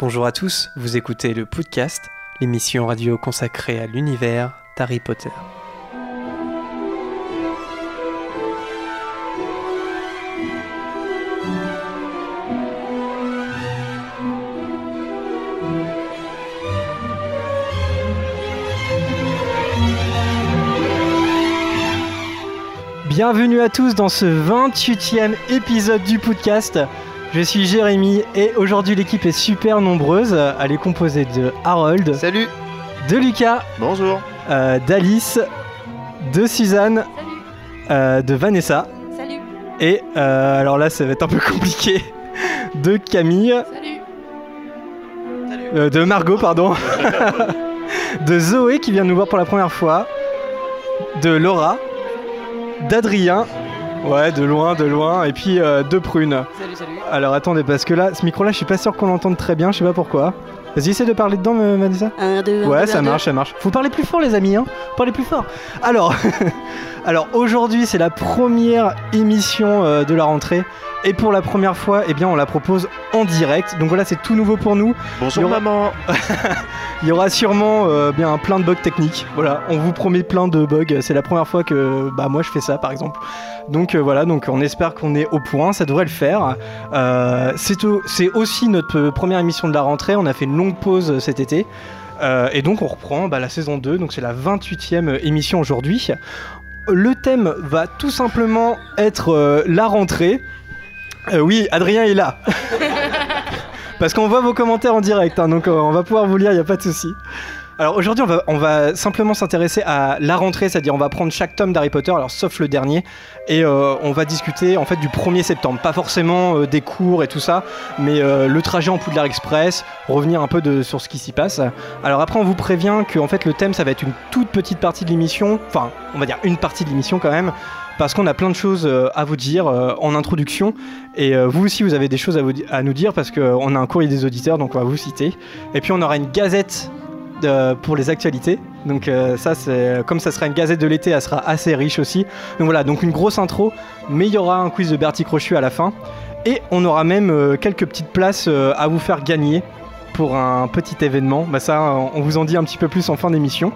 Bonjour à tous, vous écoutez le podcast, l'émission radio consacrée à l'univers d'Harry Potter. Bienvenue à tous dans ce 28e épisode du podcast. Je suis Jérémy et aujourd'hui l'équipe est super nombreuse. Elle est composée de Harold, Salut. de Lucas, Bonjour. euh, d'Alice, de Suzanne, euh, de Vanessa. Salut. Et euh, alors là ça va être un peu compliqué de Camille, Salut. Euh, de Margot pardon, de Zoé qui vient nous voir pour la première fois, de Laura, d'Adrien, ouais de loin de loin. Et puis euh, de Prune. Salut, salut Alors attendez parce que là ce micro là je suis pas sûr qu'on l'entende très bien, je sais pas pourquoi. Vas-y essaie de parler dedans euh, Vanessa. Un, deux, Ouais, ça marche, ça marche. Faut parler plus fort, les amis, hein. Parlez plus fort. Alors, alors aujourd'hui, c'est la première émission euh, de la rentrée. Et pour la première fois, eh bien, on la propose en direct. Donc voilà, c'est tout nouveau pour nous. Bonjour Il y aura- maman Il y aura sûrement euh, bien plein de bugs techniques. Voilà, on vous promet plein de bugs. C'est la première fois que bah, moi je fais ça, par exemple. Donc euh, voilà, donc on espère qu'on est au point. Ça devrait le faire. Euh, c'est au- c'est aussi notre première émission de la rentrée. On a fait une longue pause euh, cet été. Euh, et donc on reprend bah, la saison 2. Donc c'est la 28e émission aujourd'hui. Le thème va tout simplement être la rentrée. Oui, Adrien est là. Parce qu'on voit vos commentaires en direct, hein, donc on va pouvoir vous lire, il n'y a pas de souci. Alors aujourd'hui, on va, simplement s'intéresser à la rentrée, c'est-à-dire on va prendre chaque tome d'Harry Potter, alors sauf le dernier, et euh, on va discuter en fait du 1er septembre. Pas forcément euh, des cours et tout ça, mais euh, le trajet en Poudlard Express, revenir un peu sur ce qui s'y passe. Alors après, on vous prévient que en fait le thème, ça va être une toute petite partie de l'émission, enfin, on va dire une partie de l'émission quand même, parce qu'on a plein de choses à vous dire en introduction. Et vous aussi, vous avez des choses à, à nous dire parce qu'on a un courrier des auditeurs, donc on va vous citer. Et puis on aura une gazette de- pour les actualités. Donc euh, ça, c'est comme ça sera une gazette de l'été, elle sera assez riche aussi. Donc voilà, donc une grosse intro, mais il y aura un quiz de Bertie Crochu à la fin. Et on aura même euh, quelques petites places euh, à vous faire gagner pour un petit événement. Bah ça, on vous en dit un petit peu plus en fin d'émission.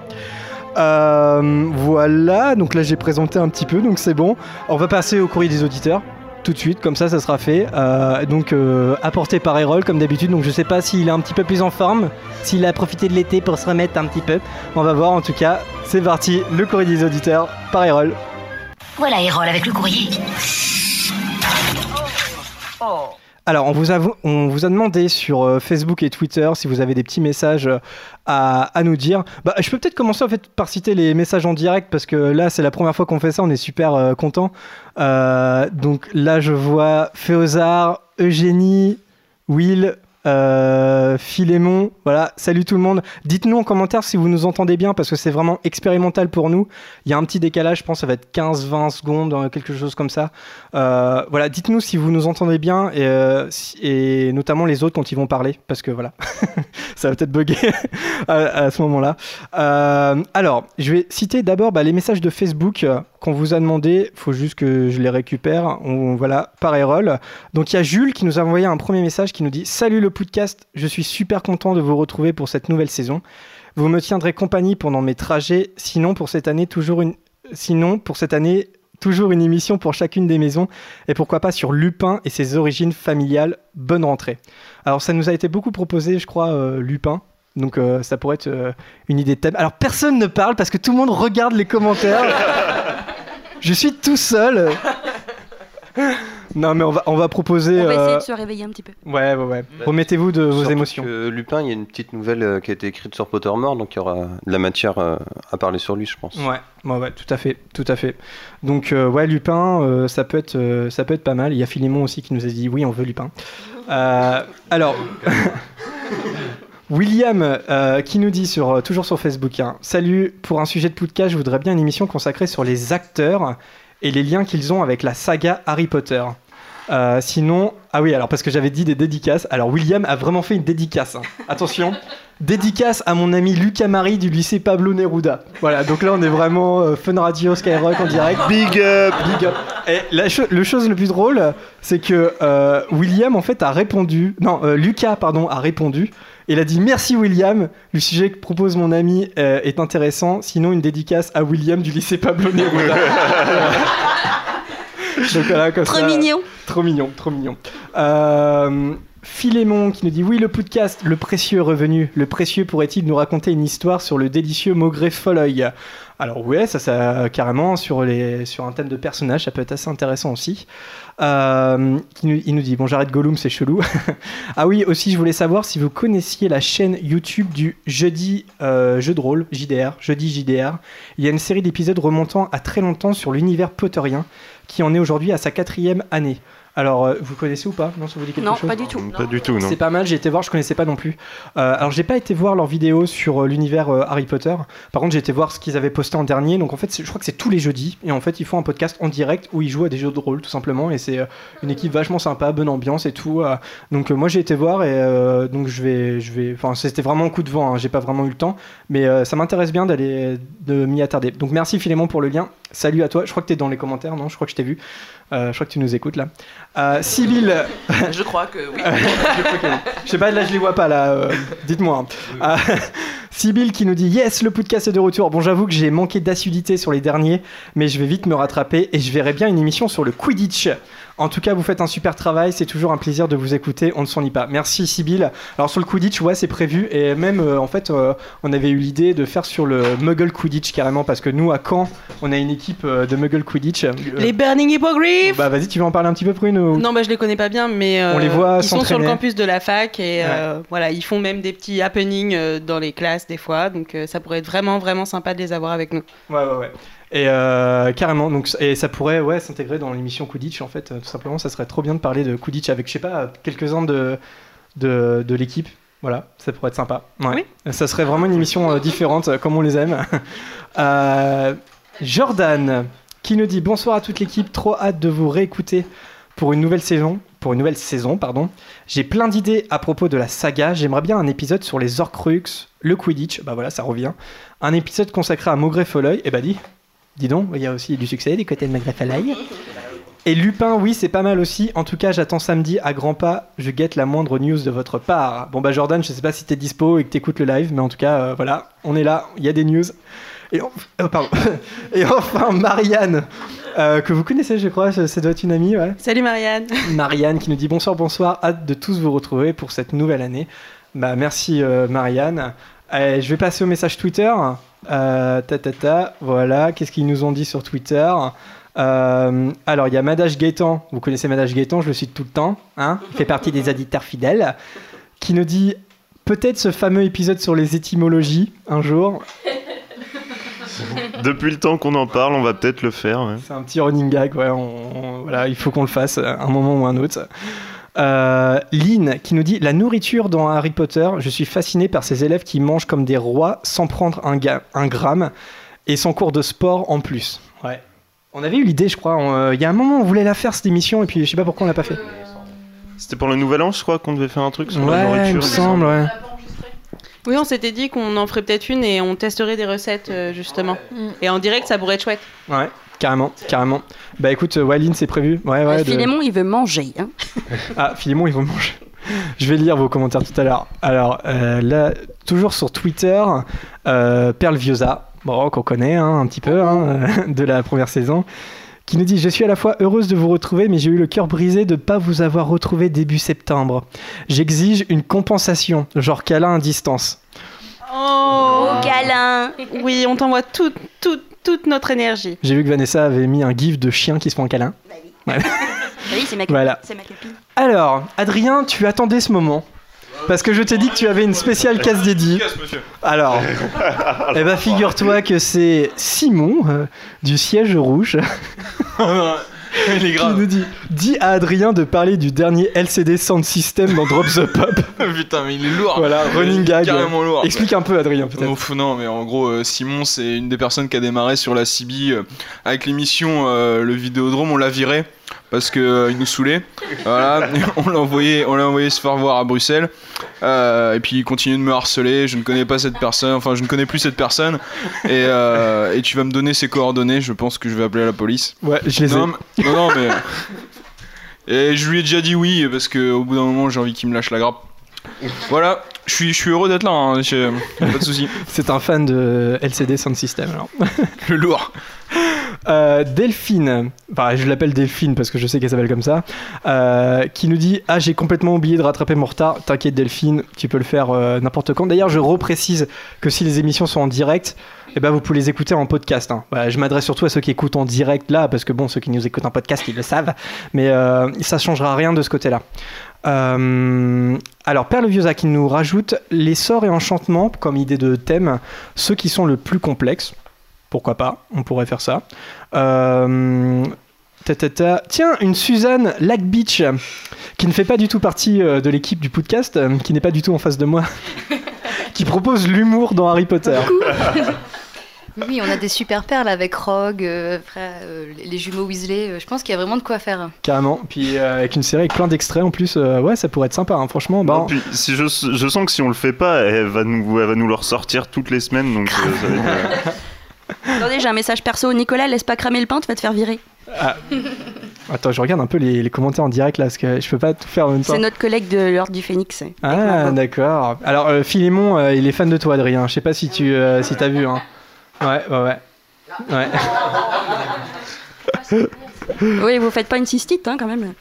Euh, voilà, donc là j'ai présenté un petit peu, donc c'est bon. On va passer au courrier des auditeurs tout de suite, comme ça ça sera fait. Euh, donc euh, apporté par Erol comme d'habitude, donc je sais pas s'il est un petit peu plus en forme, s'il a profité de l'été pour se remettre un petit peu. On va voir en tout cas, c'est parti, le courrier des auditeurs par Erol. Voilà Erol avec le courrier. Alors, on vous, a, on vous a demandé sur euh, Facebook et Twitter si vous avez des petits messages euh, à, nous dire. Bah, je peux peut-être commencer en fait par citer les messages en direct parce que là, c'est la première fois qu'on fait ça, on est super euh, content. Donc là, je vois Féozard, Eugénie, Will, euh, Philémon. Voilà, salut tout le monde. Dites-nous en commentaire si vous nous entendez bien parce que c'est vraiment expérimental pour nous. Il y a un petit décalage, je pense, ça va être 15-20 secondes, euh, quelque chose comme ça. Euh, voilà, dites-nous si vous nous entendez bien et, euh, et notamment les autres quand ils vont parler, parce que voilà, ça va peut-être bugger à, ce moment-là. Alors, je vais citer d'abord bah, les messages de Facebook qu'on vous a demandé. Faut juste que je les récupère. On, voilà, par Erol. Donc il y a Jules qui nous a envoyé un premier message qui nous dit Salut le podcast, je suis super content de vous retrouver pour cette nouvelle saison. Vous me tiendrez compagnie pendant mes trajets. Sinon pour cette année toujours une. Sinon pour cette année toujours une émission pour chacune des maisons et pourquoi pas sur Lupin et ses origines familiales. Bonne rentrée. Alors ça nous a été beaucoup proposé, je crois, euh, Lupin. Donc euh, ça pourrait être euh, une idée de thème. Alors personne ne parle parce que tout le monde regarde les commentaires. je suis tout seul. Non mais on va, on va proposer... On va essayer euh, de se réveiller un petit peu. Ouais, ouais, ouais. Remettez-vous de vos Surtout émotions. que Lupin, il y a une petite nouvelle euh, qui a été écrite sur Pottermore, donc il y aura de la matière euh, à parler sur lui, je pense. Ouais, ouais, ouais, tout à fait, tout à fait. Donc euh, ouais, Lupin, euh, ça peut être, euh, ça peut être pas mal. Il y a Philémon aussi qui nous a dit oui, on veut Lupin. Euh, alors, William euh, qui nous dit sur toujours sur Facebook, hein, salut. Pour un sujet de podcast, je voudrais bien une émission consacrée sur les acteurs et les liens qu'ils ont avec la saga Harry Potter. Euh, sinon, ah oui, alors parce que j'avais dit des dédicaces. Alors William a vraiment fait une dédicace. hein. Attention, dédicace à mon ami Lucas Marie du lycée Pablo Neruda. Voilà, donc là on est vraiment euh, Fun Radio Skyrock en direct. Big up Big up. Et la cho- le chose le plus drôle, c'est que euh, William en fait a répondu, non, euh, Lucas pardon a répondu. Il a dit merci William, le sujet que propose mon ami euh, est intéressant, sinon une dédicace à William du lycée Pablo Neruda. Comme Trop ça- mignon. Trop mignon, trop mignon. Euh, Philémon qui nous dit oui le podcast, le précieux revenu. Le précieux pourrait-il nous raconter une histoire sur le délicieux Maugré Folleuil Alors ouais, ça, ça carrément sur un thème de personnage, ça peut être assez intéressant aussi. Euh, il nous dit bon j'arrête Gollum c'est chelou. ah oui aussi je voulais savoir si vous connaissiez la chaîne YouTube du jeudi euh, jeu de rôle JDR jeudi JDR. Il y a une série d'épisodes remontant à très longtemps sur l'univers potterien qui en est aujourd'hui à sa quatrième année. Alors, euh, vous connaissez ou pas? Non, ça vous dit quelque Non, chose? pas du tout. Pas du tout, non. C'est pas mal, j'ai été voir, je connaissais pas non plus. Euh, alors j'ai pas été voir leurs vidéos sur euh, l'univers euh, Harry Potter. Par contre j'ai été voir ce qu'ils avaient posté en dernier. Donc en fait je crois que c'est tous les jeudis. Et en fait ils font un podcast en direct où ils jouent à des jeux de rôle tout simplement. Et c'est euh, une équipe vachement sympa, bonne ambiance et tout. euh. donc euh, moi j'ai été voir et euh, donc je vais... Je vais enfin c'était vraiment un coup de vent, hein, j'ai pas vraiment eu le temps. Mais euh, ça m'intéresse bien d'aller de m'y attarder. Donc merci Philémon pour le lien. Salut à toi. Je crois que t'es dans les commentaires, non? Je crois que je t'ai vu. Euh, je crois que tu nous écoutes là. Euh, Sybille... Je crois que oui. Je sais pas, là je les vois pas là. euh, Dites-moi. Ah, Sybille qui nous dit Yes, le podcast est de retour. Bon, j'avoue que j'ai manqué d'acidité sur les derniers, mais je vais vite me rattraper et je verrai bien une émission sur le Quidditch. En tout cas, vous faites un super travail. C'est toujours un plaisir de vous écouter. On ne s'ennuie pas. Merci Sybille. Alors sur le Quidditch, ouais, c'est prévu et même euh, en fait, euh, on avait eu l'idée de faire sur le Muggle Quidditch carrément parce que nous à Caen, on a une équipe euh, de Muggle Quidditch. Les Burning Hippogriffs Bah vas-y, tu veux en parler un petit peu Prune ou- Non, bah, je les connais pas bien, mais On les voit ils sont sur le campus de la fac et voilà, ils font même des petits happenings dans les classes des fois, donc ça pourrait être vraiment vraiment sympa de les avoir avec nous. Ouais, ouais, ouais. Et euh, carrément, donc, et ça pourrait ouais, s'intégrer dans l'émission Quidditch en fait, euh, tout simplement. Ça serait trop bien de parler de Quidditch avec, je sais pas, quelques-uns de, de, de l'équipe. Voilà, ça pourrait être sympa. Ouais. Ça serait vraiment une émission euh, différente, comme on les aime. Euh, Jordan, qui nous dit bonsoir à toute l'équipe, trop hâte de vous réécouter pour une nouvelle saison. Pour une nouvelle saison, pardon. J'ai plein d'idées à propos de la saga. J'aimerais bien un épisode sur les Horcruxes, le Quidditch. Bah voilà, ça revient. Un épisode consacré à Maugrey Folleuil. Et bah dis, dis donc, il y a aussi du succès du côté de Folleuil. Et Lupin, oui, c'est pas mal aussi. En tout cas, j'attends samedi à grands pas. Je guette la moindre news de votre part. Bon bah Jordan, je sais pas si t'es dispo et que t'écoutes le live, mais en tout cas, euh, voilà, on est là. Il y a des news. Et, euh, pardon. et enfin, Marianne, euh, que vous connaissez, je crois, ça doit être une amie, ouais. Salut Marianne Marianne qui nous dit bonsoir, bonsoir, hâte de tous vous retrouver pour cette nouvelle année. Bah merci euh, Marianne. Allez, je vais passer au message Twitter. Euh, ta, ta, ta, voilà, qu'est-ce qu'ils nous ont dit sur Twitter Euh, Alors il y a Madage Gaëtan, vous connaissez Madage Gaëtan, je le cite tout le temps, hein il fait partie des auditeurs fidèles, qui nous dit peut-être ce fameux épisode sur les étymologies un jour. Depuis le temps qu'on en parle, on va peut-être le faire. ouais. C'est un petit running gag, ouais, on- on- voilà, il faut qu'on le fasse à un moment ou un autre. Euh, Lynn qui nous dit La nourriture dans Harry Potter, je suis fasciné par ces élèves qui mangent comme des rois sans prendre un, ga- un gramme et sans cours de sport en plus. Ouais. On avait eu l'idée, je crois. euh, Il y a un moment, on voulait la faire cette émission et puis je sais pas pourquoi on l'a pas fait. C'était pour le nouvel an, je crois, qu'on devait faire un truc sur la Ouais, nourriture. il me semble, ouais. Oui, on s'était dit qu'on en ferait peut-être une et on testerait des recettes euh, justement. Et en direct, ça pourrait être chouette. Ouais, carrément, carrément. Bah écoute, euh, Lynn, c'est prévu. Ouais, ouais. Euh, de- Philémon, il veut manger. Hein. Ah, Philémon, ils vont manger. Je vais lire vos commentaires tout à l'heure. Alors, euh, là, toujours sur Twitter, euh, Perle Viosa, bon, qu'on connaît hein, un petit peu, hein, de la première saison, qui nous dit Je suis à la fois heureuse de vous retrouver, mais j'ai eu le cœur brisé de ne pas vous avoir retrouvé début septembre. J'exige une compensation, genre câlin à distance. Oh, Au câlin. Oui, on t'envoie toute, toute, toute notre énergie. J'ai vu que Vanessa avait mis un gif de chien qui se font un câlin. Bah oui, c'est ma copine. Voilà. C'est ma copine. Alors, Adrien, tu attendais ce moment. Parce que je t'ai dit que tu avais une spéciale casse dédiée. Alors, eh ben, figure-toi que c'est Simon euh, du siège rouge Il est qui grave. nous dit Dis à Adrien de parler du dernier LCD Sound System dans Drop the Pop. Putain, mais il est lourd. Voilà, Il running gag. Carrément lourd. Explique un peu, Adrien, peut-être. Non, mais en gros, euh, Simon, c'est une des personnes qui a démarré sur la CB euh, avec l'émission euh, Le Vidéodrome. On l'a viré parce que euh, il nous saoulait. Voilà, on l'a envoyé, on l'a envoyé se faire voir à Bruxelles. Euh, et puis il continue de me harceler. Je ne connais pas cette personne, enfin je ne connais plus cette personne. Et, euh, et tu vas me donner ses coordonnées. Je pense que je vais appeler la police. Ouais, je les ai. Non, mais- non, non, mais. Et je lui ai déjà dit oui parce que au bout d'un moment j'ai envie qu'il me lâche la grappe. Voilà, je suis, je suis heureux d'être là, hein, pas de soucis. C'est un fan de LCD Sound System alors. Le lourd. Euh, Delphine, enfin, je l'appelle Delphine parce que je sais qu'elle s'appelle comme ça, euh, qui nous dit Ah, j'ai complètement oublié de rattraper mon retard. T'inquiète, Delphine, tu peux le faire euh, n'importe quand. D'ailleurs, je reprécise que si les émissions sont en direct, eh ben, vous pouvez les écouter en podcast. hein. Je m'adresse surtout à ceux qui écoutent en direct là, parce que bon, ceux qui nous écoutent en podcast, ils le savent, mais ça changera rien de ce côté-là. Alors, Père Leviosa qui nous rajoute les sorts et enchantements comme idée de thème, ceux qui sont le plus complexes. Pourquoi pas On pourrait faire ça. Euh, ta, ta, ta. Tiens, une Suzanne Lac Beach qui ne fait pas du tout partie euh, de l'équipe du podcast, euh, qui n'est pas du tout en face de moi, qui propose l'humour dans Harry Potter. Oui, on a des super perles avec Rogue, euh, frère, euh, les jumeaux Weasley. euh, je pense qu'il y a vraiment de quoi faire. Carrément. Puis euh, avec une série avec plein d'extraits en plus, euh, ouais, ça pourrait être sympa. hein, franchement, bah, Non, puis, si je, je sens que si on le fait pas, elle va nous, elle va nous le ressortir toutes les semaines. Donc, euh, ça va être, euh, Attendez, j'ai un message perso. Nicolas, laisse pas cramer le pain, tu vas te faire virer. attends, je regarde un peu les, les commentaires en direct là, parce que je peux pas tout faire en même temps. C'est notre collègue de l'Ordre du Phénix. Ah, d'accord. Alors, euh, Philémon, euh, il est fan de toi, Adrien. Je sais pas si tu euh, si t'as vu. Hein. Ouais, ouais, ouais. Ouais. Oui, vous faites pas une cystite, hein, quand même.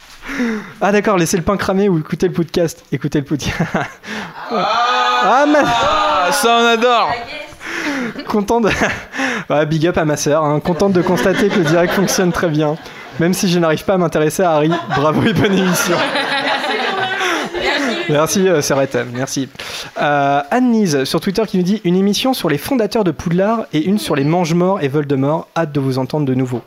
Ah, d'accord, laissez le pain cramer ou écoutez le podcast. Écoutez le podcast. ah, ma... Ah, ça on adore Content de. Ouais, big up à ma sœur. Hein. Contente de constater que le direct fonctionne très bien. Même si je n'arrive pas à m'intéresser à Harry. Bravo et bonne émission. Merci, euh, Serrette, merci. Euh, Anne-Lise sur Twitter qui nous dit une émission sur les fondateurs de Poudlard et une sur les Mange-Morts et Voldemort. Hâte de vous entendre de nouveau.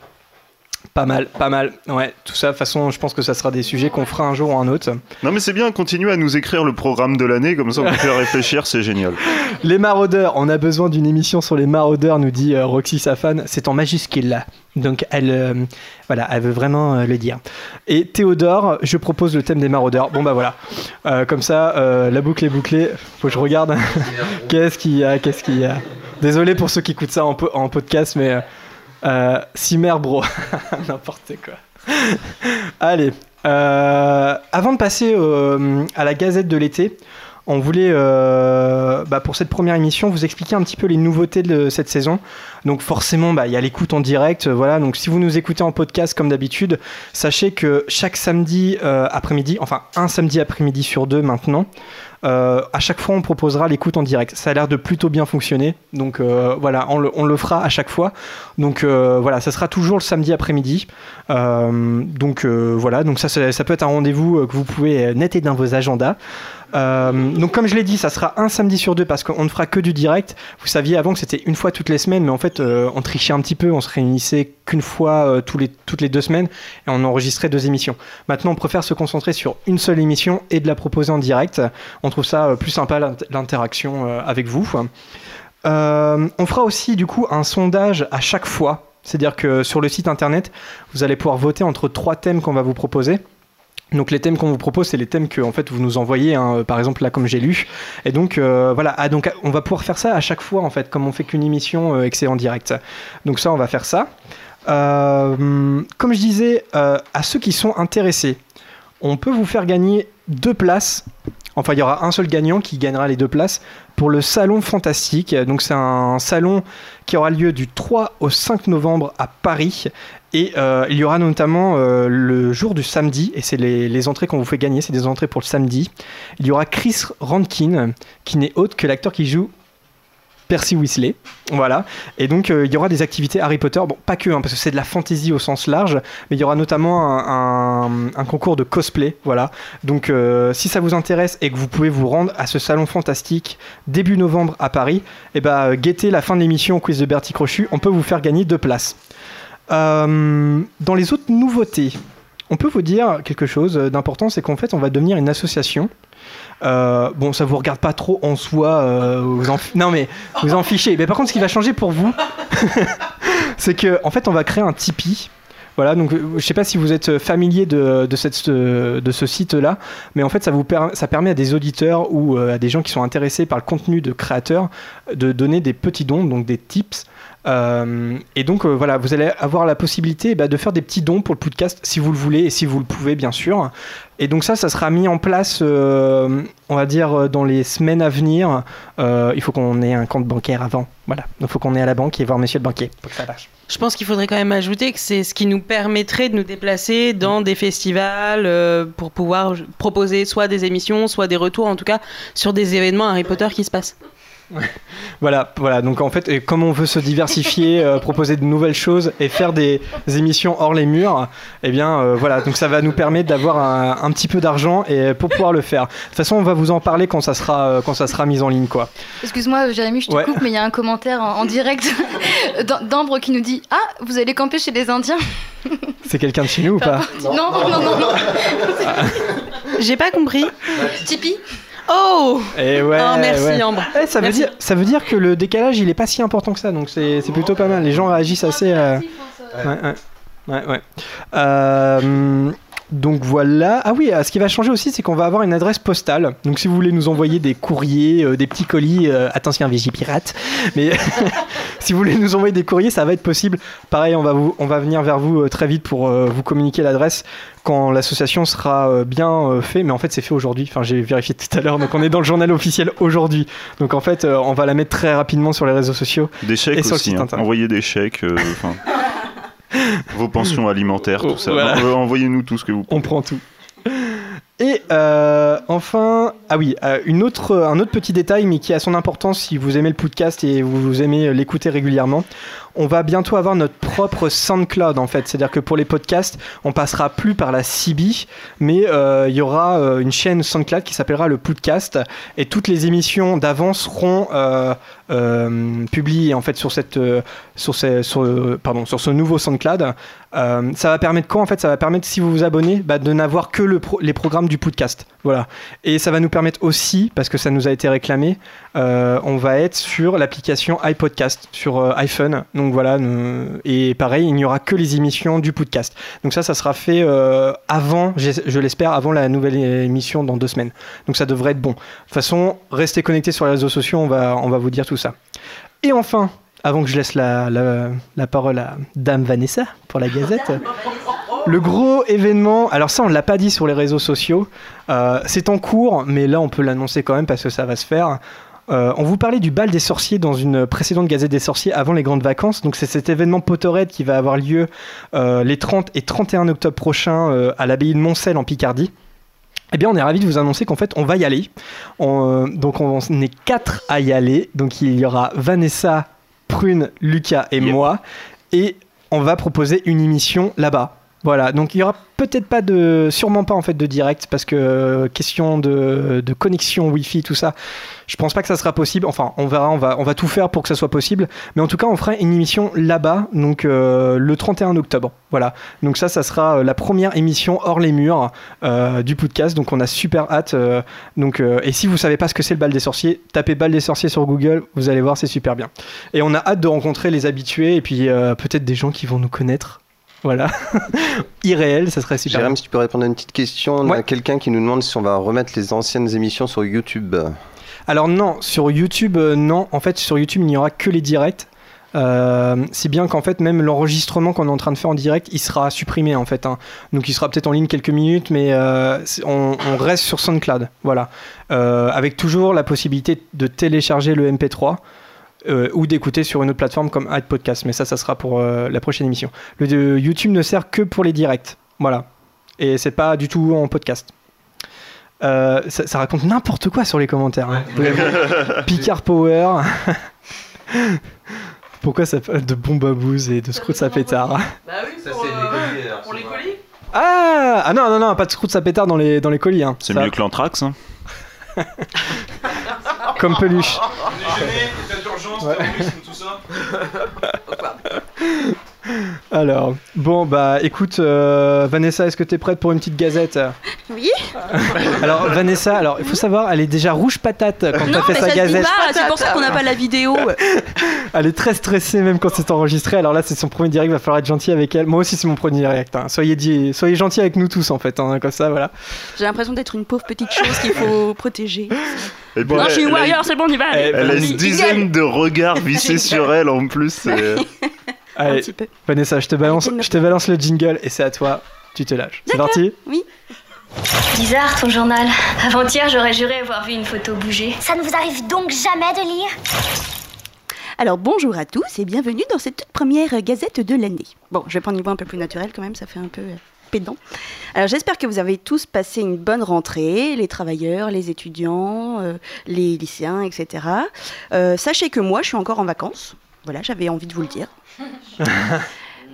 Pas mal, pas mal. Ouais, tout ça, de toute façon, je pense que ça sera des sujets qu'on fera un jour ou un autre. Non, mais c'est bien, continuez à nous écrire le programme de l'année, comme ça on peut faire réfléchir, c'est génial. Les maraudeurs, on a besoin d'une émission sur les maraudeurs, nous dit euh, Roxy Safan. C'est en majuscule là. Donc elle, euh, voilà, elle veut vraiment euh, le dire. Et Théodore, je propose le thème des maraudeurs. Bon bah voilà, comme ça, la boucle est bouclée. Faut que je regarde. qu'est-ce qu'il y a Qu'est-ce qu'il y a? Désolé pour ceux qui écoutent ça en, po- en podcast, mais euh, Cimer bro, n'importe quoi. Allez, euh, avant de passer euh, à la Gazette de l'été, on voulait, euh, bah, pour cette première émission, vous expliquer un petit peu les nouveautés de cette saison. Donc forcément, bah, il y a l'écoute en direct. voilà. Donc si vous nous écoutez en podcast comme d'habitude, sachez que chaque samedi après-midi, enfin un samedi après-midi sur deux maintenant, euh, à chaque fois on proposera l'écoute en direct. Ça a l'air de plutôt bien fonctionner. Donc euh, voilà, on le, fera à chaque fois. Donc euh, voilà, ça sera toujours le samedi après-midi. Donc voilà, donc ça, ça, peut être un rendez-vous que vous pouvez noter dans vos agendas. Donc comme je l'ai dit, ça sera un samedi sur deux parce qu'on ne fera que du direct. Vous saviez avant que c'était une fois toutes les semaines, mais en fait on trichait un petit peu, on se réunissait qu'une fois toutes les deux semaines et on enregistrait deux émissions. Maintenant on préfère se concentrer sur une seule émission et de la proposer en direct. Trouve ça euh, plus sympa l'int- l'interaction euh, avec vous. Euh, on fera aussi du coup un sondage à chaque fois. C'est-à-dire que sur le site internet, vous allez pouvoir voter entre trois thèmes qu'on va vous proposer. Donc les thèmes qu'on vous propose, c'est les thèmes que en fait vous nous envoyez, hein, par exemple là comme j'ai lu. Et donc voilà, ah, donc on va pouvoir faire ça à chaque fois en fait, comme on fait qu'une émission euh, en direct. Donc ça, on va faire ça. Comme je disais, à ceux qui sont intéressés, on peut vous faire gagner deux places. Enfin, il y aura un seul gagnant qui gagnera les deux places pour le Salon Fantastique. Donc, c'est un salon qui aura lieu du 3 au 5 novembre à Paris. Et euh, il y aura notamment euh, le jour du samedi, et c'est les, les entrées qu'on vous fait gagner, c'est des entrées pour le samedi. Il y aura Chris Rankin, qui n'est autre que l'acteur qui joue Percy Weasley. Voilà. Et donc, euh, il y aura des activités Harry Potter. Bon, pas que, hein, parce que c'est de la fantasy au sens large, mais il y aura notamment un, concours de cosplay. Voilà. Donc, euh, si ça vous intéresse et que vous pouvez vous rendre à ce salon fantastique début novembre à Paris, et ben, guettez la fin de l'émission au quiz de Bertie Crochu. On peut vous faire gagner deux places. Euh, dans les autres nouveautés, on peut vous dire quelque chose d'important, c'est qu'en fait, on va devenir une association. Euh, bon, ça vous regarde pas trop en soi. euh, vous en, non, mais vous en fichez. Mais par contre, ce qui va changer pour vous, c'est que en fait, on va créer un Tipeee Voilà, donc euh, je sais pas si vous êtes familier de, de, ce site-là, mais en fait, ça, permet à des auditeurs ou euh, à des gens qui sont intéressés par le contenu de créateurs de donner des petits dons, donc des tips. Euh, et donc euh, voilà, vous allez avoir la possibilité bah, de faire des petits dons pour le podcast si vous le voulez et si vous le pouvez bien sûr. Et donc ça, ça sera mis en place, euh, on va dire, euh, dans les semaines à venir. Euh, il faut qu'on ait un compte bancaire avant. Voilà, il faut qu'on ait à la banque et voir monsieur le banquier pour que ça marche. Je pense qu'il faudrait quand même ajouter que c'est ce qui nous permettrait de nous déplacer dans des festivals euh, pour pouvoir proposer soit des émissions, soit des retours, en tout cas, sur des événements Harry Potter qui se passent. Voilà, voilà. Donc en fait, et comme on veut se diversifier, euh, proposer de nouvelles choses et faire des émissions hors les murs, eh bien euh, voilà. Donc ça va nous permettre d'avoir un, un petit peu d'argent et pour pouvoir le faire. De toute façon, on va vous en parler quand ça sera euh, quand ça sera mis en ligne, quoi. Excuse-moi, Jérémy, je te Ouais. coupe, mais il y a un commentaire en, en direct d'Am- d'Ambre qui nous dit Ah, vous allez camper chez les Indiens? C'est quelqu'un de chez nous ou pas? Non, non, non, non. J'ai pas compris. Tipeee? Oh Et ouais. Oh, merci, ouais. Ambre. Eh, ça veut Merci. dire ça veut dire que le décalage il est pas si important que ça. Donc c'est c'est plutôt pas mal. Les gens réagissent assez. euh, Ouais, ouais. Ouais, ouais. Euh, donc voilà. Ah oui, euh, ce qui va changer aussi, c'est qu'on va avoir une adresse postale. Donc si vous voulez nous envoyer des courriers, euh, des petits colis, euh, attention, Vigipirate. Mais si vous voulez nous envoyer des courriers, ça va être possible. Pareil, on va, vous, on va venir vers vous euh, très vite pour euh, vous communiquer l'adresse quand l'association sera euh, bien euh, fait. Mais en fait, c'est fait aujourd'hui. Enfin, j'ai vérifié tout à l'heure. Donc on est dans le journal officiel aujourd'hui. Donc en fait, euh, on va la mettre très rapidement sur les réseaux sociaux. Des chèques Et sur le aussi, site hein. envoyez des chèques, euh, enfin, vos pensions alimentaires, tout ça. Voilà. Euh, Envoyez-nous tout ce que vous On prend tout. Et euh, enfin, ah oui, euh, une autre, un autre petit détail, mais qui a son importance si vous aimez le podcast et vous, aimez l'écouter régulièrement. On va bientôt avoir notre propre SoundCloud en fait. C'est-à-dire que pour les podcasts, on passera plus par la CB, mais euh, il y aura une chaîne SoundCloud qui s'appellera le Podcast et toutes les émissions d'avant seront euh, publiées en fait sur cette, euh, sur, ces- euh, pardon, sur ce nouveau SoundCloud. Ça va permettre quoi en fait? Ça va permettre si vous vous abonnez bah, de n'avoir que les programmes du podcast. Voilà. Et ça va nous permettre aussi, parce que ça nous a été réclamé, euh, on va être sur l'application iPodcast sur euh, iPhone. Donc voilà. nous- et pareil, il n'y aura que les émissions du podcast. Donc ça, ça sera fait euh, avant, je l'espère, avant la nouvelle émission dans deux semaines. Donc ça devrait être bon. De toute façon, restez connectés sur les réseaux sociaux, on va, on va vous dire tout ça. Et enfin, avant que je laisse la, la, la parole à Dame Vanessa pour la Gazette. Le gros événement, alors ça on l'a pas dit sur les réseaux sociaux, euh, c'est en cours, mais là on peut l'annoncer quand même parce que ça va se faire. Euh, on vous parlait du bal des sorciers dans une précédente Gazette des sorciers avant les grandes vacances. Donc c'est cet événement Potterhead qui va avoir lieu euh, les 30 et 31 octobre prochains euh, à l'abbaye de Montcel en Picardie. Eh bien, on est ravis de vous annoncer qu'en fait, on va y aller. On, donc, on est quatre à y aller. Donc, il y aura Vanessa, Prune, Lucas et moi. Et on va proposer une émission là-bas. Voilà, donc il y aura peut-être pas de, sûrement pas en fait de direct parce que euh, question de, de connexion Wi-Fi tout ça, je pense pas que ça sera possible. Enfin, on verra, on va, on va tout faire pour que ça soit possible. Mais en tout cas, on fera une émission là-bas, donc euh, le 31 octobre. Voilà, donc ça, ça sera euh, la première émission hors les murs du podcast. Donc on a super hâte. donc et si vous savez pas ce que c'est le bal des sorciers, tapez bal des sorciers sur Google, vous allez voir, c'est super bien. Et on a hâte de rencontrer les habitués et puis peut-être des gens qui vont nous connaître. Voilà, irréel, ça serait super. Jérém, si tu peux répondre à une petite question, on Ouais. a quelqu'un qui nous demande si on va remettre les anciennes émissions sur YouTube. Alors non, sur YouTube, euh, non. En fait, sur YouTube, il n'y aura que les directs. Euh, si bien qu'en fait, même l'enregistrement qu'on est en train de faire en direct, il sera supprimé en fait. hein. Donc il sera peut-être en ligne quelques minutes, mais euh, on reste sur SoundCloud. Voilà. Euh, avec toujours la possibilité de télécharger le MP3. Euh, ou d'écouter sur une autre plateforme comme iPodcast, mais ça, ça sera pour euh, la prochaine émission. Le de YouTube ne sert que pour les directs, voilà, et c'est pas du tout en podcast. Euh, ça, ça raconte n'importe quoi sur les commentaires. hein. Picard Power. Pourquoi ça parle de bouse et de scrout à pétard Bah oui, pour, les colis. ah, ah non, non, non, pas de scrout à pétard dans les, dans les colis. Hein. C'est Ça, mieux que l'anthrax. Hein. Comme peluche. D'urgence, terrorisme, tout ça. Alors, bon, bah écoute, euh, Vanessa, est-ce que t'es prête pour une petite gazette? Oui. Alors, Vanessa, alors il faut savoir, elle est déjà rouge patate quand t'as fait mais sa ça se dit gazette. pas, c'est pour ça qu'on n'a pas la vidéo. Elle est très stressée même quand c'est enregistré. Alors là, c'est son premier direct, va falloir être gentil avec elle. Moi aussi, c'est mon premier direct. hein. Soyez, di- soyez gentils avec nous tous en fait, hein, comme ça, voilà. J'ai l'impression d'être une pauvre petite chose qu'il faut protéger. Et puis, Non, je suis une elle, warrior, c'est bon, on y va. allez. Elle a Vas-y, une dizaine de regards vissés sur elle en plus. c'est- Un Allez, petit peu. Vanessa, je te balance, je te balance le jingle et c'est à toi. Tu te lâches. C'est parti Bizarre ton journal. Avant-hier, j'aurais juré avoir vu une photo bouger. Ça ne vous arrive donc jamais de lire? Alors bonjour à tous et bienvenue dans cette toute première gazette de l'année. Bon, je vais prendre une voix un peu plus naturelle quand même, ça fait un peu euh, pédant. Alors j'espère que vous avez tous passé une bonne rentrée, les travailleurs, les étudiants, euh, les lycéens, etc. Euh, sachez que moi, je suis encore en vacances. Voilà, j'avais envie de vous le dire.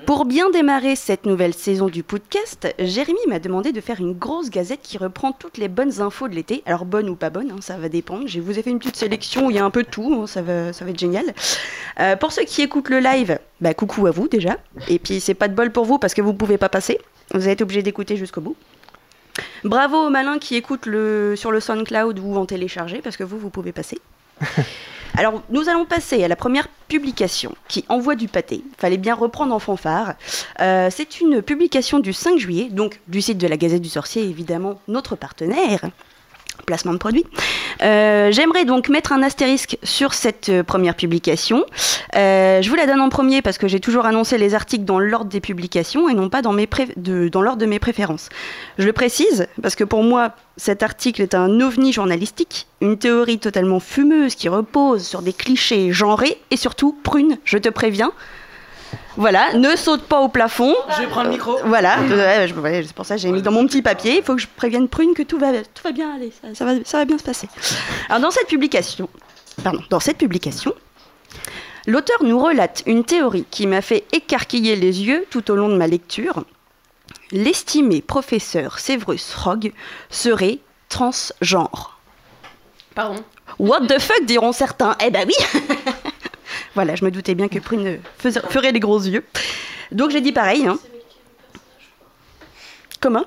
Pour bien démarrer cette nouvelle saison du podcast, Jérémy m'a demandé de faire une grosse gazette qui reprend toutes les bonnes infos de l'été. Alors bonnes ou pas bonnes, hein, ça va dépendre. Je vous ai fait une petite sélection où il y a un peu de tout, hein, ça, va, ça va être génial. Euh, pour ceux qui écoutent le live, bah, coucou à vous déjà. Et puis c'est pas de bol pour vous parce que vous pouvez pas passer. Vous êtes obligé d'écouter jusqu'au bout. Bravo aux malins qui écoutent le, sur le SoundCloud ou en télécharger parce que vous, vous pouvez passer. Alors, nous allons passer à la première publication qui envoie du pâté. Fallait bien reprendre en fanfare. Euh, c'est une publication du 5 juillet, donc du site de la Gazette du Sorcier, évidemment, notre partenaire. Placement de produit. Euh, J'aimerais donc mettre un astérisque sur cette euh, première publication. Euh, je vous la donne en premier parce que j'ai toujours annoncé les articles dans l'ordre des publications et non pas dans, l'ordre de mes préférences. Je le précise parce que pour moi, cet article est un ovni journalistique, une théorie totalement fumeuse qui repose sur des clichés genrés et surtout prune, je te préviens. Voilà, ne saute pas au plafond. Je vais prendre le micro. Voilà, euh, ouais, c'est pour ça que j'ai mis dans mon petit papier. Il faut que je prévienne Prune que tout va, tout va bien aller, ça, ça va, ça va bien se passer. Alors dans cette publication, pardon, dans cette publication, l'auteur nous relate une théorie qui m'a fait écarquiller les yeux tout au long de ma lecture. L'estimé professeur Severus Rogue serait transgenre. Pardon? What the fuck diront certains Eh ben oui Voilà, je me doutais bien que Prune faisait- ferait les gros yeux. Donc j'ai dit pareil. Hein. Comment?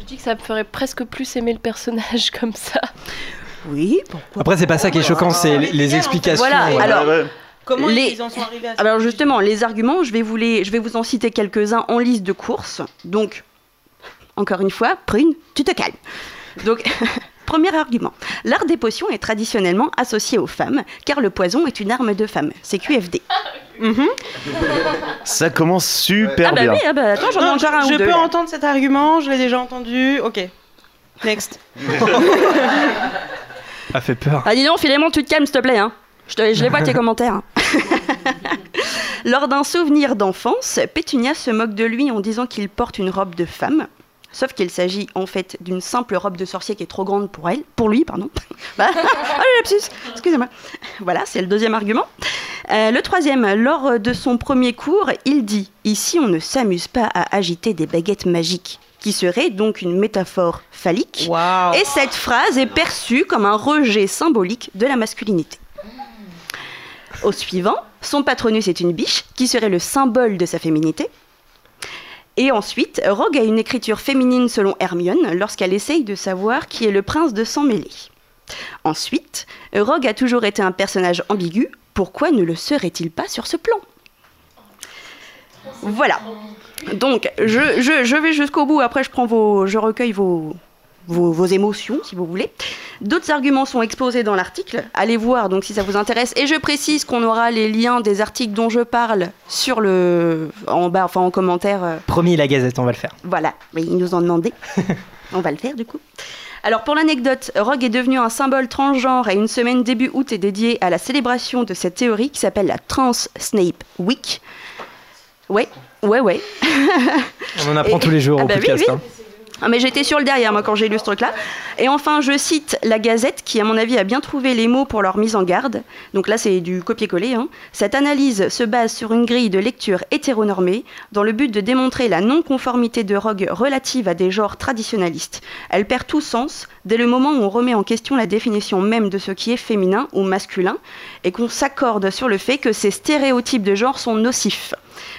Je dis que ça me ferait presque plus aimer le personnage comme ça. Oui, pourquoi Après, c'est pas ça qui est choquant, c'est les, les explications. Voilà, alors- Ouais, ouais. Comment Les- ils en sont arrivés à ça? Alors justement, les arguments, je vais vous, les, je vais vous en citer quelques-uns en liste de courses. Donc, encore une fois, Prune, tu te calmes. Donc, premier argument. L'art des potions est traditionnellement associé aux femmes, car le poison est une arme de femme. C'est QFD. Mhm. Ça commence super Ah bah bien. oui, ah bah attends, j'en ai encore un je ou deux. peux là. entendre cet argument, je l'ai déjà entendu. Ok. Next. A fait peur. Ah dis donc, Philémon, tu te calmes, s'il te plaît. Hein. Je, te- je les vois tes commentaires. Lors d'un souvenir d'enfance, Pétunia se moque de lui en disant qu'il porte une robe de femme. Sauf qu'il s'agit en fait d'une simple robe de sorcier qui est trop grande pour elle, pour lui, pardon. Voilà. Ah, le lapsus, excusez-moi. Voilà, c'est le deuxième argument. Euh, le troisième, lors de son premier cours, il dit Ici, on ne s'amuse pas à agiter des baguettes magiques, qui serait donc une métaphore phallique. Et cette phrase est perçue comme un rejet symbolique de la masculinité. Au suivant, son patronus est une biche, qui serait le symbole de sa féminité. Et ensuite, Rogue a une écriture féminine selon Hermione lorsqu'elle essaye de savoir qui est le prince de sang mêlé. Ensuite, Rogue a toujours été un personnage ambigu, pourquoi ne le serait-il pas sur ce plan? Voilà. Donc, je, je- je vais jusqu'au bout, après je prends vos. je recueille vos, vos, vos émotions, si vous voulez. D'autres arguments sont exposés dans l'article. Allez voir donc si ça vous intéresse. Et je précise qu'on aura les liens des articles dont je parle sur le en bas, enfin en commentaire. euh, Promis, la gazette, on va le faire. voilà, mais ils nous ont demandé. On va le faire du coup. Alors pour l'anecdote, Rogue est devenu un symbole transgenre et une semaine début août est dédiée à la célébration de cette théorie qui s'appelle la Trans Snape Week. Ouais, ouais, ouais. On en apprend Et- tous les jours Ah au bah oui, podcast. oui. hein. Ah, mais j'étais sur le derrière moi quand j'ai lu ce truc-là. Et enfin, je cite la Gazette qui, à mon avis, a bien trouvé les mots pour leur mise en garde. Donc là, c'est du copier-coller. hein. Cette analyse se base sur une grille de lecture hétéronormée dans le but de démontrer la non-conformité de Rogue relative à des genres traditionnalistes. Elle perd tout sens dès le moment où on remet en question la définition même de ce qui est féminin ou masculin et qu'on s'accorde sur le fait que ces stéréotypes de genre sont nocifs.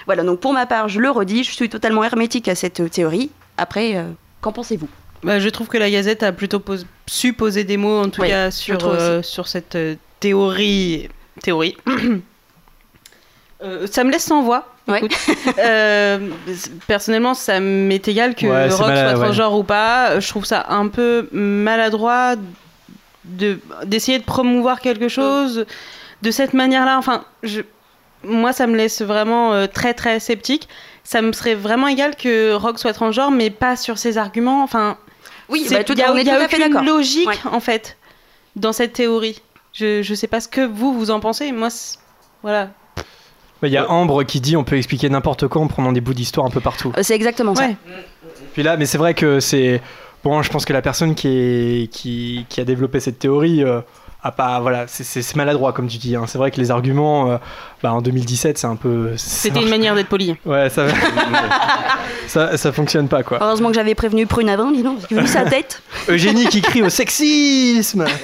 Voilà, donc pour ma part, je le redis, je suis totalement hermétique à cette euh, théorie. Après, euh, qu'en pensez-vous Bah, je trouve que la Gazette a plutôt pos- su poser des mots, en tout cas sur, euh, sur cette euh, théorie. Théorie. Euh, ça me laisse sans voix. Euh, personnellement, ça m'est égal que Ouais, c'est Rock soit ouais. transgenre ou pas. Je trouve ça un peu maladroit de d'essayer de promouvoir quelque chose de cette manière-là. Enfin, je, moi, ça me laisse vraiment euh, très très sceptique. Ça me serait vraiment égal que Rock soit transgenre, mais pas sur ses arguments. Enfin, Oui, bah, tout- y a, on est il y a tout à fait d'accord. logique Ouais. en fait dans cette théorie. Je je sais pas ce que vous vous en pensez. Moi, voilà. Bah, Il y a Ambre qui dit on peut expliquer n'importe quoi en prenant des bouts d'histoire un peu partout. Euh, C'est exactement ça. Puis là, mais c'est vrai que c'est. Bon, je pense que la personne qui, est... qui... qui a développé cette théorie euh, a pas. Voilà, c'est- maladroit, comme tu dis. hein. C'est vrai que les arguments, euh, bah, en 2017, c'est un peu. ça C'était une manière d'être poli. Ouais, ça... ça. Ça fonctionne pas, quoi. Heureusement que j'avais prévenu Prune avant, dis donc, parce que vu sa tête. Eugénie qui crie au sexisme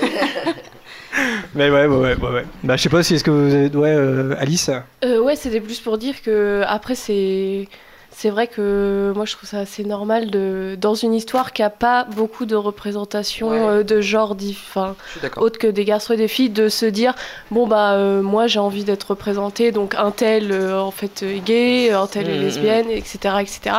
Mais ouais, ouais, ouais, ouais. ouais. Bah, je sais pas si est-ce que vous avez. Ouais, euh, Alice Euh, ouais, c'était plus pour dire que après c'est c'est vrai que moi je trouve ça assez normal de dans une histoire qui a pas beaucoup de représentation euh, de genre enfin autre que des garçons et des filles de se dire bon bah euh, moi j'ai envie d'être représentée donc un tel euh, en fait est gay, un tel est Mhm. lesbienne, etc etc.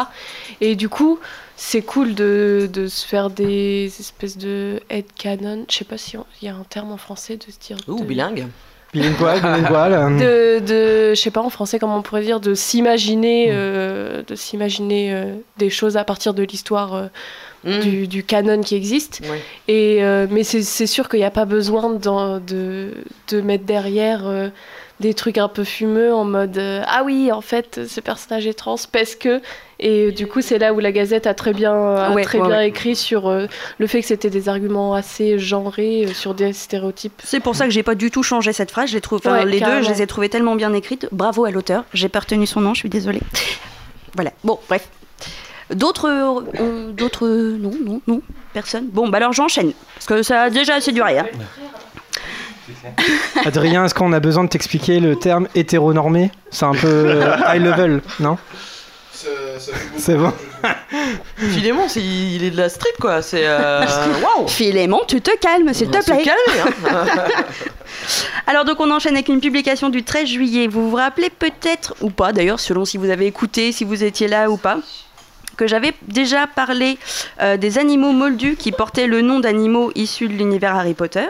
Et du coup c'est cool de, de se faire des espèces de headcanon. Je sais pas si il y a un terme en français de se dire. De- bilingue. Bilingual, bilingual. euh, de, de je sais pas en français comment on pourrait dire de s'imaginer euh, de s'imaginer euh, des choses à partir de l'histoire euh, Mm. du, du canon qui existe et euh, mais c'est sûr qu'il n'y a pas besoin de, de mettre derrière euh, des trucs un peu fumeux en mode euh, ah oui en fait ce personnage est trans parce que et du coup c'est là où la Gazette a très bien a Ouais, très ouais, bien ouais. écrit sur euh, le fait que c'était des arguments assez genrés euh, sur des stéréotypes C'est pour ça que j'ai pas du tout changé cette phrase. Je les trouve, les deux, je les ai trouvées tellement bien écrites. Bravo à l'auteur. J'ai pas retenu son nom, je suis désolée. Voilà. Bon, bref. D'autres, euh, d'autres, non, non, non, personne. Bon, bah alors j'enchaîne parce que ça a déjà assez duré. Hein. Adrien, est-ce qu'on a besoin de t'expliquer le terme hétéronormé? C'est un peu euh, high level, non? C'est bon. Philémon, c'est- il est de la street quoi. C'est. euh! Philémon, tu te calmes, s'il te plaît. calmer, hein. Alors donc on enchaîne avec une publication du 13 juillet. Vous vous rappelez peut-être ou pas d'ailleurs, selon si vous avez écouté, si vous étiez là ou pas, que j'avais déjà parlé euh, des animaux moldus qui portaient le nom d'animaux issus de l'univers Harry Potter.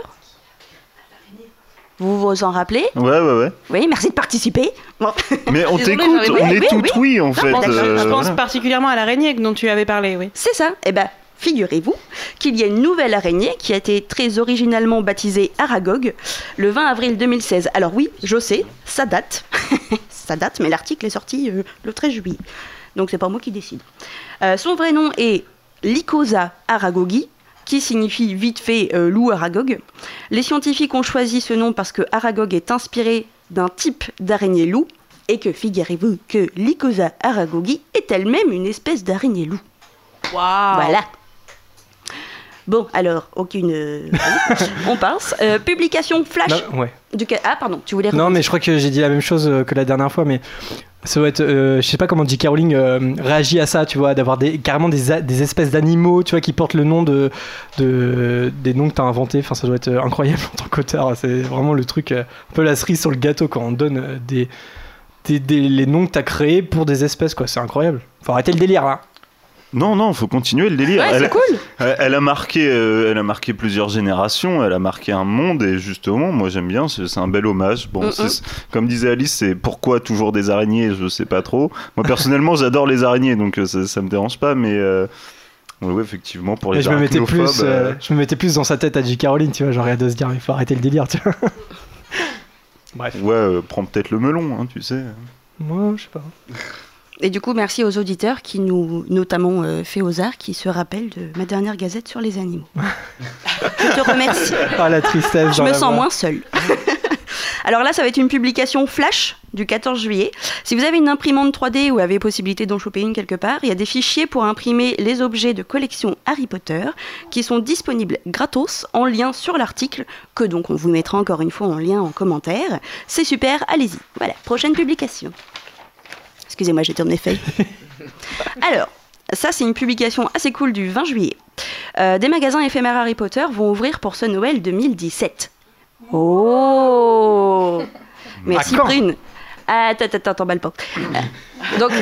Vous vous en rappelez? Ouais, ouais, ouais. Oui, merci de participer. Bon. Mais on t'écoute, on oui, est oui, toutes oui, en Non, fait. je- euh, je pense voilà. particulièrement à l'araignée dont tu avais parlé, oui. C'est ça. Eh ben, figurez-vous qu'il y a une nouvelle araignée qui a été très originalement baptisée Aragog le 20 avril 2016. Alors oui, je sais, ça date. ça date, mais l'article est sorti euh, le 13 juillet. Donc c'est pas moi qui décide. Euh, son vrai nom est Lycosa aragogi, qui signifie vite fait euh, loup Aragog. Les scientifiques ont choisi ce nom parce que Aragog est inspiré d'un type d'araignée loup et que figurez-vous que Lycosa aragogi est elle-même une espèce d'araignée loup. Voilà. Bon, alors, aucune. euh, on passe. Euh, publication flash. Non, ouais. Du ca- Ah, pardon, tu voulais Non, mais je crois que j'ai dit la même chose euh, que la dernière fois, mais ça doit être. euh, je sais pas comment J.K. Rowling euh, réagit à ça, tu vois, d'avoir des, carrément des, espèces d'animaux, tu vois, qui portent le nom de, de des noms que t'as inventés. Enfin, ça doit être euh, incroyable en tant qu'auteur. C'est vraiment le truc, un peu la cerise sur le gâteau quand on donne des, des, des- les noms que t'as créés pour des espèces, quoi. C'est incroyable. Faut arrêter le délire, là. Non, non, faut continuer le délire. Ouais, elle, c'est cool. elle- elle a marqué, euh, elle a marqué plusieurs générations. Elle a marqué un monde et justement, moi j'aime bien. C'est c'est un bel hommage. Bon, Mm, c'est- comme disait Alice, c'est pourquoi toujours des araignées. Je sais pas trop. Moi personnellement, j'adore les araignées, donc euh, ça, ça me dérange pas. Mais euh, ouais, ouais, effectivement, pour les Mais je me mettais arachnophobes, plus, euh, je me mettais plus dans sa tête à J.K. Rowling, tu vois, genre, il doit se dire, il faut arrêter le délire, tu vois. Bref. Ouais, euh, prends peut-être le melon, hein, tu sais. Moi, je sais pas. Et du coup, merci aux auditeurs qui nous, notamment euh, arts, qui se rappellent de ma dernière gazette sur les animaux. Je te remercie. Ah, la tristesse. Je me sens moins seule. Alors là, ça va être une publication flash du 14 juillet. Si vous avez une imprimante 3D ou avez possibilité d'en choper une quelque part, il y a des fichiers pour imprimer les objets de collection Harry Potter qui sont disponibles gratos en lien sur l'article, que donc on vous mettra encore une fois en lien en commentaire. C'est super, allez-y. Voilà, prochaine publication. Excusez-moi, j'ai tourné feuille. Alors, ça, c'est une publication assez cool du 20 juillet. Euh, des magasins éphémères Harry Potter vont ouvrir pour ce Noël 2017. Oh Merci. Ah, attends, attends, t'emballes pas. Euh, Donc,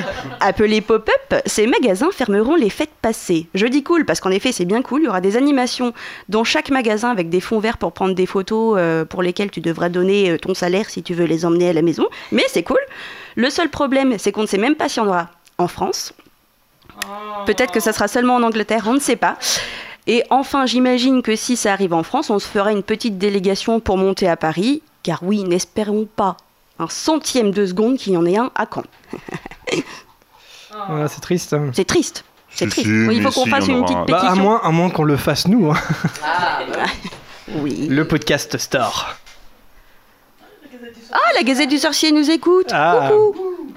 appelés pop-up, ces magasins fermeront les fêtes passées. Je dis cool parce qu'en effet, c'est bien cool. Il y aura des animations dans chaque magasin avec des fonds verts pour prendre des photos euh, pour lesquelles tu devras donner ton salaire si tu veux les emmener à la maison. Mais c'est cool. Le seul problème, c'est qu'on ne sait même pas s'il y en aura en France. Peut-être que ça sera seulement en Angleterre, on ne sait pas. Et enfin, j'imagine que si ça arrive en France, on se fera une petite délégation pour monter à Paris. Car oui, n'espérons pas un centième de seconde qu'il y en ait un à Caen. C'est triste. C'est triste. C'est Si, triste. si, Oui, il faut qu'on si, fasse une aura petite. Bah, à pétition. moins, à moins qu'on le fasse nous. hein. Oui. Le podcast Star. Ah, la Gazette du Sorcier nous écoute. Ah. Coucou.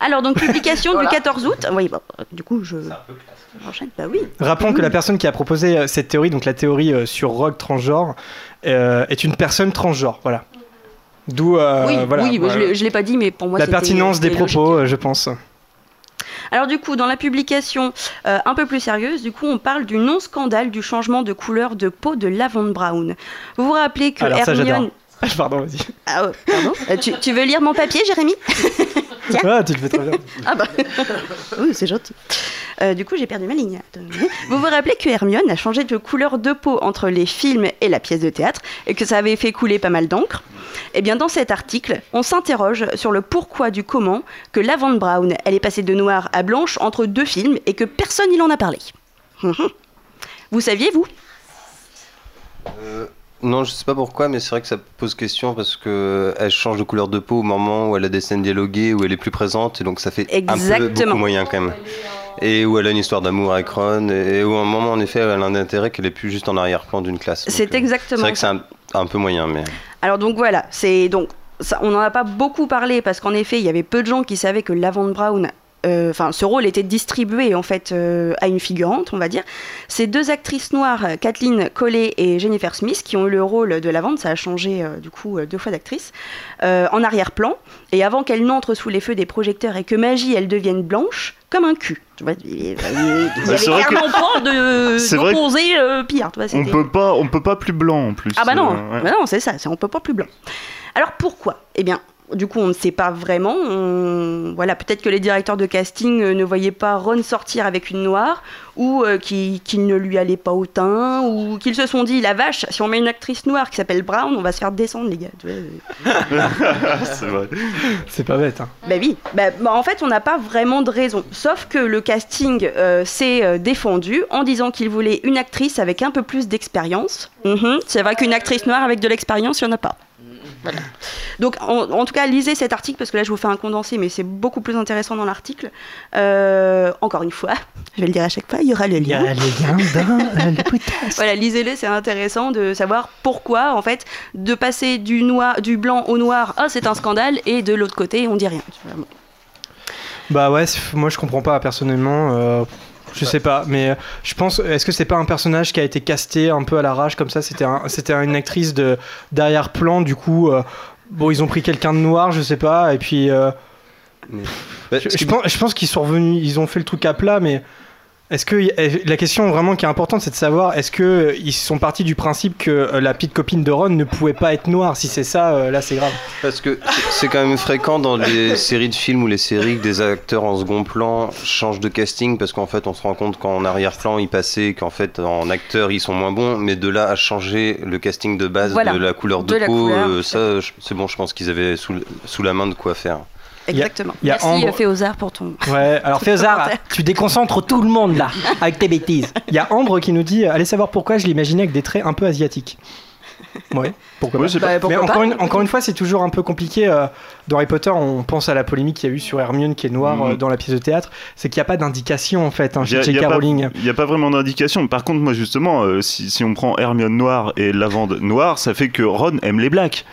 Alors, donc, publication du 14 août. Oui, bah, du coup, je. Bah oui. Rappelons que la personne qui a proposé euh, cette théorie, donc la théorie euh, sur Rogue transgenre, euh, est une personne transgenre. Voilà. D'où euh, oui, voilà, oui je voilà. l'ai- pas dit, mais pour moi, la pertinence des logique. propos, euh, je pense. Alors du coup, dans la publication euh, un peu plus sérieuse, du coup, on parle du non-scandale du changement de couleur de peau de Lavande Brown. Vous vous rappelez que Alors ça, Hermione... Pardon, vas-y. Ah, ouais, pardon Euh, tu, tu veux lire mon papier, Jérémy? Tiens. Ah, tu le fais très bien. Ah bah, oui, c'est gentil. Euh, du coup, j'ai perdu ma ligne. Vous vous rappelez que Hermione a changé de couleur de peau entre les films et la pièce de théâtre et que ça avait fait couler pas mal d'encre? Eh bien, dans cet article, on s'interroge sur le pourquoi du comment que Lavande Brown, elle est passée de noir à blanche entre deux films et que personne n'y en a parlé. Mhm. Vous saviez, vous? Euh, non, je sais pas pourquoi, mais c'est vrai que ça pose question parce que elle change de couleur de peau au moment où elle a des scènes dialoguées, où elle est plus présente, et donc ça fait un peu Exactement. beaucoup moyen quand même. Et où elle a une histoire d'amour avec Ron, et où à un moment, en effet, elle a un intérêt qu'elle est plus juste en arrière-plan d'une classe. C'est euh, exactement C'est vrai que c'est un, un peu moyen, mais. Alors donc voilà, c'est donc ça, on n'en a pas beaucoup parlé parce qu'en effet, il y avait peu de gens qui savaient que Lavande Brown, euh, enfin ce rôle était distribué en fait euh, à une figurante, on va dire. Ces deux actrices noires, Kathleen Collet et Jennifer Smith, qui ont eu le rôle de Lavande, ça a changé euh, du coup deux fois d'actrice, en arrière-plan. Et avant qu'elle n'entre sous les feux des projecteurs et que Magie, elle devienne blanche comme un cul. Tu vois, il y avait, que- clairement de que- d'opposé euh, pire. Tu vois, On peut pas, on peut pas plus blanc en plus. ah bah non, ouais. bah non c'est ça, on peut pas plus blanc. Alors pourquoi? Eh bien, du coup, on ne sait pas vraiment. On- Voilà, peut-être que les directeurs de casting euh, ne voyaient pas Ron sortir avec une noire, ou euh, qu'il ne lui allait pas au teint, ou qu'ils se sont dit la vache, si on met une actrice noire qui s'appelle Brown, on va se faire descendre les gars. C'est vrai. C'est pas bête. Hein. Bah oui, bah, bah, en fait on n'a pas vraiment de raison. Sauf que le casting euh, s'est euh, défendu en disant qu'il voulait une actrice avec un peu plus d'expérience. Mhm, C'est vrai qu'une actrice noire avec de l'expérience, il n'y en a pas. Voilà. Donc en, en tout cas, lisez cet article parce que là je vous fais un condensé, mais c'est beaucoup plus intéressant dans l'article. Euh, encore une fois, je vais le dire à chaque fois, il y aura le Il y lien. a les liens dans euh, le podcast. Voilà, lisez-le, c'est intéressant de savoir pourquoi, en fait, de passer du, noir, du blanc au noir, ah, c'est un scandale, et de l'autre côté, on dit rien. Bah ouais, moi je comprends pas personnellement. euh, je sais pas, mais euh, je pense. Est-ce que c'est pas un personnage qui a été casté un peu à l'arrache comme ça? C'était un, c'était une actrice de d'arrière-plan. Du coup, euh, bon, ils ont pris quelqu'un de noir, je sais pas. Et puis, euh, Bah, je, ce je qui- pense, je pense qu'ils sont revenus, ils ont fait le truc à plat, mais. Est-ce que la question vraiment qui est importante, c'est de savoir est-ce que euh, ils sont partis du principe que euh, la petite copine de Ron ne pouvait pas être noire? Si c'est ça, euh, là c'est grave. Parce que c'est quand même fréquent dans les séries de films ou les séries que des acteurs en second plan changent de casting parce qu'en fait on se rend compte qu'en arrière-plan ils passaient, qu'en fait en acteur ils sont moins bons, mais de là à changer le casting de base Voilà. de la couleur de, peau, couleur. euh, ça c'est bon, je pense qu'ils avaient sous, sous la main de quoi faire. Il y a- Exactement. il y a Merci, Ambre- euh, Féozard, pour ton. Ouais, alors Féozard, tu déconcentres tout le monde là, avec tes bêtises. Il y a Ambre qui nous dit Allez savoir pourquoi je l'imaginais avec des traits un peu asiatiques. Ouais, pourquoi Ouais, pas. c'est pas- Bah, pourquoi Mais encore pas une, encore une fois, c'est toujours un peu compliqué. euh, dans Harry Potter, on pense à la polémique qu'il y a eu sur Hermione qui est noire euh, dans la pièce de théâtre. C'est qu'il n'y a pas d'indication en fait hein, chez il y a J.K. Rowling. Il n'y a pas vraiment d'indication. Par contre, moi, justement, euh, si, si on prend Hermione noire et Lavande noire, ça fait que Ron aime les blacks.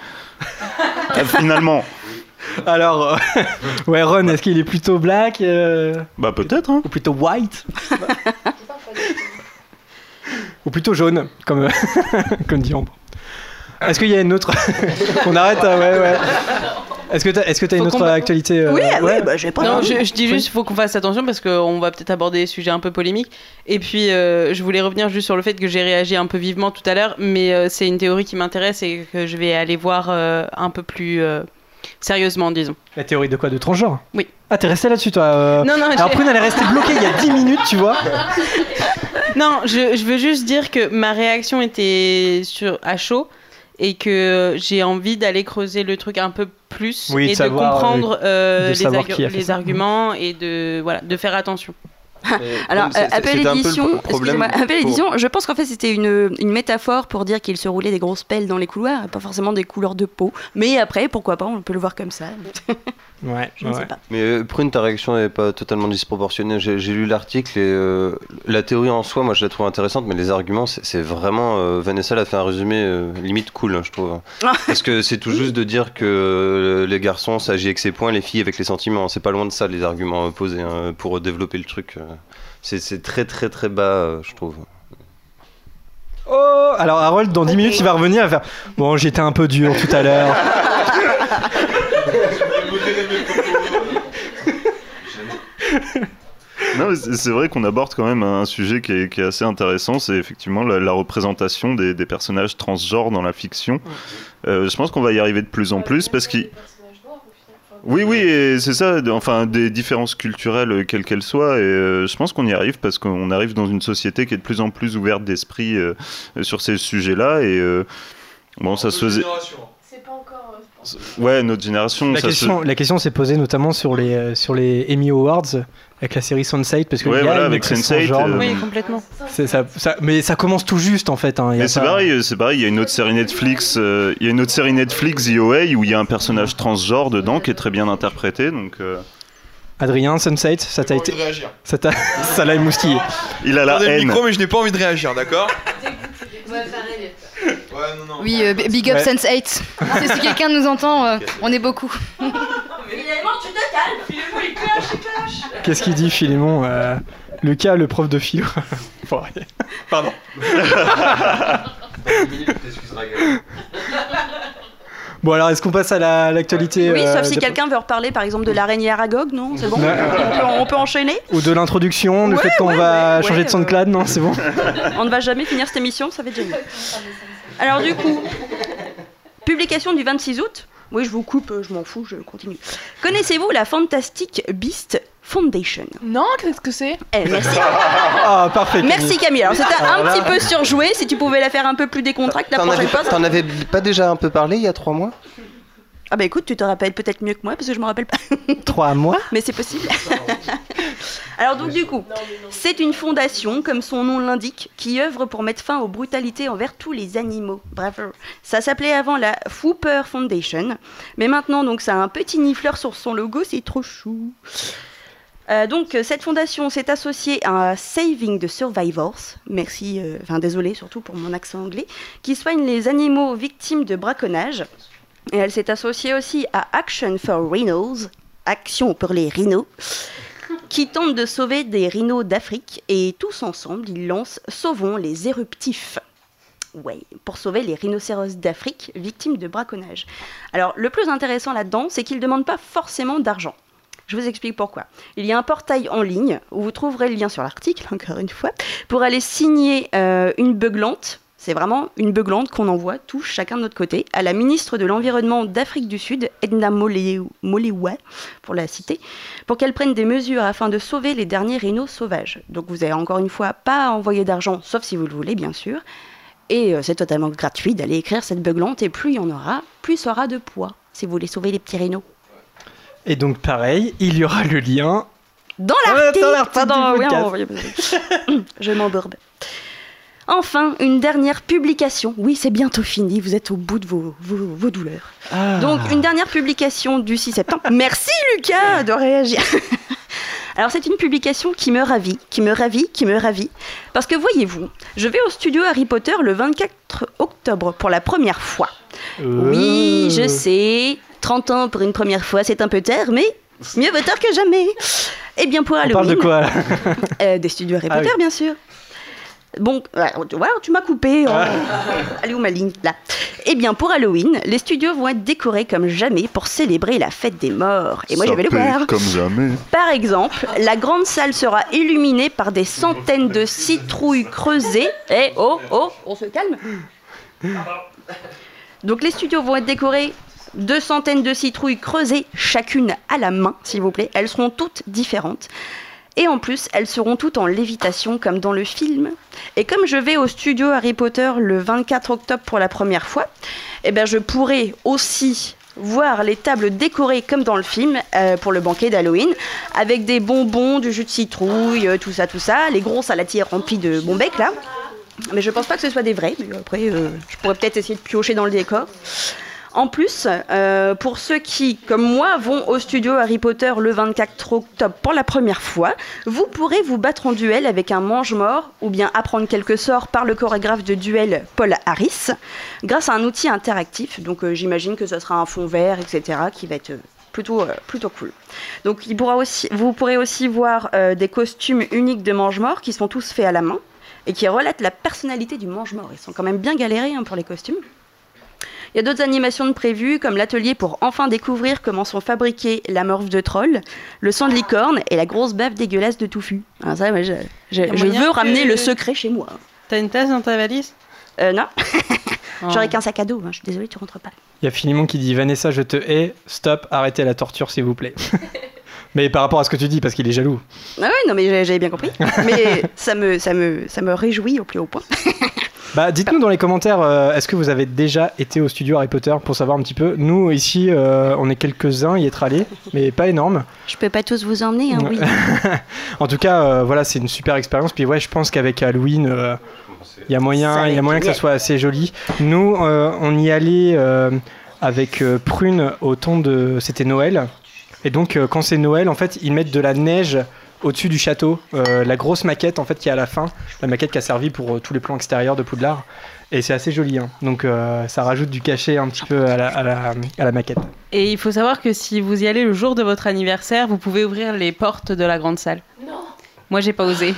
Euh, Finalement. Alors, euh, ouais, Ron, est-ce qu'il est plutôt black euh, Bah, peut-être, hein. ou plutôt white Ou plutôt jaune, comme, comme dit Ambre. Est-ce qu'il y a une autre On arrête, euh, ouais, ouais. Est-ce que t'as est-ce que t'as une autre qu'on- actualité euh, Oui, ouais oui, bah, j'ai pas. Non, je, je dis juste, il faut qu'on fasse attention parce qu'on va peut-être aborder des sujets un peu polémiques. Et puis, euh, je voulais revenir juste sur le fait que j'ai réagi un peu vivement tout à l'heure, mais euh, c'est une théorie qui m'intéresse et que je vais aller voir euh, un peu plus. Sérieusement, disons. La théorie de quoi De transgenre Oui. Ah, t'es resté là-dessus, toi euh. Non, non, Alors, Prune, elle est restée bloquée il y a 10 minutes, tu vois. Non, je, je veux juste dire que ma réaction était sur, à chaud et que j'ai envie d'aller creuser le truc un peu plus Oui, et de, comprendre euh, euh, de les, les arguments et de, voilà, de faire attention. Alors, euh, c'est- appel édition, appel édition, je pense qu'en fait c'était une, une métaphore pour dire qu'il se roulait des grosses pelles dans les couloirs, et pas forcément des couleurs de peau. Mais après, pourquoi pas, on peut le voir comme ça. Ouais, Je ne sais pas. Mais euh, Prune, ta réaction n'est pas totalement disproportionnée. J'ai j'ai lu l'article et euh, la théorie en soi, moi je la trouve intéressante, mais les arguments, c'est c'est vraiment. euh, Vanessa l'a fait un résumé euh, limite cool, hein, je trouve. Parce que c'est tout juste de dire que les garçons s'agit avec ses points, les filles avec les sentiments. C'est pas loin de ça les arguments posés hein, pour développer le truc. C'est c'est très très très bas, euh, je trouve. Oh Alors, Harold, dans 10 minutes, il va revenir, va faire Bon, j'étais un peu dur tout à l'heure. Non, mais c'est c'est vrai qu'on aborde quand même un sujet qui est, qui est assez intéressant, c'est effectivement la, la représentation des, des personnages transgenres dans la fiction. Euh, je pense qu'on va y arriver de plus en plus parce qu'il... Oui, oui, c'est ça, enfin des différences culturelles, euh, quelles qu'elles soient, et euh, je pense qu'on y arrive parce qu'on arrive dans une société qui est de plus en plus ouverte d'esprit euh, sur ces sujets-là, et euh, bon, ça se faisait... C'est pas encore. Ouais, notre génération, La ça se- question, la question s'est posée notamment sur les, euh, sur les Emmy Awards avec la série Sunset parce que Ouais, il y a voilà, une avec actrice Sense8, transgenre. euh, Oui, complètement. C'est ça, ça- mais ça commence tout juste en fait. hein, il y a Mais c'est pas- pareil, c'est pareil. Il y a une autre série Netflix, euh, il y a une autre série Netflix, The OA, où il y a un personnage transgenre dedans qui est très bien interprété. Donc, euh, Adrien, Sunset, ça t'a été. de réagir. Ça t'a ça l'a émoustillé. il a la Attendez le haine. micro, mais je n'ai pas envie de réagir, d'accord Oui, euh, big up Ouais. Sense 8. si si quelqu'un nous entend, euh, on est beaucoup. Finalement, tu te calmes, Philemon, il clash, il clash. Qu'est-ce qu'il dit Philémon euh, Lucas, le prof de philo. Pardon. Bon alors, est-ce qu'on passe à la- l'actualité Oui, euh, sauf si de- quelqu'un veut reparler par exemple de l'araignée Aragog, non C'est bon Ouais. on, peut, on peut enchaîner Ou de l'introduction, le Ouais, fait qu'on ouais, va ouais, changer ouais, de SoundCloud, non, c'est bon On ne va jamais finir cette émission, ça va être génial. Alors du coup, publication du 26 août. Oui, je vous coupe, je m'en fous, je continue. Connaissez-vous la Fantastic Beast Foundation? Non, qu'est-ce que c'est? Eh, merci. Ah, parfait. Camille. Merci Camille. Alors c'était un Alors là- petit peu surjoué, si tu pouvais la faire un peu plus décontracte la prochaine avais, fois. pas- t'en avais pas déjà un peu parlé il y a trois mois? Ah bah écoute, tu te rappelles peut-être mieux que moi parce que je me rappelle pas. Trois mois? Mais c'est possible. Alors donc du coup, c'est une fondation, comme son nom l'indique, qui œuvre pour mettre fin aux brutalités envers tous les animaux. Bravo. Ça s'appelait avant la Fooper Foundation, mais maintenant donc ça a un petit nifleur sur son logo, c'est trop chou. Euh, donc cette fondation s'est associée à Saving the Survivors, merci, euh, enfin désolé surtout pour mon accent anglais, qui soigne les animaux victimes de braconnage. Et elle s'est associée aussi à Action for Rhinos, Action pour les rhinos, qui tente de sauver des rhinos d'Afrique. Et tous ensemble, ils lancent Sauvons les éruptifs. Ouais, pour sauver les rhinocéros d'Afrique victimes de braconnage. Alors, le plus intéressant là-dedans, c'est qu'ils ne demandent pas forcément d'argent. Je vous explique pourquoi. Il y a un portail en ligne où vous trouverez le lien sur l'article, encore une fois, pour aller signer euh, une beuglante. C'est vraiment une beuglante qu'on envoie tous chacun de notre côté à la ministre de l'Environnement d'Afrique du Sud, Edna Mole- Molewa, pour la citer, pour qu'elle prenne des mesures afin de sauver les derniers rhinos sauvages. Donc vous avez encore une fois pas à envoyer d'argent, sauf si vous le voulez bien sûr. Et euh, c'est totalement gratuit d'aller écrire cette beuglante, et plus il y en aura, plus ça aura de poids, si vous voulez sauver les petits rhinos. Et donc pareil, il y aura le lien. Dans Ouais, l'article dans l'article Pardon, du oui, podcast. on- Je m'embourbe. Enfin, une dernière publication. Oui, c'est bientôt fini, vous êtes au bout de vos, vos- vos douleurs. Ah. Donc, une dernière publication du 6 septembre. Merci Lucas de réagir. Alors, c'est une publication qui me ravit, qui me ravit, qui me ravit. Parce que voyez-vous, je vais au studio Harry Potter le 24 octobre pour la première fois. Oui, je sais, 30 ans pour une première fois, c'est un peu tard, mais mieux vaut tard que jamais. Eh bien, pour On Halloween. parle de quoi Euh, Des studios Harry Ah Potter, oui. bien sûr. Bon, ouais, tu m'as coupé. hein. Elle est où ma ligne Là. Eh bien, pour Halloween, les studios vont être décorés comme jamais pour célébrer la fête des morts. Et moi, je Ça vais le voir. Comme jamais. Par exemple, la grande salle sera illuminée par des centaines de citrouilles creusées. Eh, oh, oh, on se calme. Donc les studios vont être décorés deux centaines de citrouilles creusées, chacune à la main, s'il vous plaît. Elles seront toutes différentes. Et en plus, elles seront toutes en lévitation comme dans le film. Et comme je vais au studio Harry Potter le 24 octobre pour la première fois, eh ben je pourrai aussi voir les tables décorées comme dans le film euh, pour le banquet d'Halloween, avec des bonbons, du jus de citrouille, euh, tout ça, tout ça, les gros salatiers remplis de bonbec là. Mais je pense pas que ce soit des vrais, mais après euh, je pourrais peut-être essayer de piocher dans le décor. En plus, euh, pour ceux qui, comme moi, vont au studio Harry Potter le 24 octobre pour la première fois, vous pourrez vous battre en duel avec un mange-mort ou bien apprendre quelques sorts par le chorégraphe de duel Paul Harris grâce à un outil interactif. Donc euh, j'imagine que ce sera un fond vert, etc., qui va être euh, plutôt, plutôt cool. Donc vous pourrez aussi voir des costumes uniques de mange-mort qui sont tous faits à la main et qui relatent la personnalité du mange-mort. Ils sont quand même bien galérés hein, pour les costumes. Il y a d'autres animations de prévues, comme l'atelier pour enfin découvrir comment sont fabriqués la morve de troll, le sang de licorne et la grosse baffe dégueulasse de touffu. Alors ça, moi, je, je- veux que- ramener le secret chez moi. T'as une tasse dans ta valise? Euh, non. Oh. J'aurais qu'un sac à dos, hein. je suis désolée, tu rentres pas. Il y a Philimon qui dit Vanessa, je te hais, stop, arrêtez la torture s'il vous plaît. Mais par rapport à ce que tu dis, parce qu'il est jaloux. Ah oui, non mais j'ai- j'avais bien compris. mais ça me, ça, me, ça me réjouit au plus haut point. Bah, dites-nous dans les commentaires, euh, est-ce que vous avez déjà été au studio Harry Potter pour savoir un petit peu? Nous, ici, euh, on est quelques-uns y être allés, mais pas énorme. Je peux pas tous vous emmener, hein, oui. en tout cas, euh, voilà, c'est une super expérience. Puis ouais, je pense qu'avec Halloween, euh, il y a moyen, y a moyen que ça soit assez joli. Nous, euh, on y allait euh, avec euh, Prune au temps de, c'était Noël. Et donc, euh, quand c'est Noël, en fait, ils mettent de la neige au-dessus du château. Euh, la grosse maquette, en fait, qui est à la fin, la maquette qui a servi pour euh, tous les plans extérieurs de Poudlard. Et c'est assez joli. hein. Donc, euh, ça rajoute du cachet un petit peu à la, à la- à la maquette. Et il faut savoir que si vous y allez le jour de votre anniversaire, vous pouvez ouvrir les portes de la grande salle. Non. Moi, j'ai pas osé.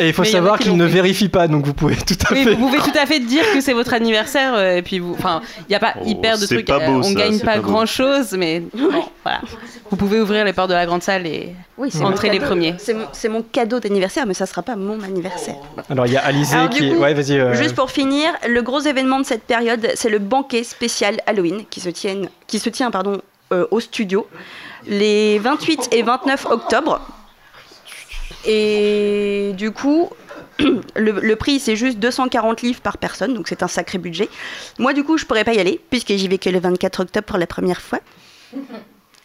Et il faut savoir qui qu'ils l'ont ne fait. vérifient pas, donc vous pouvez tout à Oui, fait. vous pouvez tout à fait dire que c'est votre anniversaire euh, et puis vous, enfin, il n'y a pas Oh, hyper de c'est trucs. pas euh, beau, on ça, gagne pas, grand chose, mais bon, voilà. Vous pouvez ouvrir les portes de la grande salle et Oui, entrer les premiers. C'est mon, cadeau d'anniversaire, mais ça sera pas mon anniversaire. Alors, il y a Alizé Alors, qui. coup, ouais, vas-y. euh, Juste pour finir, le gros événement de cette période, c'est le banquet spécial Halloween qui se, tienne, qui se tient pardon, euh, au studio les 28 et 29 octobre. Et du coup, le, le prix c'est juste 240 livres par personne, donc c'est un sacré budget. Moi du coup, je pourrais pas y aller puisque j'y vais que le 24 octobre pour la première fois.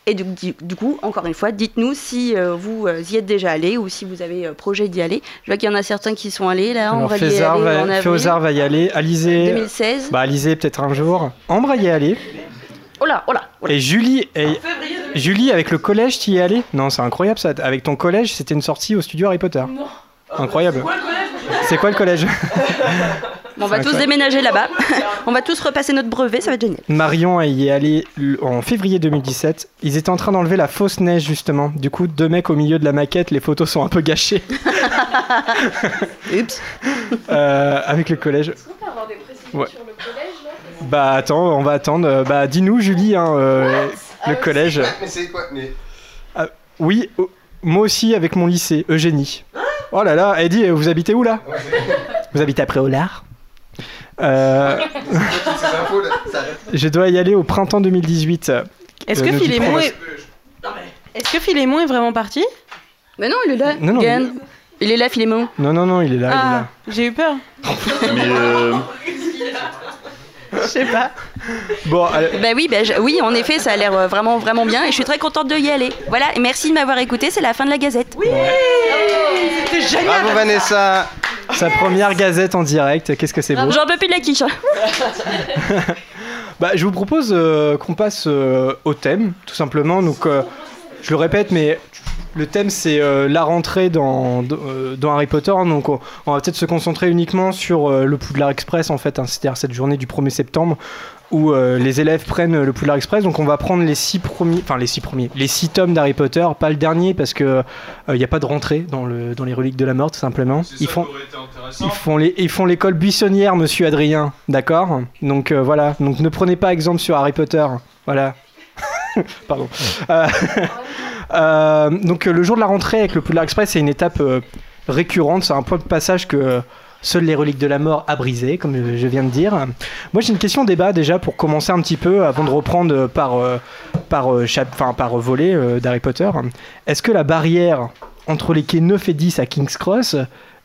Et du, du- du coup, encore une fois, dites-nous si euh, vous euh, y êtes déjà allé ou si vous avez euh, projet d'y aller. Je vois qu'il y en a certains qui sont allés là. on Alors, va y aller va, en avril. Féozard va y aller. Alizé. 2016. Bah, Alizé, peut-être un jour. Ambre y aller. Oh là, oh là, oh là. Et Julie, et... Julie, avec le collège, tu y es allée? Non, c'est incroyable ça. Avec ton collège, c'était une sortie au studio Harry Potter. Non. Incroyable. C'est quoi le collège? On va tous déménager là-bas. on va tous repasser notre brevet, ça va être génial. Marion y est allée en février 2017. Ils étaient en train d'enlever la fausse neige justement. Du coup, deux mecs au milieu de la maquette, les photos sont un peu gâchées. Oups. Euh, avec le collège. Est-ce qu'on peut avoir des précisions Ouais. sur le collège? Bah attends, on va attendre. Euh, Bah dis-nous Julie, hein, euh, le collège. Mais c'est quoi mais... Ah, oui, oh, moi aussi avec mon lycée, Eugénie. Oh là là, Eddie, vous habitez où là? Vous habitez à Préolard euh, Je dois y aller au printemps 2018. Est-ce Euh, que nous dit Philémon est... Est-ce que Philémon est vraiment parti? Mais non, il est là. Non, non. Il est là, Philémon. Non, non, non, il est là. Ah, j'ai eu peur. Mais euh, Je sais pas. Bon, allez, Bah oui, bah, je- oui, en effet, ça a l'air euh, vraiment, vraiment bien et je suis très contente de y aller. Voilà, et merci de m'avoir écouté, c'est la fin de la gazette. Oui C'était génial. Bravo Vanessa sa première gazette en direct, qu'est-ce que c'est beau. J'en peux plus de la quiche. hein. Bah, je vous propose euh, qu'on passe euh, au thème, tout simplement. Donc, euh, je le répète, mais le thème c'est euh, la rentrée dans, dans, euh, dans Harry Potter. Donc, on, on va peut-être se concentrer uniquement sur euh, le Poudlard Express, en fait, hein, c'est-à-dire cette journée du 1er septembre où euh, les élèves prennent le Poudlard Express. Donc, on va prendre les six premiers, enfin les six premiers, les six tomes d'Harry Potter, pas le dernier parce que il n'y a pas de rentrée dans, le, dans les reliques de la mort, tout simplement. Ils font, ils font les- ils font l'école buissonnière, monsieur Adrien, d'accord? Donc euh, voilà, donc ne prenez pas exemple sur Harry Potter, voilà. Pardon. Euh, donc le jour de la rentrée avec le Poudlard Express, c'est une étape euh, récurrente, c'est un point de passage que Seules les reliques de la mort à briser, comme je viens de dire. Moi, j'ai une question débat déjà pour commencer un petit peu avant de reprendre par, euh, par, enfin, par volet d'Harry Potter. Est-ce que la barrière entre les quais 9 et 10 à King's Cross,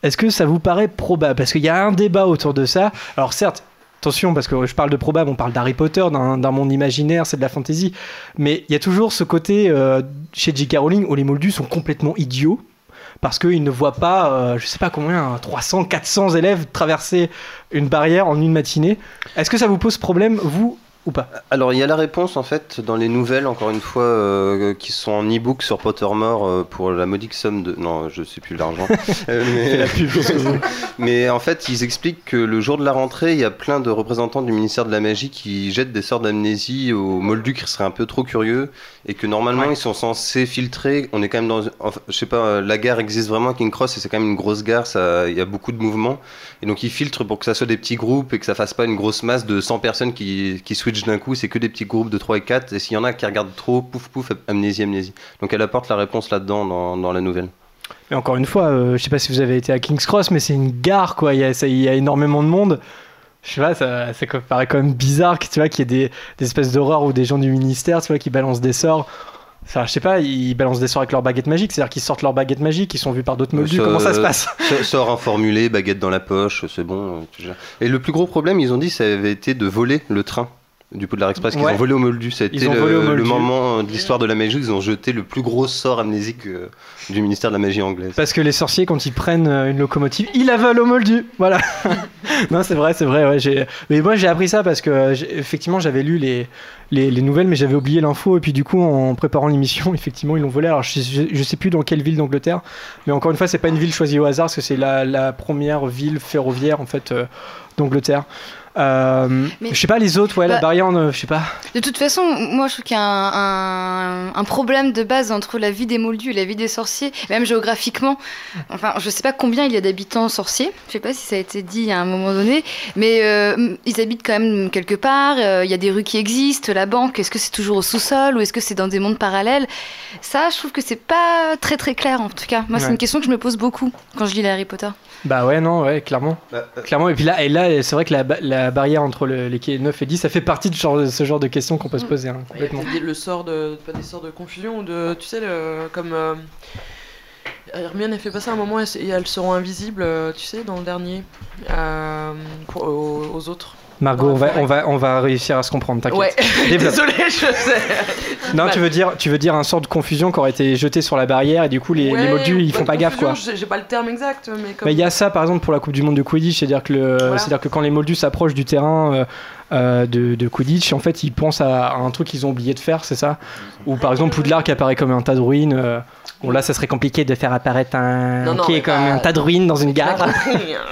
est-ce que ça vous paraît probable? Parce qu'il y a un débat autour de ça. Alors, certes, Attention, parce que je parle de probable, on parle d'Harry Potter, d'un monde imaginaire, c'est de la fantasy. Mais il y a toujours ce côté euh, chez J.K. Rowling où les moldus sont complètement idiots. Parce qu'ils ne voient pas, euh, je sais pas combien, 300, 400 élèves traverser une barrière en une matinée. Est-ce que ça vous pose problème, vous, ou pas Alors il y a la réponse en fait dans les nouvelles, encore une fois, euh, qui sont en e-book sur Pottermore euh, pour la modique somme de... Non, je sais plus l'argent. Euh, mais en fait, ils expliquent que le jour de la rentrée, il y a plein de représentants du ministère de la Magie qui jettent des sorts d'amnésie aux moldus qui seraient un peu trop curieux et que normalement ils sont censés filtrer. On est quand même dans... enfin, je sais pas, la gare existe vraiment à King Cross et c'est quand même une grosse gare, ça... il y a beaucoup de mouvements. Et donc ils filtrent pour que ça soit des petits groupes et que ça fasse pas une grosse masse de 100 personnes qui, qui switchent d'un coup, c'est que des petits groupes de 3 et 4. Et s'il y en a qui regardent trop, pouf pouf, amnésie, amnésie. Donc elle apporte la réponse là-dedans dans, dans la nouvelle. Mais encore une fois, euh, je sais pas si vous avez été à King's Cross, mais c'est une gare, quoi. Il y a, ça- il y a énormément de monde. Je sais pas, ça, ça paraît quand même bizarre que, tu vois, qu'il y ait des, des espèces d'horreurs ou des gens du ministère, tu vois, qui balancent des sorts. Enfin, je sais pas, ils balancent des sorts avec leur baguette magique, c'est-à-dire qu'ils sortent leur baguette magique, ils sont vus par d'autres moldus. Ça- Comment ça se passe? Sort informulé, baguette dans la poche, c'est bon. euh. Et le plus gros problème, ils ont dit, ça avait été de voler le train du Poudlard Express qu'ils Ouais. ont volé au Moldu. Ont le, le moment de l'histoire de la magie où ils ont jeté le plus gros sort amnésique euh, du ministère de la magie anglaise. Parce que les sorciers, quand ils prennent euh, une locomotive, ils la volent au moldu. Voilà. non, c'est vrai, c'est vrai. Ouais. Mais moi, j'ai appris ça parce que, euh, effectivement, j'avais lu les, les, les nouvelles, mais j'avais oublié l'info. Et puis, du coup, en préparant l'émission, effectivement, ils l'ont volé. Alors, je, je, je sais plus dans quelle ville d'Angleterre. Mais encore une fois, c'est pas une ville choisie au hasard, parce que c'est la, la première ville ferroviaire, en fait, euh, d'Angleterre. Euh, Mais- je sais pas, les autres, ouais, la Bah- barrière, euh, je sais pas. De toute façon, moi je trouve qu'il y a un, un- un problème de base entre la vie des moldus et la vie des sorciers, même géographiquement. Enfin, je sais pas combien il y a d'habitants sorciers, je sais pas si ça a été dit à un moment donné, mais euh, ils habitent quand même quelque part, euh, il y a des rues qui existent, la banque, est-ce que c'est toujours au sous-sol ou est-ce que c'est dans des mondes parallèles? Ça, je trouve que c'est pas très très clair en tout cas. Moi, c'est une question que je me pose beaucoup quand je lis les Harry Potter. Bah ouais, non, ouais, clairement. Bah, euh, Clairement, et puis là, et là c'est vrai que la, ba- la barrière entre le- les quais 9 et 10, ça fait partie de ce genre, ce genre de questions qu'on peut se poser, hein, Il y a complètement. le sort de pas des sorts de confusion ou de tu sais le, comme euh, Hermione elle fait passer un moment et elles seront invisibles euh, tu sais dans le dernier euh, pour- aux, aux autres. Margot, on va, on, va, on va réussir à se comprendre, t'inquiète. Ouais. Désolé je sais. Non, Bah, tu veux, dire, tu veux dire un sort de confusion qui aurait été jeté sur la barrière et du coup les, les ouais, moldus ils font pas gaffe quoi. J'ai pas le terme exact mais comme. Mais il y a ça par exemple pour la Coupe du Monde de Quidditch, c'est-à-dire que, le- Voilà. c'est-à-dire que quand les moldus s'approchent du terrain euh, euh, de, de Quidditch, en fait ils pensent à, à un truc qu'ils ont oublié de faire, c'est ça Ou par exemple Poudlard qui apparaît comme un tas de ruines. euh, bon là ça serait compliqué de faire apparaître un Non, non, qui est comme pas- un tas de ruines dans une gare. hein,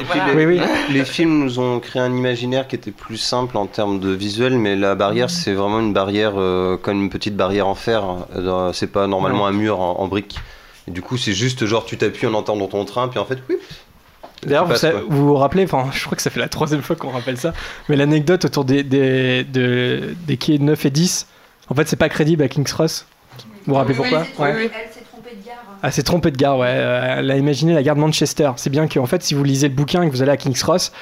voilà. les, Oui, oui. les films nous ont créé un imaginaire qui était plus simple en termes de visuel, mais la barrière c'est vraiment une barrière euh, comme une petite barrière en fer. Euh, C'est pas normalement un mur en, en briques. Et du coup c'est juste genre tu t'appuies en entendant ton train, puis en fait oui. D'ailleurs, vous, vous vous rappelez, enfin, je crois que ça fait la troisième fois qu'on rappelle ça, mais l'anecdote autour des, des, de- des quais 9 et 10, en fait, c'est pas crédible à King's Cross. Vous vous rappelez pourquoi Ouais. Elle s'est trompée de gare. Ah, c'est trompé de gare, ouais. Euh, Elle a imaginé la gare de Manchester. C'est bien qu'en fait, si vous lisez le bouquin et que vous allez à King's Cross,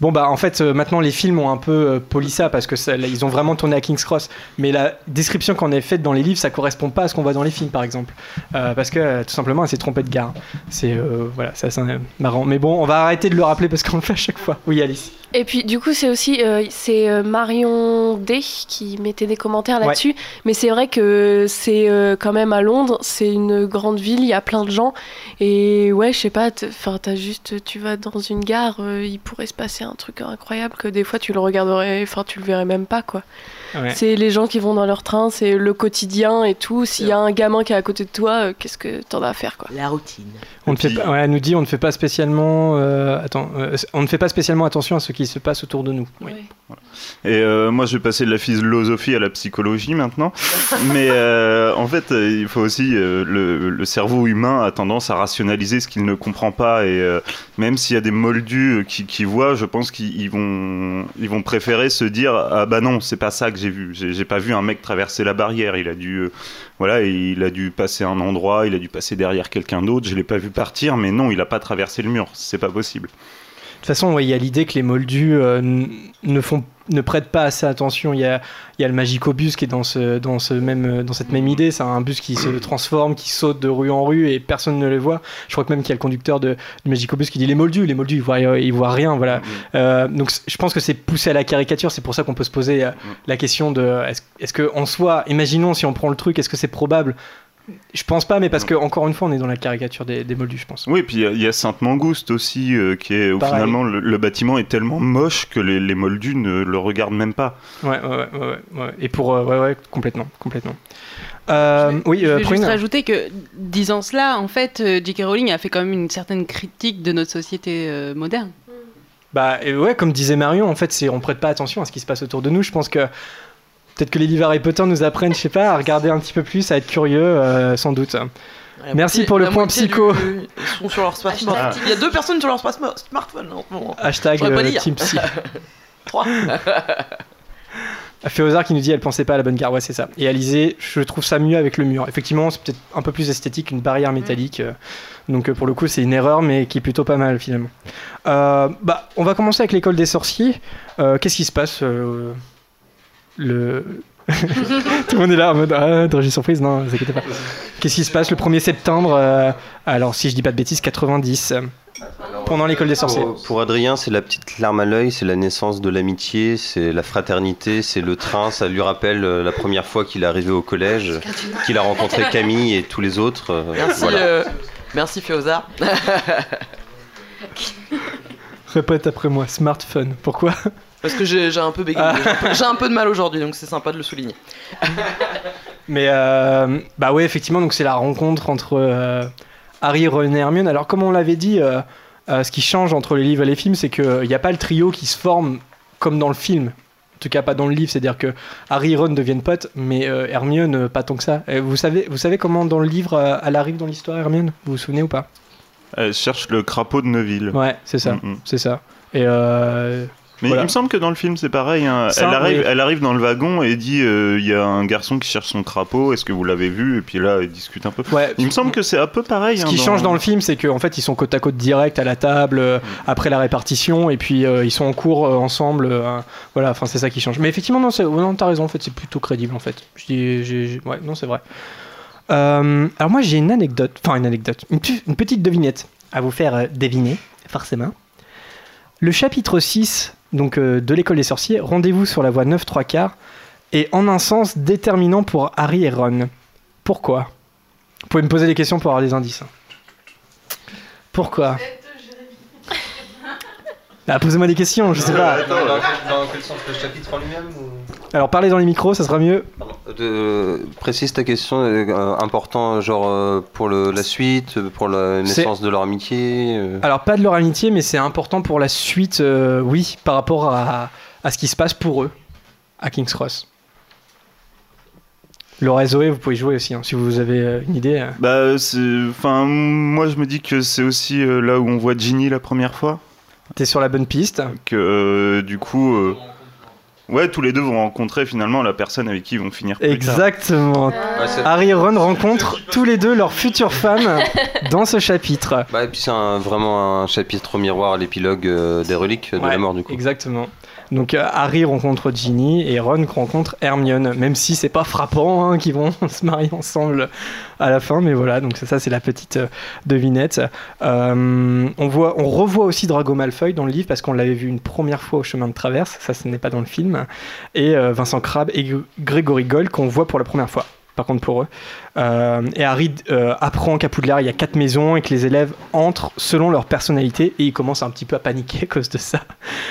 bon, bah, en fait, euh, maintenant, les films ont un peu euh, poli ça parce que ça- là, ils ont vraiment tourné à King's Cross. Mais la description qu'on est faite dans les livres, ça correspond pas à ce qu'on voit dans les films, par exemple. Euh, parce que, tout simplement, elle s'est trompée de gare. C'est, euh, voilà, c'est assez marrant. Mais bon, on va arrêter de le rappeler parce qu'on le fait à chaque fois. Oui, Alice. Et puis du coup c'est aussi euh, c'est Marion D qui mettait des commentaires là-dessus, mais c'est vrai que c'est quand même à Londres, c'est une grande ville, il y a plein de gens et ouais je sais pas, t'as juste tu vas dans une gare, euh, il pourrait se passer un truc incroyable que des fois tu le regarderais, enfin tu le verrais même pas quoi. Ouais. C'est les gens qui vont dans leur train, c'est le quotidien et tout. S'il y a un gamin qui est à côté de toi, euh, qu'est-ce que t'en as à faire quoi La routine. On ne fait pas, ouais, elle nous dit on ne fait pas spécialement, euh, attends, euh, on ne fait pas spécialement attention à ce qui se passe autour de nous. Oui. Et euh, moi, je vais passer de la philosophie à la psychologie maintenant. Mais euh, en fait, il faut aussi. euh, le, le cerveau humain a tendance à rationaliser ce qu'il ne comprend pas. Et euh, même s'il y a des moldus qui, qui voient, je pense qu'ils ils vont, ils vont préférer se dire Ah bah non, c'est pas ça que j'ai pas vu un mec traverser la barrière. Il a dû. euh, voilà, il a dû passer un endroit, il a dû passer derrière quelqu'un d'autre. Je l'ai pas vu partir, mais non, il a pas traversé le mur. C'est pas possible. Toute façon, ouais, il y a l'idée que les moldus euh, ne font ne prêtent pas assez attention. Il y a, il y a le magicobus qui est dans, ce, dans, ce même, dans cette même idée. C'est un bus qui se transforme, qui saute de rue en rue et personne ne le voit. Je crois que même qu'il y a le conducteur de, du magicobus qui dit les moldus, les moldus, ils voient, ils voient rien. Voilà. Euh, donc je pense que c'est poussé à la caricature. C'est pour ça qu'on peut se poser euh, la question de est-ce est-ce que en soi, imaginons si on prend le truc, est-ce que c'est probable? Je pense pas, mais parce que encore une fois, on est dans la caricature des, des moldus, je pense. Oui, puis il y a- a, Sainte-Mangouste aussi, euh, qui est où Pareil. finalement le, le bâtiment est tellement moche que les, les moldus ne le regardent même pas. Ouais, ouais, ouais, ouais, ouais. Et pour euh, ouais, ouais, complètement, complètement. Euh, oui, Je euh, vais Prune. juste rajouter que, disant cela, en fait, euh, J.K. Rowling a fait quand même une certaine critique de notre société euh, moderne. Bah et ouais, comme disait Marion, en fait, c'est on prête pas attention à ce qui se passe autour de nous. Je pense que peut-être que les livres Harry Potter nous apprennent, je sais pas, à regarder un petit peu plus, à être curieux, euh, sans doute. La Merci moitié- pour le point psycho. du- Ils sont sur leur smartphone. Il y a deux personnes sur leur smartphone smartphone en ce moment. Hashtag euh, lire. Team Psy. Trois. Féozard qui nous dit elle pensait pas à la bonne gare, ouais c'est ça. Et Alizé, je trouve ça mieux avec le mur. Effectivement, c'est peut-être un peu plus esthétique qu'une barrière métallique. euh, Donc euh, pour le coup, c'est une erreur, mais qui est plutôt pas mal finalement. Euh, bah, on va commencer avec l'école des sorciers. Euh, Qu'est-ce qui se passe euh, Le tout le monde est là en mode ah, danger surprise, non, ne vous inquiétez pas. Qu'est-ce qui se passe le 1er septembre euh, Alors, si je dis pas de bêtises, 90, euh, pendant l'école des sorciers. Pour, pour Adrien, c'est la petite larme à l'œil, c'est la naissance de l'amitié, c'est la fraternité, c'est le train. Ça lui rappelle euh, la première fois qu'il est arrivé au collège, qu'il a rencontré Camille et tous les autres. euh, Merci, voilà. euh, merci Féozard. Répète après moi, smartphone. Pourquoi? Parce que j'ai un peu bégayé. Ah. J'ai un peu- J'ai un peu de mal aujourd'hui, donc c'est sympa de le souligner. Mais euh, bah ouais, effectivement, donc c'est la rencontre entre euh, Harry, Ron et Hermione. Alors comme on l'avait dit, euh, euh, ce qui change entre les livres et les films, c'est qu'il n'y a pas le trio qui se forme comme dans le film. En tout cas, pas dans le livre, c'est-à-dire que Harry et Ron deviennent potes, mais euh, Hermione, euh, pas tant que ça. Et vous, savez, vous savez comment dans le livre euh, elle arrive dans l'histoire, Hermione? Vous vous souvenez ou pas? Elle cherche le crapaud de Neuville. Ouais, c'est ça, Mm, mm. c'est ça. Et euh, Mais voilà. il me semble que dans le film c'est pareil. hein. Ça, Elle, arrive, oui. elle arrive dans le wagon et dit euh, il y a un garçon qui cherche son crapaud. Est-ce que vous l'avez vu? Et puis là, ils discutent un peu. Ouais. Il me semble que c'est un peu pareil. Ce hein, qui change dans le film, c'est qu'en fait, ils sont côte à côte direct à la table euh, après la répartition, et puis euh, ils sont en cours ensemble. voilà, enfin, c'est ça qui change. Mais effectivement, non, ouais, non, t'as raison. En fait, c'est plutôt crédible. En fait, ouais, non, c'est vrai. Alors moi, j'ai une anecdote, enfin une anecdote, une, une petite devinette à vous faire deviner, forcément. Le chapitre 6 donc, euh, de l'école des sorciers, rendez-vous sur la voie 9 3 quarts, est en un sens déterminant pour Harry et Ron. Pourquoi? Vous pouvez me poser des questions pour avoir des indices. hein. Pourquoi? Ah, Posez-moi des questions, je sais pas. Attends, dans, dans quel sens le chapitre en lui-même ou... Alors parlez dans les micros, ça sera mieux. De- précise ta question, euh, important genre euh, pour le- la suite, pour la naissance de leur amitié. euh. Alors pas de leur amitié, mais c'est important pour la suite, euh, oui, par rapport à, à ce qui se passe pour eux à King's Cross. Laura et Zoé, vous pouvez jouer aussi, hein, si vous avez euh, une idée. euh. Bah, c'est- enfin, moi je me dis que c'est aussi euh, là où on voit Ginny la première fois. T'es sur la bonne piste. Que euh, du coup, euh, ouais, tous les deux vont rencontrer finalement la personne avec qui ils vont finir. Plus tard. Exactement. Harry et Ron rencontrent tous les deux leurs futures femmes dans ce chapitre. Bah, et puis c'est vraiment un chapitre au miroir, l'épilogue euh, des reliques de Ouais, la mort du coup. Exactement. Donc euh, Harry rencontre Ginny et Ron rencontre Hermione, même si c'est pas frappant hein, qu'ils vont se marier ensemble à la fin, mais voilà, donc ça, c'est la petite euh, devinette. Euh, on, voit, on revoit aussi Drago Malfoy dans le livre parce qu'on l'avait vu une première fois au chemin de traverse, ça ce n'est pas dans le film, et Vincent Crabbe et Gr- Grégory Gold qu'on voit pour la première fois. Par contre pour eux. Euh, et Harry euh, apprend qu'à Poudlard il y a quatre maisons et que les élèves entrent selon leur personnalité et il commence un petit peu à paniquer à cause de ça.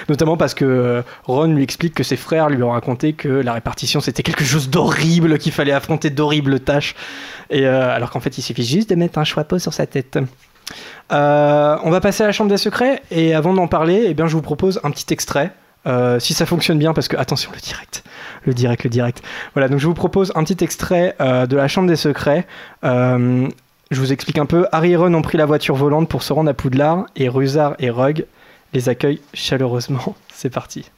Notamment parce que euh, Ron lui explique que ses frères lui ont raconté que la répartition c'était quelque chose d'horrible, qu'il fallait affronter d'horribles tâches. Et alors qu'en fait il suffit juste de mettre un chapeau sur sa tête. On va passer à la chambre des secrets et avant d'en parler, eh bien, je vous propose un petit extrait. Euh, si ça fonctionne bien, parce que attention, le direct, le direct, le direct. Voilà, donc je vous propose un petit extrait euh, de la chambre des secrets. Euh, je vous explique un peu. Harry et Ron ont pris la voiture volante pour se rendre à Poudlard et Rusard et Rogue les accueillent chaleureusement. C'est parti.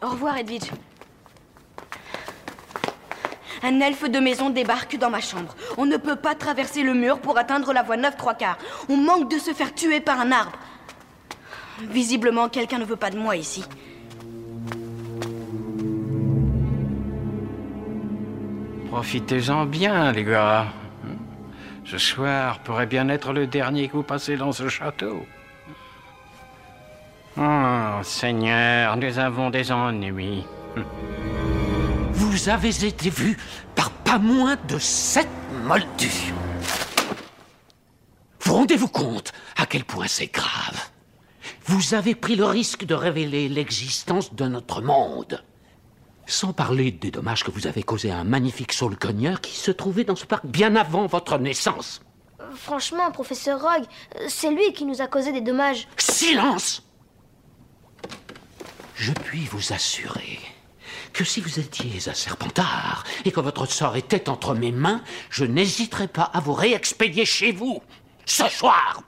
Au revoir, Edwidge. Un elfe de maison débarque dans ma chambre. On ne peut pas traverser le mur pour atteindre la voie 9 3 quarts. On manque de se faire tuer par un arbre. Visiblement, quelqu'un ne veut pas de moi ici. Profitez-en bien, les gars. Ce soir pourrait bien être le dernier que vous passez dans ce château. Oh, Seigneur, nous avons des ennuis. Vous avez été vu par pas moins de sept moldus. Vous rendez-vous compte à quel point c'est grave? Vous avez pris le risque de révéler l'existence de notre monde. Sans parler des dommages que vous avez causés à un magnifique saule-cogneur qui se trouvait dans ce parc bien avant votre naissance. Franchement, professeur Rogue, c'est lui qui nous a causé des dommages. Silence Je puis vous assurer que si vous étiez à Serpentard et que votre sort était entre mes mains, je n'hésiterais pas à vous réexpédier chez vous, ce soir.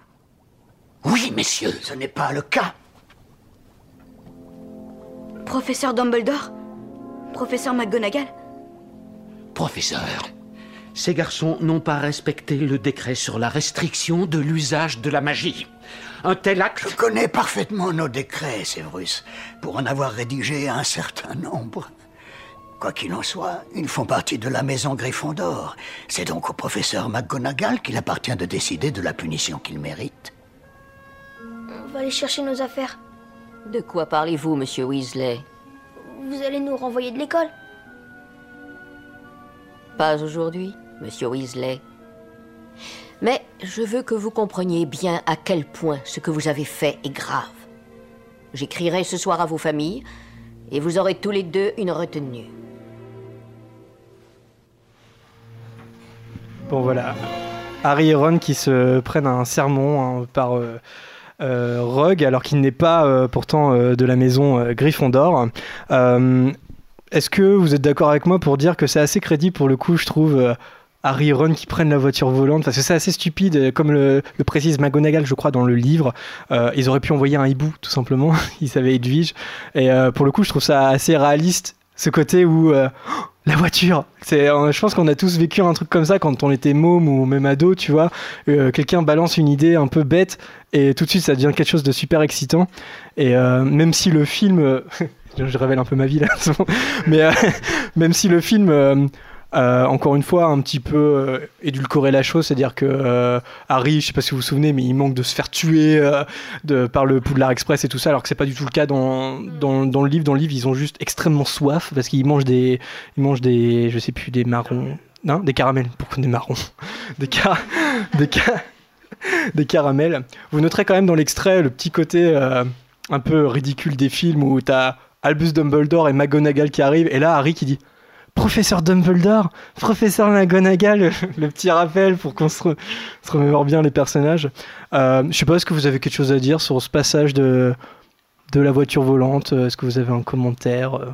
Oui, messieurs. Ce n'est pas le cas. Professeur Dumbledore? Professeur McGonagall? Professeur, ces garçons n'ont pas respecté le décret sur la restriction de l'usage de la magie. Un tel acte... Je connais parfaitement nos décrets, Severus, pour en avoir rédigé un certain nombre. Quoi qu'il en soit, ils font partie de la maison Gryffondor. C'est donc au professeur McGonagall qu'il appartient de décider de la punition qu'il mérite. On va aller chercher nos affaires. De quoi parlez-vous, monsieur Weasley? Vous allez nous renvoyer de l'école Pas aujourd'hui, monsieur Weasley. Mais je veux que vous compreniez bien à quel point ce que vous avez fait est grave. J'écrirai ce soir à vos familles et vous aurez tous les deux une retenue. Bon voilà, Harry et Ron qui se prennent un sermon hein, par euh, euh, Rogue alors qu'il n'est pas euh, pourtant euh, de la maison euh, Gryffondor. Est-ce que vous êtes d'accord avec moi pour dire que c'est assez crédible pour le coup, je trouve, Harry et Ron qui prennent la voiture volante? Parce que c'est assez stupide, comme le, précise McGonagall, je crois, dans le livre. Ils auraient pu envoyer un hibou, tout simplement. ils savaient Edwige. Et pour le coup, je trouve ça assez réaliste, ce côté où la voiture. C'est, euh, je pense qu'on a tous vécu un truc comme ça quand on était môme ou même ado, tu vois. Euh, quelqu'un balance une idée un peu bête et tout de suite ça devient quelque chose de super excitant. Et euh, même si le film, je révèle un peu ma vie là, mais même si le film euh, encore une fois, un petit peu euh, édulcoré la chose, c'est-à-dire que euh, Harry, je sais pas si vous vous souvenez, mais il manque de se faire tuer par le Poudlard Express et tout ça, alors que c'est pas du tout le cas dans, dans, le livre. Dans le livre, ils ont juste extrêmement soif parce qu'ils mangent des, ils mangent des, je sais plus, des marrons, non, des caramels. Pourquoi des marrons Des car, des car, des caramels. Vous noterez quand même dans l'extrait le petit côté un peu ridicule des films où t'as Albus Dumbledore et McGonagall qui arrivent, et là Harry qui dit Professeur Dumbledore, Professeur McGonagall, le, petit rappel pour qu'on se, re- se remémore bien les personnages. Euh, je sais pas, est-ce que vous avez quelque chose à dire sur ce passage de, de la voiture volante Est-ce que vous avez un commentaire euh,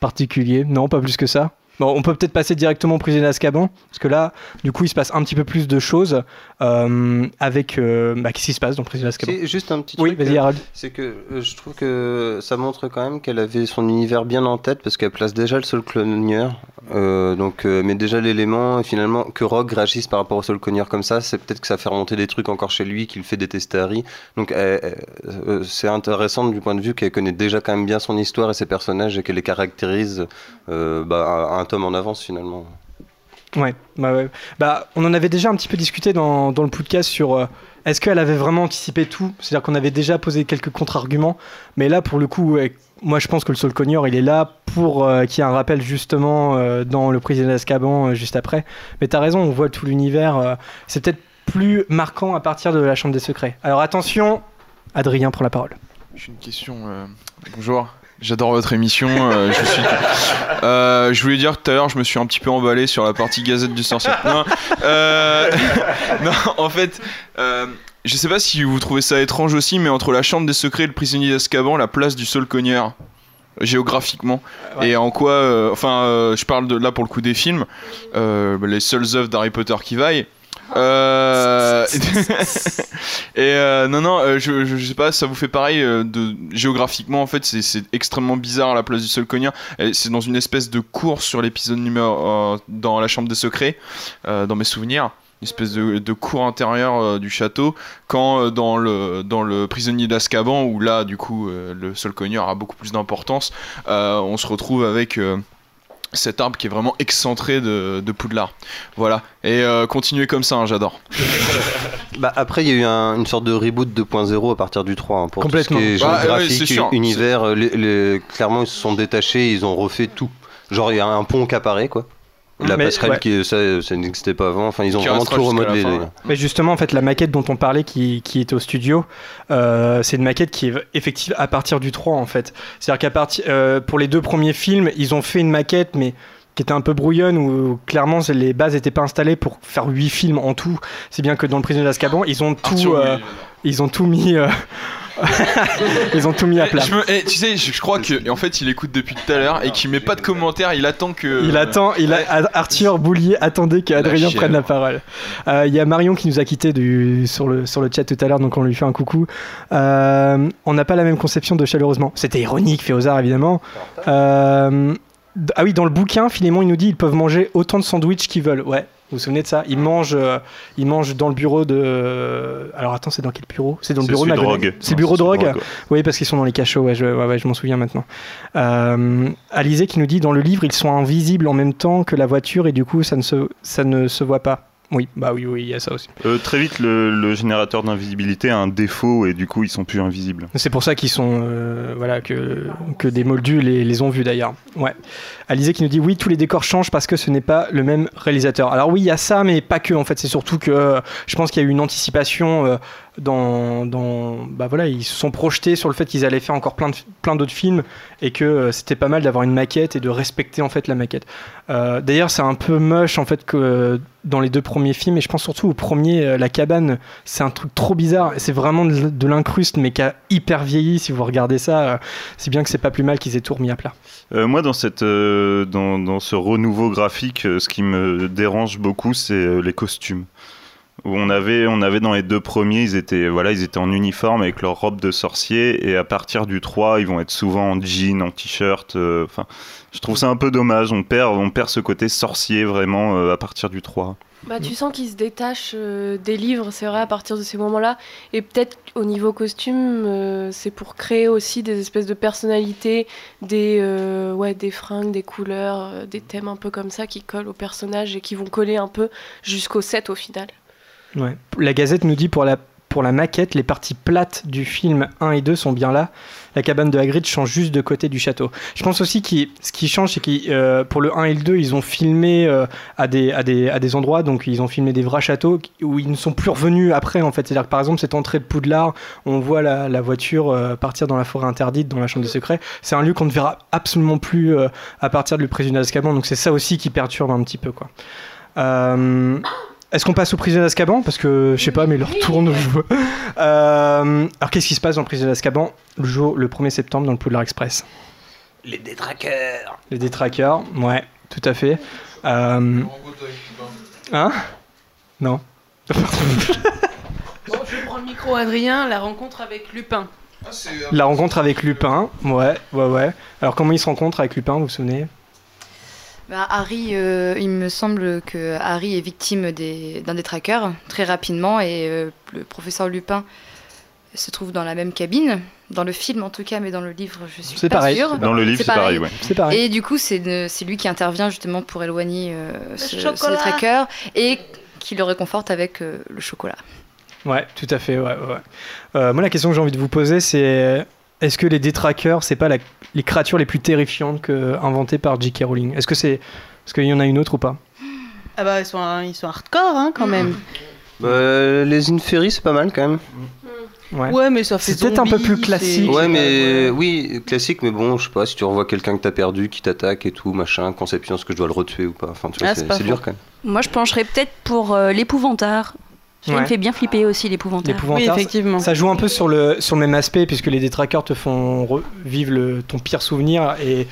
particulier? Non, pas plus que ça. Bon, on peut peut-être passer directement au prisonnier d'Azkaban, parce que là, du coup, il se passe un petit peu plus de choses euh, avec. euh, bah, Qu'est-ce qui se passe dans le prisonnier d'Azkaban? C'est juste un petit Oui, truc. vas-y, euh, Harold. C'est que euh, je trouve que ça montre quand même qu'elle avait son univers bien en tête parce qu'elle place déjà le seul clonieur. Euh, donc, euh, mais déjà l'élément, et finalement, que Rogue réagisse par rapport au seul clonieur comme ça, c'est peut-être que ça fait remonter des trucs encore chez lui qui le fait détester Harry. Donc, euh, c'est intéressant du point de vue qu'elle connaît déjà quand même bien son histoire et ses personnages et qu'elle les caractérise euh, bah, tome en avance finalement. Ouais, bah ouais. Bah, on en avait déjà un petit peu discuté dans, dans le podcast sur euh, est-ce qu'elle avait vraiment anticipé tout? C'est-à-dire qu'on avait déjà posé quelques contre-arguments, mais là, pour le coup, moi je pense que le Sol Cogneur, il est là pour euh, qu'il y ait un rappel justement euh, dans le prisonnier d'Azkaban euh, juste après. Mais t'as raison, on voit tout l'univers. euh, c'est peut-être plus marquant à partir de la Chambre des Secrets. Alors attention, Adrien prend la parole. J'ai une question. euh, Bonjour. J'adore votre émission. euh, je suis. Euh, je voulais dire que tout à l'heure, je me suis un petit peu emballé sur la partie Gazette du Sorcier. Non, euh, non, en fait, euh, je sais pas si vous trouvez ça étrange aussi, mais entre la Chambre des Secrets et le prisonnier d'Azkaban, la place du seul cogneur géographiquement et en quoi enfin je parle de là pour le coup des films les seules œuvres d'Harry Potter qui vaillent Euh, et euh, non, non, euh, je, sais pas, ça vous fait pareil euh, de géographiquement en fait, c'est- extrêmement bizarre la place du Sol Cogneur. Et C'est dans une espèce de course sur l'épisode numéro euh, dans la chambre des secrets, euh, dans mes souvenirs. Une espèce de, de cour intérieure du château, quand dans le dans le prisonnier d'Azkaban où là du coup le Sol Cogneur a beaucoup plus d'importance, on se retrouve avec cet arbre qui est vraiment excentré de, de Poudlard. Voilà. Et euh, continuez comme ça, hein, j'adore. Bah, après, il y a eu un- une sorte de reboot 2.0 à partir du 3. hein, pour Complètement. Tout ce qui est Bah, géographique, sûr. univers, les- les- clairement, ils se sont détachés, ils ont refait tout. Genre, il y a un pont qui apparaît, quoi. La Mais, passerelle, ouais. qui, ça, ça n'existait pas avant. Enfin, ils ont Qui vraiment tout remodelé. fin. Mais justement, en fait, la maquette dont on parlait qui, qui est au studio, euh, c'est une maquette qui est effective à partir du 3, en fait. C'est-à-dire qu'à partir, euh, pour les deux premiers films, ils ont fait une maquette, mais qui était un peu brouillonne, où clairement les bases n'étaient pas installées pour faire 8 films en tout. C'est bien que dans le prisonnier d'Azkaban, ils ont tout, Arthur, euh, oui, ils ont tout mis, euh, ils ont tout mis à plat. Je me- eh, tu sais, je, je crois que en fait, il écoute depuis tout à l'heure et qu'il met pas de commentaires. Il attend que. Il attend, il a, Arthur Boulier attendait qu'Adrien chèvre. prenne la parole. Euh, Il y a Marion qui nous a quitté du, sur, le, sur le chat tout à l'heure, donc on lui fait un coucou. Euh, on n'a pas la même conception de chaleureusement. C'était ironique, fait aux arts évidemment. Euh, d- ah oui, dans le bouquin, Philémon il nous dit ils peuvent manger autant de sandwichs qu'ils veulent. Ouais. Vous vous souvenez de ça? Ils mangent, euh, mangent dans le bureau de. Alors attends, c'est dans quel bureau? C'est dans le bureau de celui de McGonagall. Rogue. C'est bureau de c'est celui de Rogue. Rogue, Oui, parce qu'ils sont dans les cachots. Ouais, je, ouais, ouais, je m'en souviens maintenant. Euh, Alizé qui nous dit dans le livre, ils sont invisibles en même temps que la voiture et du coup, ça ne se, ça ne se voit pas. Oui, bah oui, oui, il y a ça aussi. Euh, très vite, le, le générateur d'invisibilité a un défaut et du coup, ils sont plus invisibles. C'est pour ça qu'ils sont, euh, voilà, que, que des moldus les, les ont vus d'ailleurs. Ouais. Alizé qui nous dit oui, tous les décors changent parce que ce n'est pas le même réalisateur. Alors oui, il y a ça, mais pas que. En fait, c'est surtout que euh, je pense qu'il y a eu une anticipation euh, dans, dans, bah voilà, ils se sont projetés sur le fait qu'ils allaient faire encore plein de, plein d'autres films et que euh, c'était pas mal d'avoir une maquette et de respecter en fait la maquette. D'ailleurs, c'est un peu moche en fait que dans les deux premiers films, et je pense surtout au premier, la cabane, c'est un truc trop bizarre. C'est vraiment de, l'incruste, mais qui a hyper vieilli. Si vous regardez ça, c'est bien que c'est pas plus mal qu'ils aient tout remis à plat. Moi, dans, cette, dans, dans ce renouveau graphique, euh, ce qui me dérange beaucoup, c'est euh, les costumes. Où on avait, on avait dans les deux premiers, ils étaient, voilà, ils étaient en uniforme avec leur robe de sorcier, et à partir du 3, ils vont être souvent en jean, en t-shirt. euh, je trouve ça un peu dommage. On perd, on perd ce côté sorcier vraiment euh, à partir du 3. Bah, tu sens qu'ils se détachent euh, des livres, c'est vrai, à partir de ces moments-là. Et peut-être au niveau costume, c'est pour créer aussi des espèces de personnalités, des, ouais, des fringues, des couleurs, des thèmes un peu comme ça qui collent au personnage et qui vont coller un peu jusqu'au 7 au final. La Gazette nous dit pour la, maquette, les parties plates du film 1 et 2 sont bien là. La cabane de Hagrid change juste de côté du château. Je pense aussi que ce qui change, c'est que euh, pour le 1 et le 2, ils ont filmé euh, à, des, endroits, donc ils ont filmé des vrais châteaux où ils ne sont plus revenus après en fait. C'est-à-dire que par exemple, cette entrée de Poudlard, on voit la, la voiture euh, partir dans la forêt interdite, dans la chambre des secrets. C'est un lieu qu'on ne verra absolument plus à partir du prisonnier d'Azkaban, donc c'est ça aussi qui perturbe un petit peu est-ce qu'on passe au prisonnier d'Azkaban Parce que je sais pas, mais leur tourne. Je... Euh, alors qu'est-ce qui se passe dans le prisonnier d'Azkaban le jour, le 1er septembre dans le Poudlard Express Les détraqueurs. Les détraqueurs, ouais, tout à fait. Euh... Hein Non. Bon, je prends le micro, Adrien. La rencontre avec Lupin. La rencontre avec Lupin, ouais, ouais, ouais. Alors comment ils se rencontrent avec Lupin, vous vous souvenez? Bah, Harry, euh, il me semble que Harry est victime d'un des trackers très rapidement et euh, le professeur Lupin se trouve dans la même cabine, dans le film en tout cas, mais dans le livre je suis C'est pas pareil. sûre. Dans le livre, c'est pareil, ouais. C'est pareil. Et du coup, c'est lui qui intervient justement pour éloigner euh, ce, ce tracker et qui le réconforte avec euh, le chocolat. Ouais, tout à fait, ouais, ouais. ouais. Euh, moi, la question que j'ai envie de vous poser, c'est est-ce que les détraqueurs, c'est pas la- les créatures les plus terrifiantes que, inventées par J.K. Rowling? Est-ce que c'est. Est-ce qu'il y en a une autre ou pas? Ah bah ils sont, ils sont hardcore hein, quand même. Bah, les Inferi, c'est pas mal quand même. Ouais, mais ça fait C'est peut-être un peu plus classique. Ouais, mais oui, classique, mais bon, je sais pas, si tu revois quelqu'un que t'as perdu, qui t'attaque et tout, machin, conception, est-ce que je dois le retuer ou pas? Enfin, tu vois, Ah, c'est c'est pas c'est dur quand même. Moi, je pencherais peut-être pour euh, l'épouvantard. Ça Ouais. me fait bien flipper aussi, l'épouvantard. L'épouvantard, ça- Ça joue un peu sur le, sur le même aspect, puisque les détraqueurs te font revivre le, ton pire souvenir. Et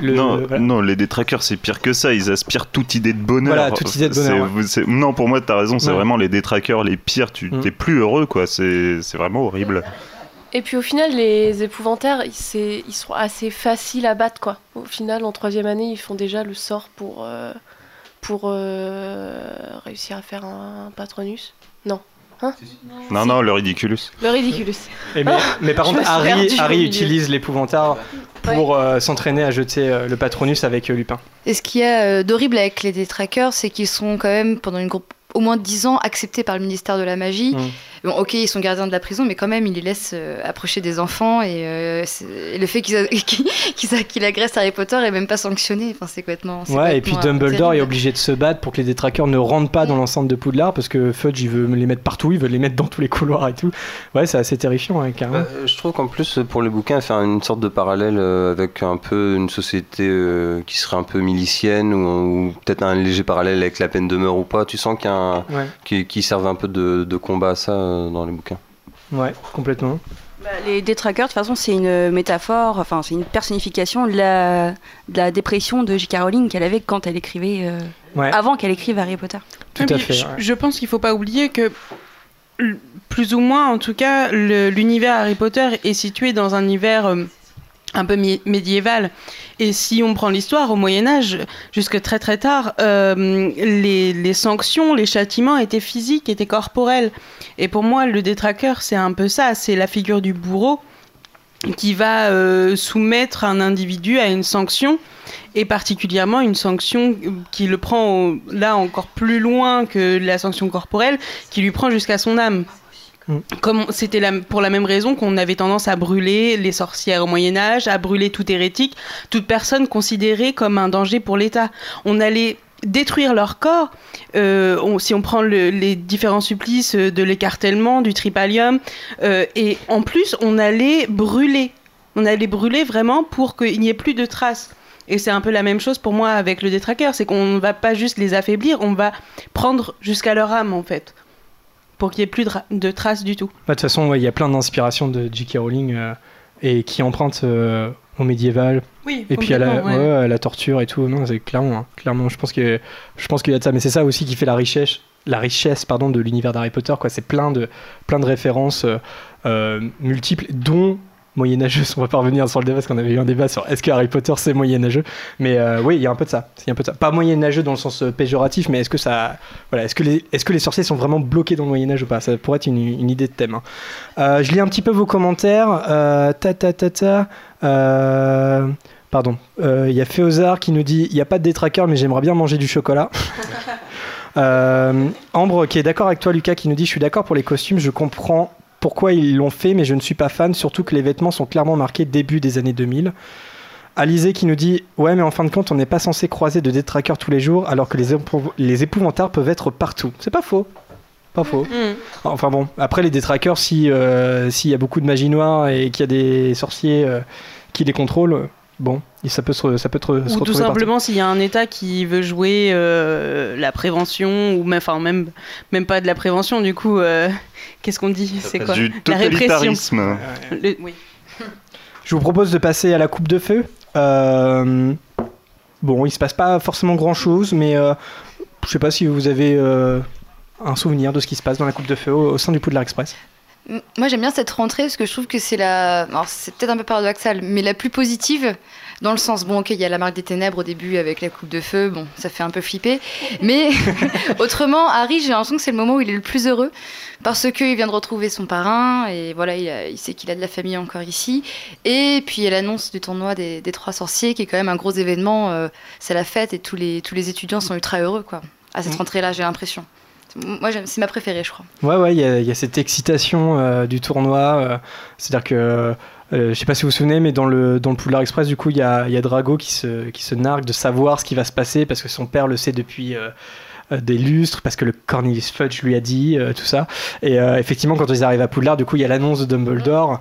Le- non, voilà. non, les détraqueurs, c'est pire que ça. Ils aspirent toute idée de bonheur. Voilà, toute idée de bonheur, Non, pour moi, t'as raison. C'est Ouais. vraiment les détraqueurs les pires. Tu Mm. t'es plus heureux, quoi. C'est c'est vraiment horrible. Et puis au final, les épouvantaires, ils sont assez faciles à battre, quoi. Au final, en troisième année, ils font déjà le sort pour, euh, pour euh, réussir à faire un, patronus. Non. Hein Non, non, le ridiculus. Le ridiculus. Et mais, mais par contre, Harry, Harry utilise l'épouvantard pour euh, s'entraîner à jeter euh, le Patronus avec euh, Lupin. Et ce qu'il y a euh, d'horrible avec les détraqueurs, c'est qu'ils sont quand même, pendant une groupe, au moins 10 ans, acceptés par le ministère de la Magie. Mm. Bon, ok, ils sont gardiens de la prison, mais quand même, ils les laissent euh, approcher des enfants. Et, euh, et le fait qu'ils a- qu'ils qu'ils a- qu'il agresse Harry Potter est même pas sanctionné. Enfin, c'est complètement. Ouais, et puis euh, Dumbledore est obligé de se battre pour que les détraqueurs ne rentrent pas dans l'enceinte de Poudlard parce que Fudge il veut les mettre partout, il veut les mettre dans tous les couloirs et tout. Ouais, c'est assez terrifiant, hein, carrément. Bah, je trouve qu'en plus, pour le bouquin, faire une sorte de parallèle avec un peu une société euh, qui serait un peu milicienne ou, ou peut-être un léger parallèle avec la peine de mort ou pas. Tu sens qu'il y a un, Ouais. qui, qui servent un peu de, de combat à ça dans les bouquins. Ouais, complètement. Bah, Les détraqueurs, de toute façon, c'est une métaphore, enfin, c'est une personnification de la, de la dépression de J.K. Rowling qu'elle avait quand elle écrivait, euh, Ouais. avant qu'elle écrive Harry Potter. Tout Ah, à fait. Je, ouais. je pense qu'il faut pas oublier que plus ou moins, en tout cas, l'univers Harry Potter est situé dans un univers euh, un peu mi- médiéval. Et si on prend l'histoire, au Moyen Âge, jusque très très tard, euh, les, sanctions, les châtiments étaient physiques, étaient corporels. Et pour moi, le détraqueur, c'est un peu ça, c'est la figure du bourreau qui va euh, soumettre un individu à une sanction et particulièrement une sanction qui le prend là encore plus loin que la sanction corporelle, qui lui prend jusqu'à son âme. Mm. Comme c'était pour la même raison qu'on avait tendance à brûler les sorcières au Moyen Âge, à brûler tout hérétique, toute personne considérée comme un danger pour l'État. On allait détruire leur corps, euh, on- si on prend le- les différents supplices euh, de l'écartèlement, du tripalium, euh, et en plus on allait brûler. On allait brûler vraiment pour qu'il n'y ait plus de traces. Et c'est un peu la même chose pour moi avec le détraqueur, c'est qu'on ne va pas juste les affaiblir, on va prendre jusqu'à leur âme en fait, pour qu'il n'y ait plus de, ra- de traces du tout. Bah, De toute façon, ouais, il y a plein d'inspirations de J.K. Rowling euh, et qui empruntent euh, au médiéval. Oui, Et puis à la, complètement, ouais. ouais, à la torture et tout. Non, c'est clairement, hein, clairement. Je pense que je pense qu'il y a de ça, mais c'est ça aussi qui fait la richesse, la richesse, pardon, de l'univers d'Harry Potter. Quoi, c'est plein de, plein de références euh, multiples, dont moyenâgeux. On va pas revenir sur le débat parce qu'on avait eu un débat sur est-ce que Harry Potter c'est moyenâgeux. Mais euh, oui, il y a un peu de ça. Il un peu de ça. Pas moyenâgeux dans le sens euh, péjoratif, mais est-ce que ça, voilà, est-ce que les, est-ce que les sorciers sont vraiment bloqués dans le Moyen Âge ou pas? Ça pourrait être une, une idée de thème. hein. Euh, je lis un petit peu vos commentaires. Euh, ta ta ta ta. Pardon. Il y a Féozard qui nous dit il n'y a pas de détraqueur, mais j'aimerais bien manger du chocolat. Euh, Ambre qui est d'accord avec toi, Lucas, qui nous dit je suis d'accord pour les costumes, je comprends pourquoi ils l'ont fait, mais je ne suis pas fan, surtout que les vêtements sont clairement marqués début des années 2000. Alizé qui nous dit ouais mais en fin de compte on n'est pas censé croiser de détraqueurs tous les jours alors que les, épou- les épouvantards peuvent être partout. C'est pas faux. Pas faux. Mm. Enfin bon, après les détraqueurs, si euh, s'il y a beaucoup de magie noire et qu'il y a des sorciers euh, qui les contrôlent, bon, et ça peut se, ça peut se Ou retrouver tout simplement s'il y a un État qui veut jouer euh, la prévention, ou même, enfin, même, même pas de la prévention, du coup, euh, qu'est-ce qu'on dit? C'est quoi? Du La répression. Le- oui. Je vous propose de passer à la coupe de feu. Euh, bon, il se passe pas forcément grand chose, mais euh, je sais pas si vous avez euh, un souvenir de ce qui se passe dans la coupe de feu au, au sein du Poudlard Express. Moi j'aime bien cette rentrée parce que je trouve que c'est la. Alors c'est peut-être un peu paradoxal, mais la plus positive. Dans le sens, bon, ok, il y a la marque des ténèbres au début avec la coupe de feu, bon, ça fait un peu flipper. Mais autrement, Harry, j'ai l'impression que c'est le moment où il est le plus heureux parce qu'il vient de retrouver son parrain et voilà, il, a- il sait qu'il a de la famille encore ici. Et puis il y a l'annonce du tournoi des, des trois sorciers qui est quand même un gros événement. euh, c'est la fête et tous les, tous les étudiants sont ultra heureux, quoi. À cette Mm. rentrée-là, j'ai l'impression. Moi, c'est ma préférée, je crois. Ouais, ouais, il y, a- cette excitation euh, du tournoi. euh, C'est-à-dire que, euh, je sais pas si vous vous souvenez, mais dans le, dans le Poudlard Express, du coup, il y a, y a Drago qui se, qui se nargue de savoir ce qui va se passer parce que son père le sait depuis. euh, des lustres parce que le Cornelius Fudge lui a dit tout ça et effectivement quand ils arrivent à Poudlard du coup il y a l'annonce de Dumbledore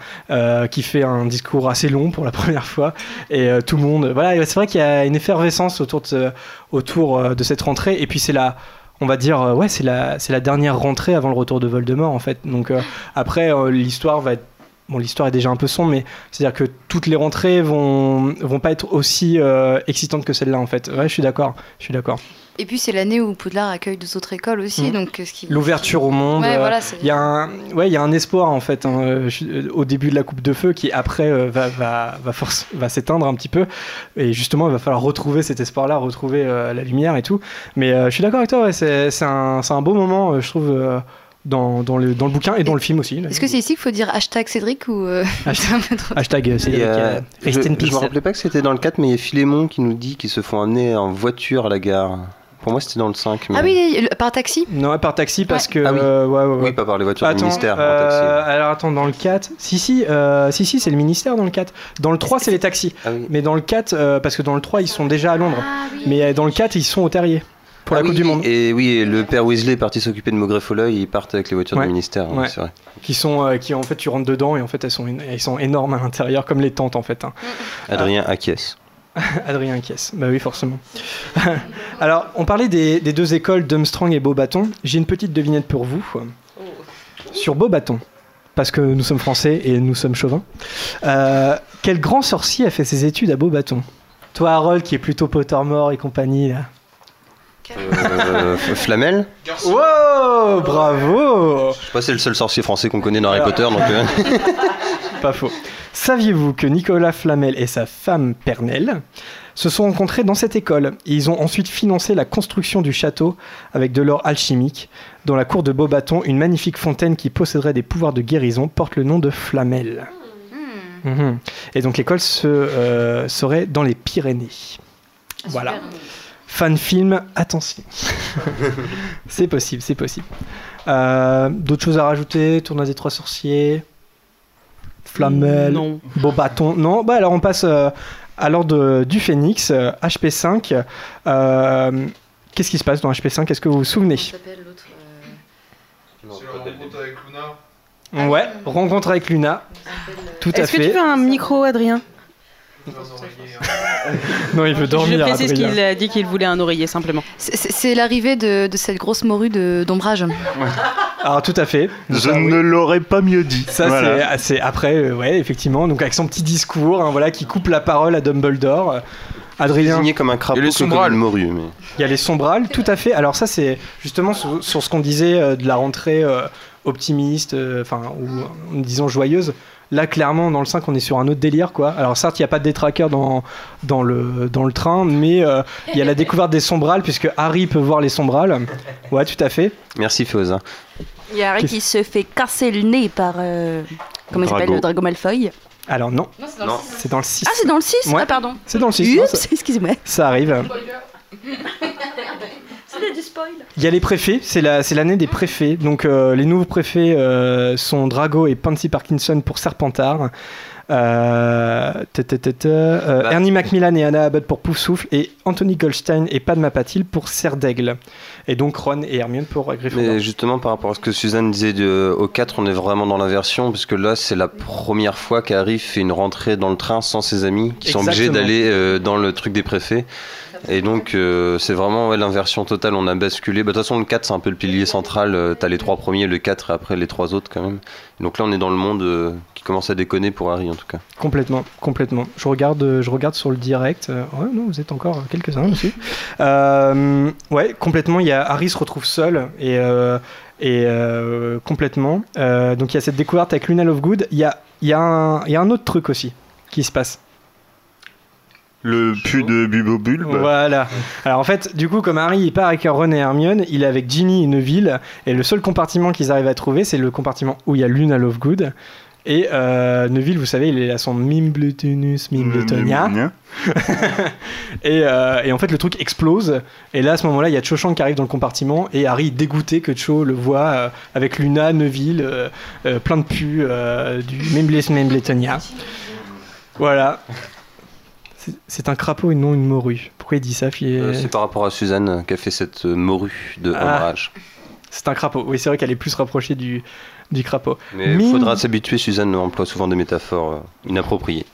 qui fait un discours assez long pour la première fois et tout le monde voilà c'est vrai qu'il y a une effervescence autour de, autour de cette rentrée et puis c'est la on va dire euh, ouais c'est la c'est la dernière rentrée avant le retour de Voldemort en fait donc euh, après euh, l'histoire va être bon, l'histoire est déjà un peu sombre, mais c'est-à-dire que toutes les rentrées vont, vont pas être aussi excitantes que celle-là, en fait. Ouais, je suis d'accord. Je suis d'accord. Et puis c'est l'année où Poudlard accueille deux autres écoles aussi, Mm. donc euh, ce qui... L'ouverture au monde. Ouais, euh, voilà, il y a un, ouais, il y a un espoir en fait hein, euh, au début de la coupe de feu qui après euh, va va va, force- va s'éteindre un petit peu et justement il va falloir retrouver cet espoir-là, retrouver euh, la lumière et tout. Mais euh, je suis d'accord avec toi, ouais, c'est c'est un c'est un beau moment, euh, je trouve. euh, dans, dans, le, dans le bouquin et dans le film aussi. Est-ce que c'est ici qu'il faut dire hashtag Cédric ou... euh, Hashtag Cédric, euh, euh, je, peace. me rappelais pas que c'était dans le 4, mais il y a Philémon qui nous dit qu'ils se font amener en voiture à la gare. Pour moi, c'était dans le 5. Mais... Ah oui, par taxi? Non, par taxi parce que. Ah oui. euh, ouais, ouais, ouais. Oui, pas par les voitures Attends, du ministère. euh, taxi. alors attends, dans le 4, si si, euh, si, si c'est le ministère dans le 4. Dans le 3, c'est les taxis. Ah Mais dans le 4, euh, parce que dans le 3, ils sont déjà à Londres. Mais euh, dans le 4, ils sont au terrier pour Ah la Coupe du Monde. Et oui, et le père Weasley est parti s'occuper de Maugrey Folleuil, ils partent avec les voitures Ouais. du ministère, hein, Ouais. c'est vrai. Qui sont, euh, qui en fait, tu rentres dedans et en fait, elles sont, elles sont énormes à l'intérieur, comme les tentes en fait. hein. Adrien acquiesce. Adrien Kies, bah oui, forcément. Alors, on parlait des, des deux écoles, Dumstrong et Beaubaton. J'ai une petite devinette pour vous. Sur Beaubaton, parce que nous sommes français et nous sommes chauvins. Euh, quel grand sorcier a fait ses études à Beaubaton? Toi, Harold, qui est plutôt Pottermore et compagnie, là. Euh, Flamel? Wow, bravo Je sais pas, c'est le seul sorcier français qu'on connaît dans Harry Potter, donc. euh, Pas faux. Saviez-vous que Nicolas Flamel et sa femme Pernelle se sont rencontrés dans cette école et ils ont ensuite financé la construction du château avec de l'or alchimique. Dans la cour de Beaubaton, une magnifique fontaine qui posséderait des pouvoirs de guérison porte le nom de Flamel. Mhm. Et donc l'école se, euh, serait dans les Pyrénées. Voilà. Fan film, attention. c'est possible, c'est possible. Euh, D'autres choses à rajouter? Tournoi des Trois Sorciers? Flamel Non. Beau bâton Non Bah alors on passe euh, à l'ordre du Phénix, euh, HP5. Euh, Qu'est-ce qui se passe dans HP5 Est-ce que vous vous souvenez? Ouais, rencontre avec Luna. Tout à Est-ce que tu fait. veux un micro, Adrien? Non, il veut dormir. Je précise qu'il a dit qu'il voulait un oreiller simplement. C'est- l'arrivée de, de cette grosse morue de- d'ombrage. Alors tout à fait. Donc, Je ça, oui. ne l'aurais pas mieux dit. Ça Voilà. c'est- c'est après, euh, ouais, effectivement. Donc avec son petit discours, hein, voilà, qui coupe la parole à Dumbledore. Adrien. Désigné comme un crapaud les que comme sombrales. une morue. Mais... Il y a les sombrales, tout à fait. Alors ça, c'est justement sur, sur ce qu'on disait euh, de la rentrée euh, optimiste, euh, enfin, ou disons joyeuse. Là, clairement, dans le 5, on est sur un autre délire, quoi. Alors certes, il n'y a pas de détraqueur dans, dans, le, dans le train, mais euh, il y a la découverte des sombrales, puisque Harry peut voir les sombrales. Ouais, tout à fait. Merci Féoza. Il y a Harry qui se fait casser le nez par. euh, comment il s'appelle. Le Drago Malfoy. Alors non, Non, c'est dans le six. c'est dans le 6. Ah, c'est dans le 6 Ouais. Ah, pardon. C'est dans le 6. Oups, excusez-moi. Ça arrive. C'était du spoil? Il y a les préfets, c'est la, c'est l'année des préfets. Donc euh, les nouveaux préfets euh, sont Drago et Pansy Parkinson pour Serpentard. Euh, euh, Bah. Ernie Macmillan et Anna Abbott pour Poufsouffle et Anthony Goldstein et Padma Patil pour Serre d'Aigle. Et donc Ron et Hermione pour Gryffondor. Mais justement, par rapport à ce que Suzanne disait de, au 4, on est vraiment dans l'inversion, parce que là, c'est la première fois qu'Harry fait une rentrée dans le train sans ses amis, qui sont obligés d'aller euh, dans le truc des préfets. Et donc, euh, c'est vraiment l'inversion totale, on a basculé. Bah, De toute façon, le 4, c'est un peu le pilier central. euh, T'as les trois premiers, le 4 et après les trois autres quand même. Donc là, on est dans le monde euh, qui commence à déconner pour Harry en tout cas. Complètement, complètement. Je regarde, je regarde sur le direct. ouais, non, vous êtes encore quelques-uns aussi. Ouais, complètement. Y a Harry se retrouve seul et complètement. Donc il y a cette découverte avec Luna Lovegood. Il y a un autre truc aussi qui se passe. Le pu de Bubo Bulbe. Voilà. Alors en fait, du coup, comme Harry il part avec Ron et Hermione, il est avec Ginny et Neville, et le seul compartiment qu'ils arrivent à trouver, c'est le compartiment où il y a Luna Lovegood. Et euh, Neville, vous savez, il est à son Mimbletonus Mimbletonia. Mimbletonia. et, euh, et en fait, le truc explose. Et là, à ce moment-là, il y a Cho Chang qui arrive dans le compartiment. Et Harry, dégoûté que Cho le voit euh, avec Luna, Neville, euh, euh, plein de pu euh, du Mimbles Mimbletonia. Voilà. C'est- un crapaud et non une morue. Pourquoi il dit ça Euh, c'est par rapport à Suzanne qui a fait cette euh, morue de Ah. C'est un crapaud. Oui, c'est vrai qu'elle est plus rapprochée du, du crapaud. Mais il faudra s'habituer, Suzanne emploie souvent des métaphores euh, inappropriées.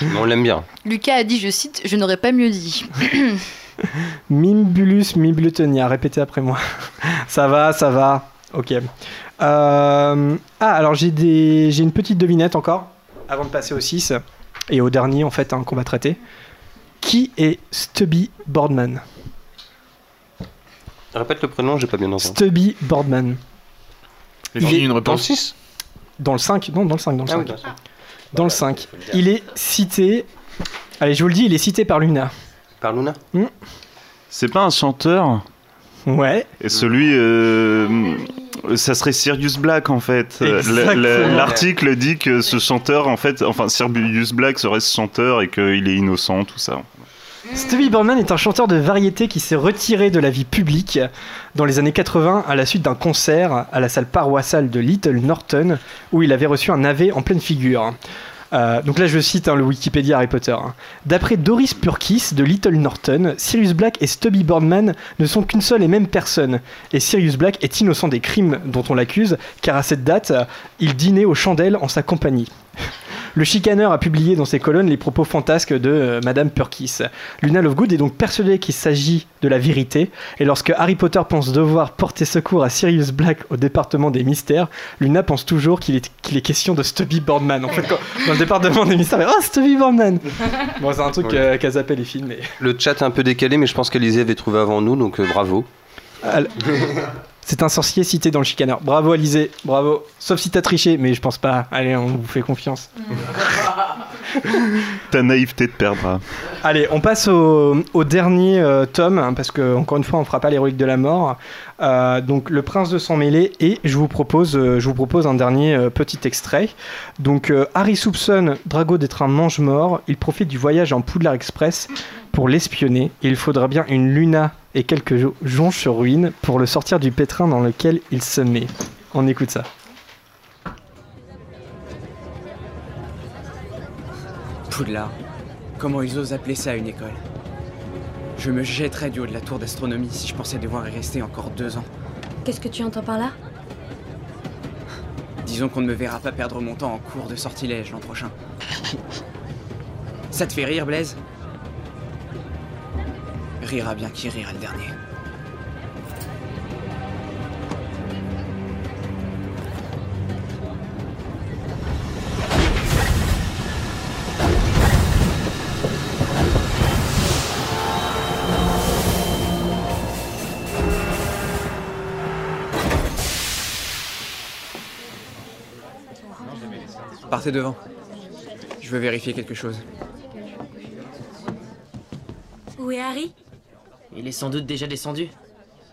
Mais on l'aime bien. Lucas a dit, je cite, je n'aurais pas mieux dit. Mimbulus Mimbletonia. Répétez après moi. ça va, ça va. Ok. Euh, Ah, alors j'ai des... j'ai une petite devinette encore, avant de passer au 6 et au dernier en fait qu'on va traiter. Qui est Stubby Boardman Répète le prénom, j'ai pas bien entendu. Stubby Boardman. Il finit une réponse Dans le 6 Dans le 5 Non, dans le 5. Dans le Ah 5. oui, sûr. Dans le 5. Il est cité... Allez, je vous le dis, il est cité par Luna. Par Luna C'est pas un chanteur Ouais. Et celui. euh, ça serait Sirius Black en fait. Euh. L'article dit que ce chanteur, en fait, enfin Sirius Black serait ce chanteur et qu'il est innocent, tout ça. Stevie Boardman est un chanteur de variété qui s'est retiré de la vie publique dans les années 80 à la suite d'un concert à la salle paroissiale de Little Norton où il avait reçu un AV en pleine figure. Euh, donc là je cite hein, le Wikipédia Harry Potter. hein. D'après Doris Purkis de Little Norton, Sirius Black et Stubby Boardman ne sont qu'une seule et même personne. Et Sirius Black est innocent des crimes dont on l'accuse car à cette date, il dînait aux chandelles en sa compagnie. Le chicaneur a publié dans ses colonnes les propos fantasques de euh, Madame Purkis. Luna Lovegood est donc persuadée qu'il s'agit de la vérité, et lorsque Harry Potter pense devoir porter secours à Sirius Black au département des mystères, Luna pense toujours qu'il est, qu'il est question de Stubby Boardman. En fait, quand- dans le département des mystères, oh Stubby Boardman Bon, c'est un truc Ouais. euh, qu'a zappé les films, mais... Le chat est un peu décalé, mais je pense qu'Alizé avait trouvé avant nous, donc euh, bravo. C'est un sorcier cité dans le chicaneur. Bravo Alizé, bravo. Sauf si t'as triché, mais je pense pas. Allez, on vous fait confiance. Ta naïveté te perdra. Allez, on passe au, au dernier euh, tome, hein, parce que encore une fois, on fera pas l'héroïque de la mort. Euh, donc, Le Prince de sang mêlé, et je vous propose, euh, je vous propose un dernier petit extrait. Donc, Harry soupçonne Drago d'être un mange-mort. Il profite du voyage en Poudlard Express pour l'espionner. Il faudra bien une Luna et quelques jo- jonches sur ruine pour le sortir du pétrin dans lequel il se met. On écoute ça. Poudlard. Comment ils osent appeler ça une école? Je me jetterais du haut de la tour d'astronomie si je pensais devoir y rester encore deux ans. Qu'est-ce que tu entends par là? Disons qu'on ne me verra pas perdre mon temps en cours de sortilège l'an prochain. Ça te fait rire, Blaise? Rira bien qui rira le dernier. Partez devant. Je veux vérifier quelque chose. Où est Harry? Il est sans doute déjà descendu.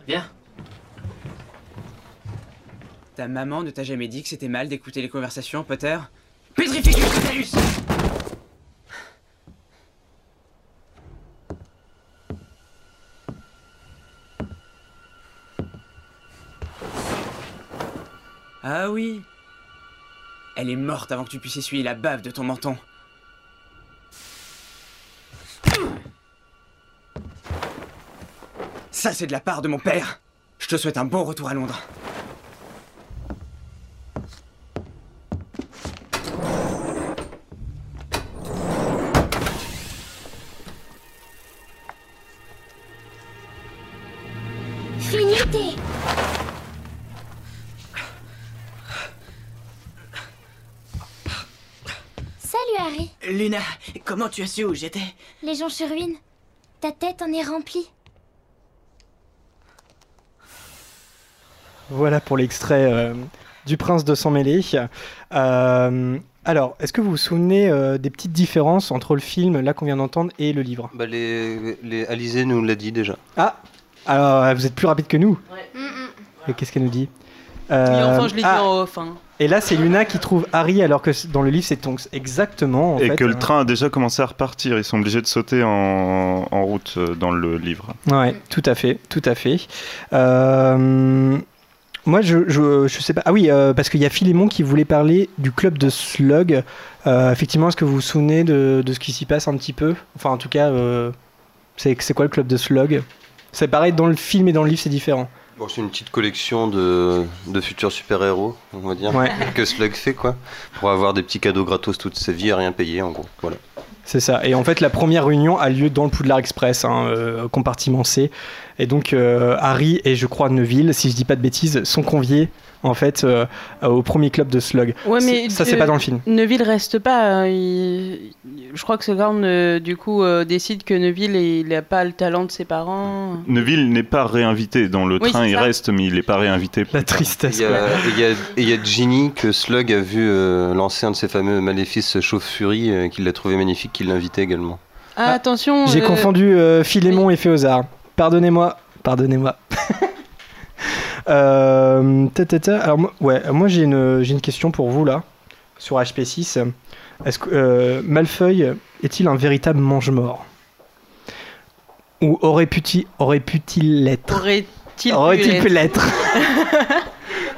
Viens. Ta maman ne t'a jamais dit que c'était mal d'écouter les conversations, Potter Pétrificus totalus Ah oui Elle est morte avant que tu puisses essuyer la bave de ton menton. Ça, c'est de la part de mon père. Je te souhaite un bon retour à Londres. Finité Salut Harry Luna, comment tu as su où j'étais? Les gens sur ruine. Ta tête en est remplie. Voilà pour l'extrait euh, du Prince de sang mêlé. Euh, alors, est-ce que vous vous souvenez euh, des petites différences entre le film, là qu'on vient d'entendre, et le livre? Bah, les, les, Alizé nous l'a dit déjà. Ah Alors, vous êtes plus rapide que nous. Et qu'est-ce qu'elle nous dit? Euh, Oui, enfin, je l'ai dit ah, en off. hein. Et là, c'est Luna qui trouve Harry alors que dans le livre, c'est Tonks. Exactement. en et fait. que le train a déjà commencé à repartir. Ils sont obligés de sauter en, en route dans le livre. Ouais, tout à fait, tout à fait. Euh, moi, je, je, je sais pas. Ah oui, euh, parce qu'il y a Philémon qui voulait parler du club de Slug. Euh, effectivement, est-ce que vous vous souvenez de, de ce qui s'y passe un petit peu? Enfin, en tout cas, euh, c'est c'est quoi le club de Slug? C'est pareil dans le film et dans le livre, c'est différent. Bon, c'est une petite collection de, de futurs super-héros, on va dire, Ouais. que Slug fait, quoi, pour avoir des petits cadeaux gratos toute sa vie et rien payer, en gros. Voilà. C'est ça. Et en fait, la première réunion a lieu dans le Poudlard Express, hein, euh, compartiment C. Et donc, euh, Harry et je crois Neville, si je dis pas de bêtises, sont conviés en fait euh, au premier club de Slug. Ouais, mais ça, c'est pas dans le film. Neville reste pas. euh, il- Je crois que Slughorn, euh, du coup, euh, décide que Neville, il n'a pas le talent de ses parents. Neville n'est pas réinvité dans le Oui, train, il ça. reste, mais il n'est pas réinvité. La tristesse. Il y a, il y a- il y a Ginny que Slug a vu euh, lancer un de ses fameux maléfices chauve-furie, euh, qu'il l'a trouvé magnifique, qu'il l'invitait également. Ah, attention. J'ai euh, confondu euh, Philémon et Féozard. Pardonnez-moi. Pardonnez-moi. Euh, ta, ta, ta. Alors, moi, ouais, moi j'ai une, j'ai une question pour vous là, sur HP6. Est-ce que euh, Malfeuille est-il un véritable mange-mort? Ou aurait pu-il aurait pu-il l'être? Aurait-il Aurait-il pu l'être?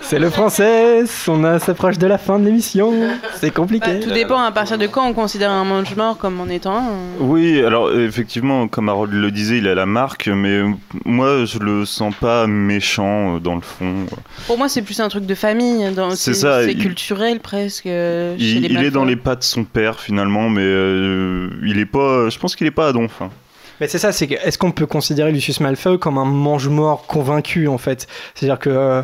C'est le français, on s'approche de la fin de l'émission, c'est compliqué. Bah, tout dépend à partir de quand on considère un mange-mort comme en étant un. Oui, alors effectivement, comme Harold le disait, il a la marque, mais moi je le sens pas méchant euh, dans le fond. Pour moi, c'est plus un truc de famille. dans- C'est ça, C'est culturel presque. euh, chez Il, les il est dans les pas de son père finalement, mais euh, il est pas. Je pense qu'il est pas à donf. hein. Mais c'est ça, c'est est-ce qu'on peut considérer Lucius Malfoy comme un mange-mort convaincu en fait? C'est-à-dire que euh,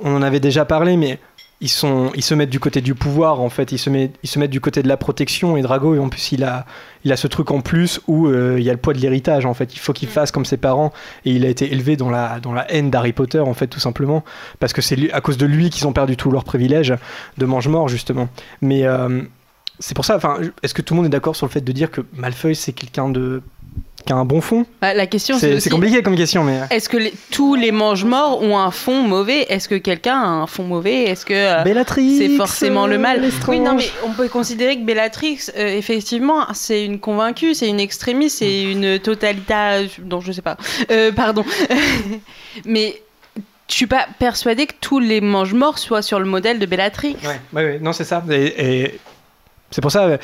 on en avait déjà parlé, mais ils sont, ils se mettent du côté du pouvoir en fait, ils se mettent, ils se mettent du côté de la protection et Drago en plus il a, il a ce truc en plus où euh, il y a le poids de l'héritage en fait. Il faut qu'il fasse comme ses parents et il a été élevé dans la, dans la haine d'Harry Potter en fait tout simplement parce que c'est à cause de lui qu'ils ont perdu tous leurs privilèges de mange-mort justement. Mais euh, c'est pour ça, enfin, est-ce que tout le monde est d'accord sur le fait de dire que Malfoy c'est quelqu'un de qui a un bon fond Bah, la question, c'est aussi- compliqué comme question, mais. Est-ce que les- tous les mange-morts ont un fond mauvais? Est-ce que quelqu'un a un fond mauvais? Est-ce que euh, Bellatrix, c'est forcément le mal? euh. Oui, non, mais on peut considérer que Bellatrix, euh, effectivement, c'est une convaincue, c'est une extrémiste, c'est une totalita, non, je sais pas. Euh, pardon. mais je suis pas persuadée que tous les mange-morts soient sur le modèle de Bellatrix. Ouais, ouais, ouais, non, c'est ça. Et, et c'est pour ça.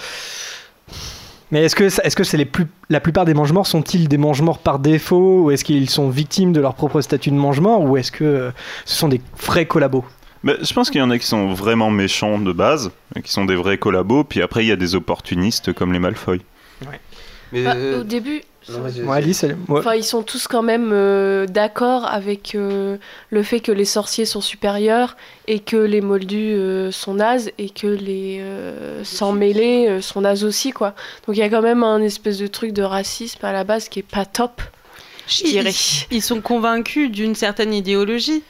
Mais est-ce que est-ce que c'est les plus la plupart des mange-morts sont-ils des mange-morts par défaut ou est-ce qu'ils sont victimes de leur propre statut de mange-mort ou est-ce que euh, ce sont des vrais collabos? Mais je pense qu'il y en a qui sont vraiment méchants de base, qui sont des vrais collabos, puis après il y a des opportunistes comme les Malfoy. Bah, au début, Ouais, Alice, elle- ouais. Enfin, ils sont tous quand même euh, d'accord avec euh, le fait que les sorciers sont supérieurs et que les moldus euh, sont nazes et que les euh, sans mêlés euh, sont nazes aussi, quoi. Donc il y a quand même un espèce de truc de racisme à la base qui est pas top, je dirais. Ils, ils sont convaincus d'une certaine idéologie.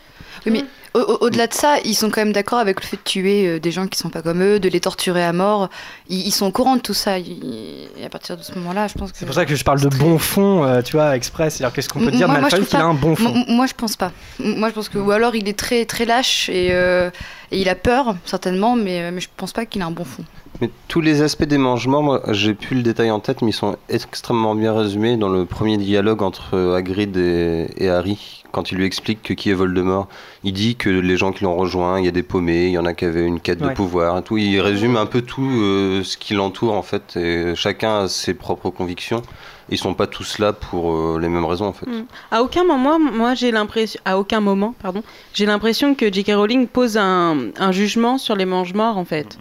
Oui, mais au- au-delà de ça, ils sont quand même d'accord avec le fait de tuer euh, des gens qui sont pas comme eux, de les torturer à mort. Ils, ils sont au courant de tout ça. Ils- Et à partir de ce moment-là, je pense que. C'est pour ça que je parle de bon fond, euh, tu vois, express. C'est-à-dire qu'est-ce qu'on peut dire de Malfoy qu'il a un bon fond? Moi, je pense pas. Moi, je pense que ou alors il est très très lâche et, euh, et il a peur certainement, mais, mais je pense pas qu'il a un bon fond. Mais tous les aspects des mange-morts, moi, j'ai plus le détail en tête, mais ils sont extrêmement bien résumés dans le premier dialogue entre Hagrid et, et Harry, quand il lui explique que qui est Voldemort. Il dit que les gens qui l'ont rejoint, il y a des paumés, il y en a qui avaient une quête Ouais. de pouvoir, et tout. Il résume un peu tout euh, ce qui l'entoure, en fait, et chacun a ses propres convictions. Ils sont pas tous là pour euh, les mêmes raisons, en fait. Mm. À aucun moment, moi j'ai l'impression, à aucun moment, pardon, j'ai l'impression que J.K. Rowling pose un, un jugement sur les mange-morts en fait.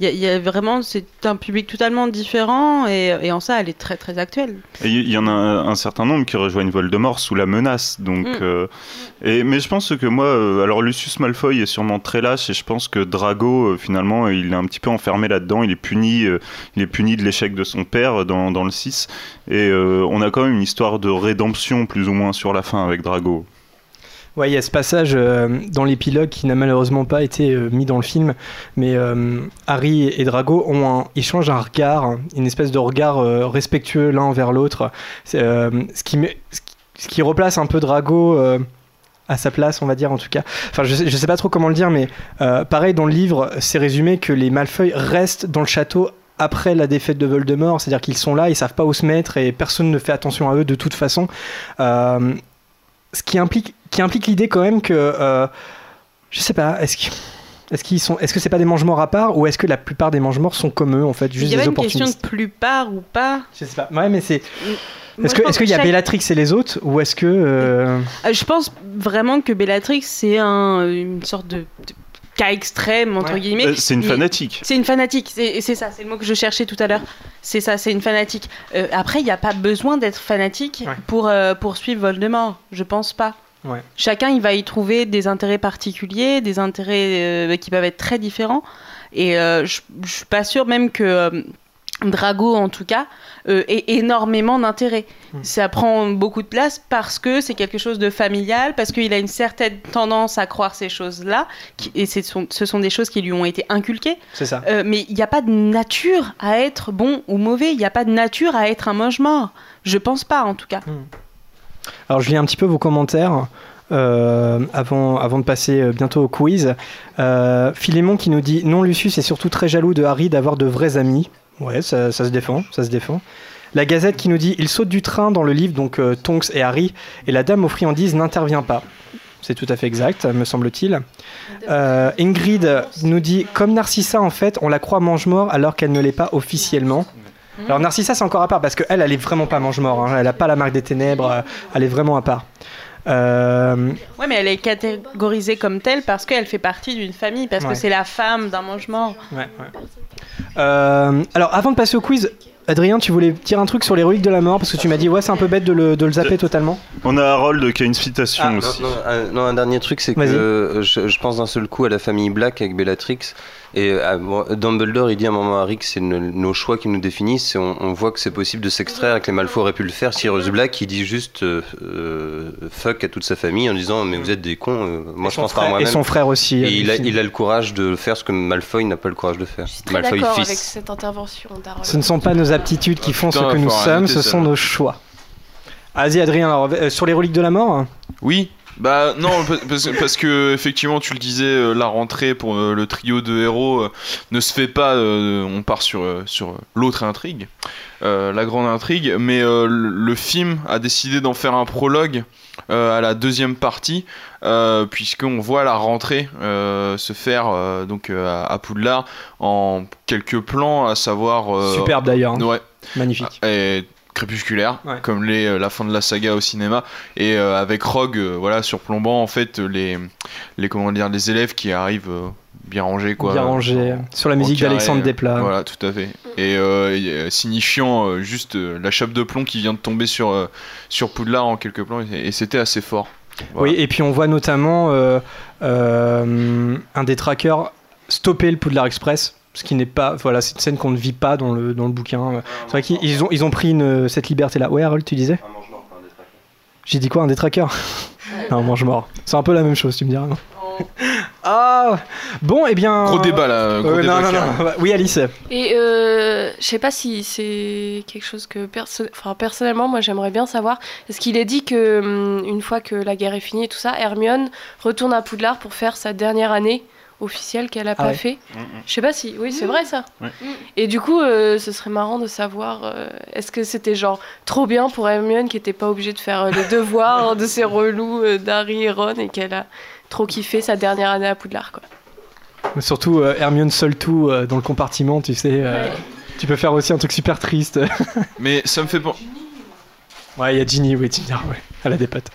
Il y, a- il y a vraiment, c'est un public totalement différent et, et en ça, elle est très très actuelle. Il y, y en a un, un certain nombre qui rejoignent Voldemort sous la menace. Donc, Mm. euh, et, mais je pense que moi, euh, alors Lucius Malfoy est sûrement très lâche et je pense que Drago, euh, finalement, il est un petit peu enfermé là-dedans. Il est puni, il est puni de l'échec de son père dans, dans le 6. Et on a quand même une histoire de rédemption plus ou moins sur la fin avec Drago. Ouais, il y a ce passage euh, dans l'épilogue qui n'a malheureusement pas été euh, mis dans le film, mais euh, Harry et Drago ont un, échangent un regard, une espèce de regard respectueux l'un envers l'autre, ce, qui ce qui- ce qui replace un peu Drago à sa place, on va dire en tout cas. Enfin, je sais, je sais pas trop comment le dire, mais pareil dans le livre, c'est résumé que les Malfoy restent dans le château après la défaite de Voldemort, c'est-à-dire qu'ils sont là, ils savent pas où se mettre et personne ne fait attention à eux de toute façon. Ce qui implique, qui implique l'idée quand même que, euh, je sais pas, est-ce que, est-ce qu'ils sont, est-ce que c'est pas des mange-morts à part ou est-ce que la plupart des mange-morts sont comme eux en fait, Il juste y a des une question de plupart ou pas. Je sais pas. Ouais, mais c'est, Moi, Est-ce qu'il y a chaque- Bellatrix et les autres ou est-ce que euh, Euh, Je pense vraiment que Bellatrix, c'est un, une sorte de, de cas extrême, entre Ouais. guillemets. Euh, c'est une fanatique. C'est une fanatique, c'est c'est ça, c'est le mot que je cherchais tout à l'heure. C'est ça, c'est une fanatique. Euh, après, il n'y a pas besoin d'être fanatique pour, euh, pour suivre Voldemort, je pense pas. Ouais. Chacun, il va y trouver des intérêts particuliers, des intérêts euh, qui peuvent être très différents. Et euh, je je suis pas sûre même que euh, Drago, en tout cas, euh, ait énormément d'intérêt. Ça prend beaucoup de place parce que c'est quelque chose de familial, parce qu'il a une certaine tendance à croire ces choses-là, et ce sont, ce sont des choses qui lui ont été inculquées. C'est ça. Euh, mais il n'y a pas de nature à être bon ou mauvais, il n'y a pas de nature à être un mange-mort. Je pense pas, en tout cas. Alors je lis un petit peu vos commentaires euh, avant, avant de passer euh, bientôt au quiz. Euh, Philémon qui nous dit Non, Lucius est surtout très jaloux de Harry d'avoir de vrais amis. Ouais, ça, ça se défend, ça se défend. La Gazette qui nous dit Il saute du train dans le livre, donc euh, Tonks et Harry, et la dame aux friandises n'intervient pas. C'est tout à fait exact, me semble-t-il. Euh, Ingrid nous dit Comme Narcissa, en fait, on la croit mange-mort alors qu'elle ne l'est pas officiellement. Alors Narcissa, c'est encore à part parce qu'elle, elle est vraiment pas mange-mort. hein. Elle a pas la marque des ténèbres. euh, Elle est vraiment à part. Euh, Ouais, mais elle est catégorisée comme telle parce qu'elle fait partie d'une famille, parce Ouais. que c'est la femme d'un mange-mort. Ouais, euh, alors, avant de passer au quiz, Adrien, tu voulais dire un truc sur l'héroïque de la mort parce que tu m'as dit ouais, c'est un peu bête de le, de le zapper totalement. On a Harold qui a une citation Ah, non, aussi. non, un, non, un dernier truc, c'est que euh, je pense d'un seul coup à la famille Black avec Bellatrix. Et euh, Dumbledore, il dit à un moment à Harry que c'est nos- choix qui nous définissent. Et on, on voit que c'est possible de s'extraire et que les Malfoy auraient pu le faire. Sirius Black, il dit juste euh, euh, fuck à toute sa famille en disant mais vous êtes des cons. euh, moi, Et je pense pas à moi-même. et son frère aussi, Et il, a, il le courage de faire ce que Malfoy n'a pas le courage de faire. Très Malfoy fils. avec cette intervention. Ce ne sont pas nos aptitudes qui font putain, ce que nous sommes, ce ça. sont nos choix. Vas-y, Adrien, alors, euh, sur les reliques de la mort Oui. Bah non, pa- parce, parce que effectivement, tu le disais, euh, la rentrée pour euh, le trio de héros euh, ne se fait pas. on part sur sur l'autre intrigue, la grande intrigue, mais le, film a décidé d'en faire un prologue à la deuxième partie, puisqu'on voit la rentrée se faire donc à, Poudlard en quelques plans, à savoir Superbe d'ailleurs. hein. Ouais. Magnifique. Et crépusculaire, Ouais. comme les, euh, la fin de la saga au cinéma, et euh, avec Rogue, euh, voilà, surplombant en fait les, les comment dire, les élèves qui arrivent euh, bien rangés quoi. Bien rangé. Sur la musique d'Alexandre Desplat. Voilà, tout à fait. Et, et, signifiant euh, juste euh, la chape de plomb qui vient de tomber sur euh, sur Poudlard en quelques plans, et, et c'était assez fort. Voilà. Oui, et puis on voit notamment euh, euh, un des trackers stopper le Poudlard Express. Ce qui n'est pas. Voilà, c'est une scène qu'on ne vit pas dans le, dans le bouquin. C'est vrai qu'ils ils ont, ils ont pris une- cette liberté-là. Ouais, Harold, tu disais? J'ai dit quoi Un détraqueur? Non, mange-mort. C'est un peu la même chose, tu me diras. non? Ah Bon, et bien. Gros débat, là, gros Euh, débat, non, non, non. Bah, Oui, Alice. Et euh, je sais pas si c'est quelque chose que perso- enfin, personnellement moi j'aimerais bien savoir. Est-ce qu'il est dit que hum, une fois que la guerre est finie et tout ça, Hermione retourne à Poudlard pour faire sa dernière année officielle qu'elle a Ah pas ouais. fait Mm, Je sais pas si. Oui, c'est vrai ça. Ouais. Et du coup, euh, ce serait marrant de savoir euh, est-ce que c'était genre trop bien pour Hermione qui était pas obligée de faire euh, les devoirs de ces relous euh, d'Harry et Ron et qu'elle a trop kiffé sa dernière année à Poudlard quoi. Mais Surtout euh, Hermione seule tout euh, dans le compartiment, tu sais. euh, Ouais. Tu peux faire aussi un truc super triste. Mais ça me fait pen- ouais, il y a Ginny, oui, Ginny, ouais. Elle a des potes.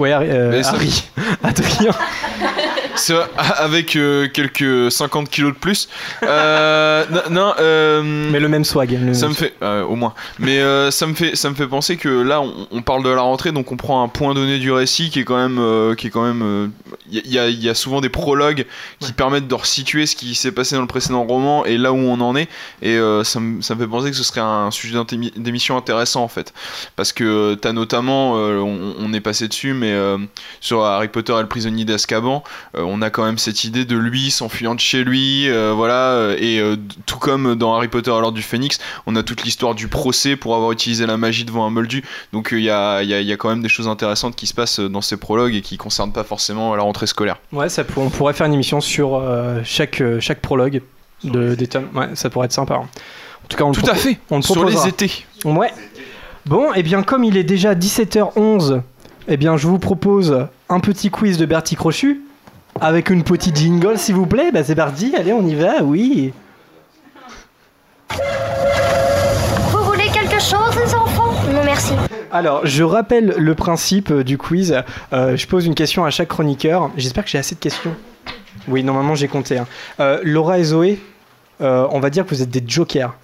Ouais, Harry. Mais ça- avec euh, quelques 50 kilos de plus. Euh, non, non, euh, Mais le même swag. le ça même me fait euh, au moins. Mais euh, ça me fait ça me fait penser que là on, on parle de la rentrée donc on prend un point donné du récit qui est quand même euh, qui est quand même il y, a, y a souvent des prologues qui permettent de resituer ce qui s'est passé dans le précédent roman et là où on en est et euh, ça, me, ça me fait penser que ce serait un sujet d'émission intéressant en fait parce que t'as notamment euh, on, on est passé dessus mais euh, sur Harry Potter et le prisonnier d'Azkaban euh, on a quand même cette idée de lui s'enfuyant de chez lui euh, voilà euh, et euh, tout comme dans Harry Potter à l'ordre du Phénix on a toute l'histoire du procès pour avoir utilisé la magie devant un moldu donc euh, il y, a, il y a- il y a quand même des choses intéressantes qui se passent dans ces prologues et qui concernent pas forcément la rentrée scolaire Ouais, ça, pour- on pourrait faire une émission sur euh, chaque, euh, chaque prologue de, des tomes. Ouais, ça pourrait être sympa. hein. En tout cas, on le Tout à fait, On le sur les étés. Ouais. Bon, et bien comme il est déjà 17h11, eh bien je vous propose un petit quiz de Bertie Crochu avec une petite jingle s'il vous plaît. Bah c'est parti, allez on y va, oui. Vous voulez quelque chose, les enfants? Non, merci. Alors, je rappelle le principe euh, du quiz. Euh, je pose une question à chaque chroniqueur. J'espère que j'ai assez de questions. Oui, normalement j'ai compté. hein. Euh, Laura et Zoé, euh, on va dire que vous êtes des jokers.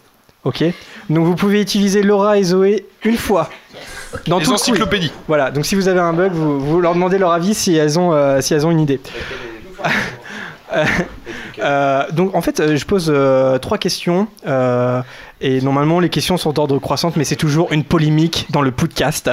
Ok? Donc vous pouvez utiliser Laura et Zoé une fois. Dans Les tout encyclopédies. Voilà, donc si vous avez un bug, vous, vous leur demandez leur avis si elles ont, euh, si elles ont une idée. Euh, donc en fait, euh, je pose euh, trois questions euh, et normalement les questions sont d'ordre croissante, mais c'est toujours une polémique dans le podcast.